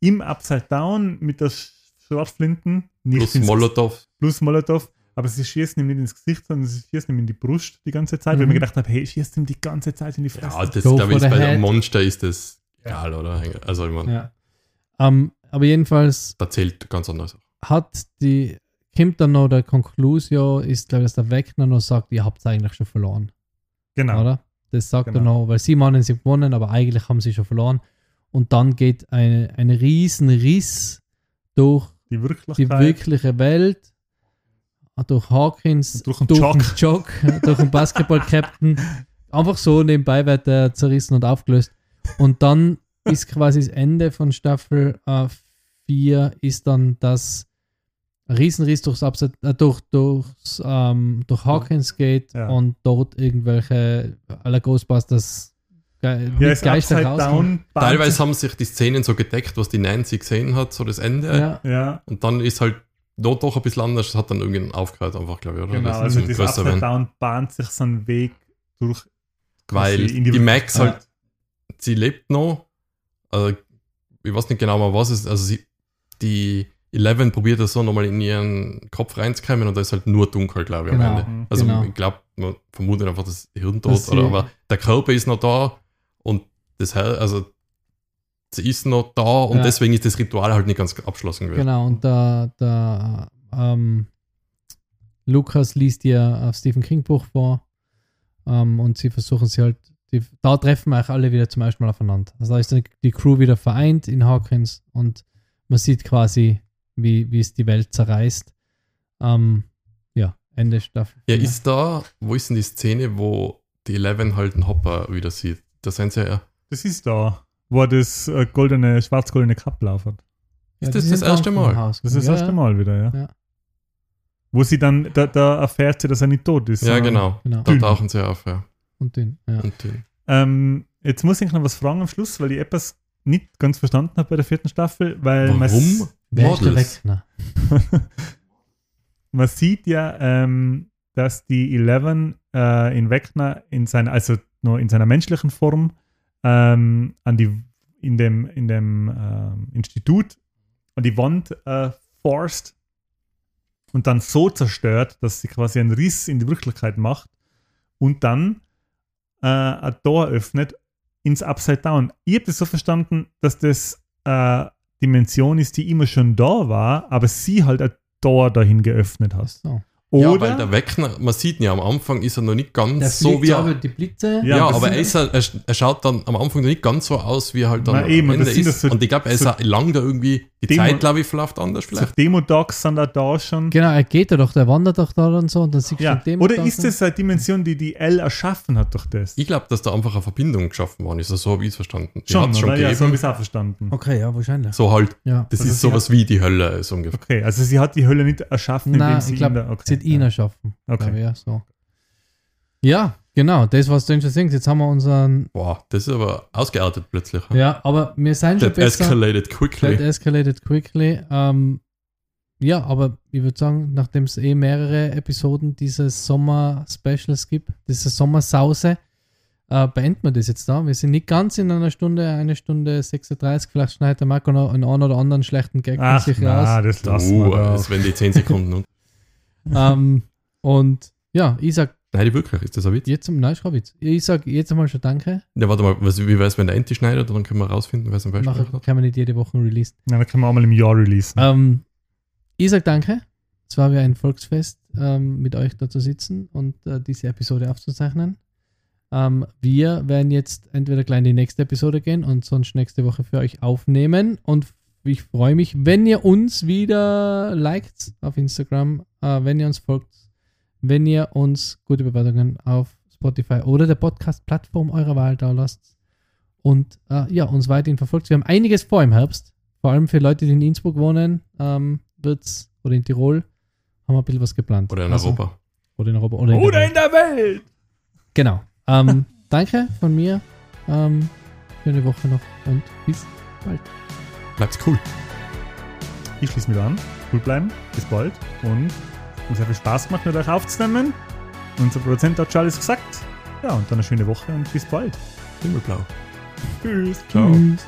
Im Upside-Down mit der Sch- Schrotflinten. Nicht Plus ins- Molotow. plus Molotov. Aber sie schießen ihm nicht ins Gesicht, sondern sie schießen ihm in die Brust die ganze Zeit, weil ich Mhm. mir gedacht habe, hey, schießt ihm die ganze Zeit in die Fresse. Ja, das glaube ich, bei der head. Monster ist das egal, oder? Also, ich meine, ja. Ähm, aber jedenfalls da zählt ganz anders. hat die, kommt dann noch der Conclusio, ist glaube ich, dass der Wegner noch sagt, ihr habt eigentlich schon verloren. Genau. oder? Das sagt er Genau. noch, weil sie meinen, sie haben gewonnen, aber eigentlich haben sie schon verloren. Und dann geht eine, ein riesen Riss durch Die die wirkliche Welt, durch Hawkins, Durch einen durch einen Jock, durch einen Basketball-Captain. Einfach so nebenbei wird er zerrissen und aufgelöst. Und dann ist quasi das Ende von Staffel 4 ist dann das ein Riesenriss durchs Upside, äh, durch, durchs, ähm, durch Hawkins geht Ja. und dort irgendwelche aller Ghostbusters Ge ja, ist Geister rauskommen. Teilweise haben sich die Szenen so gedeckt, was die Nancy gesehen hat, so das Ende. Ja, Ja, Und dann ist halt dort doch ein bisschen anders, das hat dann irgendwie aufgehört, einfach, glaube ich, oder? genau. Das Also ist das Upside werden. Down bahnt sich so einen Weg durch. Weil in die, Max halt, sie lebt noch. Also, ich weiß nicht genau mal, was ist. Also, sie, die Eleven probiert das so nochmal in ihren Kopf reinzukommen und da ist halt nur dunkel, glaube ich, Genau. am Ende. Also, Genau. ich glaube, man vermutet einfach das Hirntod, oder, aber der Körper ist noch da und das Her also, sie ist noch da und Ja. deswegen ist das Ritual halt nicht ganz abgeschlossen gewesen. Genau, und der, der ähm, Lukas liest ihr Stephen King Buch vor ähm, und sie versuchen sie halt, die, da treffen wir auch alle wieder zum ersten Mal aufeinander. Also da ist dann die Crew wieder vereint in Hawkins und man sieht quasi, wie, wie es die Welt zerreißt. Ähm, ja, Ende Staffel. Ja, ist da, wo ist denn die Szene, wo die Eleven halt einen Hopper wieder sieht? Da sind sie ja. Das ist da, wo er das äh, goldene, schwarz-goldene Cup laufert. Ja, ist das das erste Mal? Haus Das ist das gekommen. erste ja, Mal wieder, ja. Ja. Wo sie dann, da, da erfährt sie, dass er nicht tot ist. Ja, genau. Genau. Da tauchen sie auf, ja. Und dünn. Ja. Und dünn. Ähm, jetzt muss ich noch was fragen am Schluss, weil ich etwas nicht ganz verstanden habe bei der vierten Staffel, weil Warum? Models. Wegner? man sieht ja, ähm, dass die Eleven äh, in Wegner in seiner, also nur in seiner menschlichen Form ähm, an die in dem, in dem ähm, Institut an die Wand äh, forst und dann so zerstört, dass sie quasi einen Riss in die Wirklichkeit macht und dann äh, ein Tor öffnet ins Upside Down. Ich habe das so verstanden, dass das äh, Dimension ist, die immer schon da war, aber sie halt ein Tor dahin geöffnet hat. So. Ja, Oder? weil der Wegner, man sieht ihn ja am Anfang, ist er noch nicht ganz Der so wie so er. über die Blitze. Ja, Ja, aber er, ist, ja- er, er schaut dann am Anfang noch nicht ganz so aus, wie er halt dann Na eben, am Ende ist. das so- und ich glaube, er ist so- auch lang da irgendwie Die Demo- Zeit, glaube ich, verläuft anders So vielleicht. Demo-Dogs sind da, da schon. Genau, er geht ja doch, der wandert doch da und so und dann siehst du Ja. den Oder ist so. das eine Dimension, die die L erschaffen hat durch das? Ich glaube, dass da einfach eine Verbindung geschaffen worden ist. Also so habe ich es verstanden. Die schon, hat's schon? Ja, so habe ich es auch verstanden. Okay, ja, wahrscheinlich. so halt, Ja. das Also ist sowas wie die Hölle, so ungefähr. Okay, also sie hat die Hölle nicht erschaffen, Nein, indem sie ich glaube, ihn da, okay. Ihn ja. erschaffen. Okay. Ja, so. ja, genau, das war Stranger Things. Jetzt haben wir unseren. Boah, das ist aber ausgeartet plötzlich. Ja, aber wir sind schon That besser. escalated That quickly. escalated quickly. Ähm, ja, aber ich würde sagen, nachdem es eh mehrere Episoden dieses Sommer-Specials gibt, diese Sommersause, äh, beenden wir das jetzt da. Wir sind nicht ganz in einer Stunde, eine Stunde 36. Vielleicht schneidet der Marco noch einen oder anderen schlechten Gag von Ach, sich na, raus. das lassen Uh, wir da. das wären die 10 Sekunden. Und ähm, und ja, ich sag Nein, die wirklich, ist das ein Witz? jetzt, nein, ist kein Witz. Ich sag jetzt einmal schon Danke. Ja, warte mal, was, wie wäre es, wenn der Enti schneidet? Dann können wir rausfinden, wer es am besten Nachher hat. kann man nicht jede Woche releasen. Ja, dann können wir auch mal im Jahr releasen. Ähm, ich sag danke. Es war wie ein Volksfest, ähm, mit euch da zu sitzen und äh, diese Episode aufzuzeichnen. Ähm, wir werden jetzt entweder gleich in die nächste Episode gehen und sonst nächste Woche für euch aufnehmen. Und ich freue mich, wenn ihr uns wieder liked auf Instagram, äh, wenn ihr uns folgt, wenn ihr uns gute Bewertungen auf Spotify oder der Podcast-Plattform eurer Wahl da lasst. Und äh, ja, uns weiterhin verfolgt. Wir haben einiges vor im Herbst. Vor allem für Leute, die in Innsbruck wohnen, ähm, wird's, oder in Tirol, haben wir ein bisschen was geplant. Oder in Also- Europa. Oder in Europa. Oder in, der Oder Welt. in der Welt! Genau. Ähm, danke von mir. Ähm, schöne Woche noch und bis bald. Bleibt's cool. Ich schließe mich an. Cool bleiben. Bis bald. Und es hat sehr viel Spaß gemacht, mit euch aufzunehmen. Unser Produzent hat schon alles gesagt. Ja, und dann eine schöne Woche und bis bald. Himmelblau. Tschüss. Ciao. Tschüss.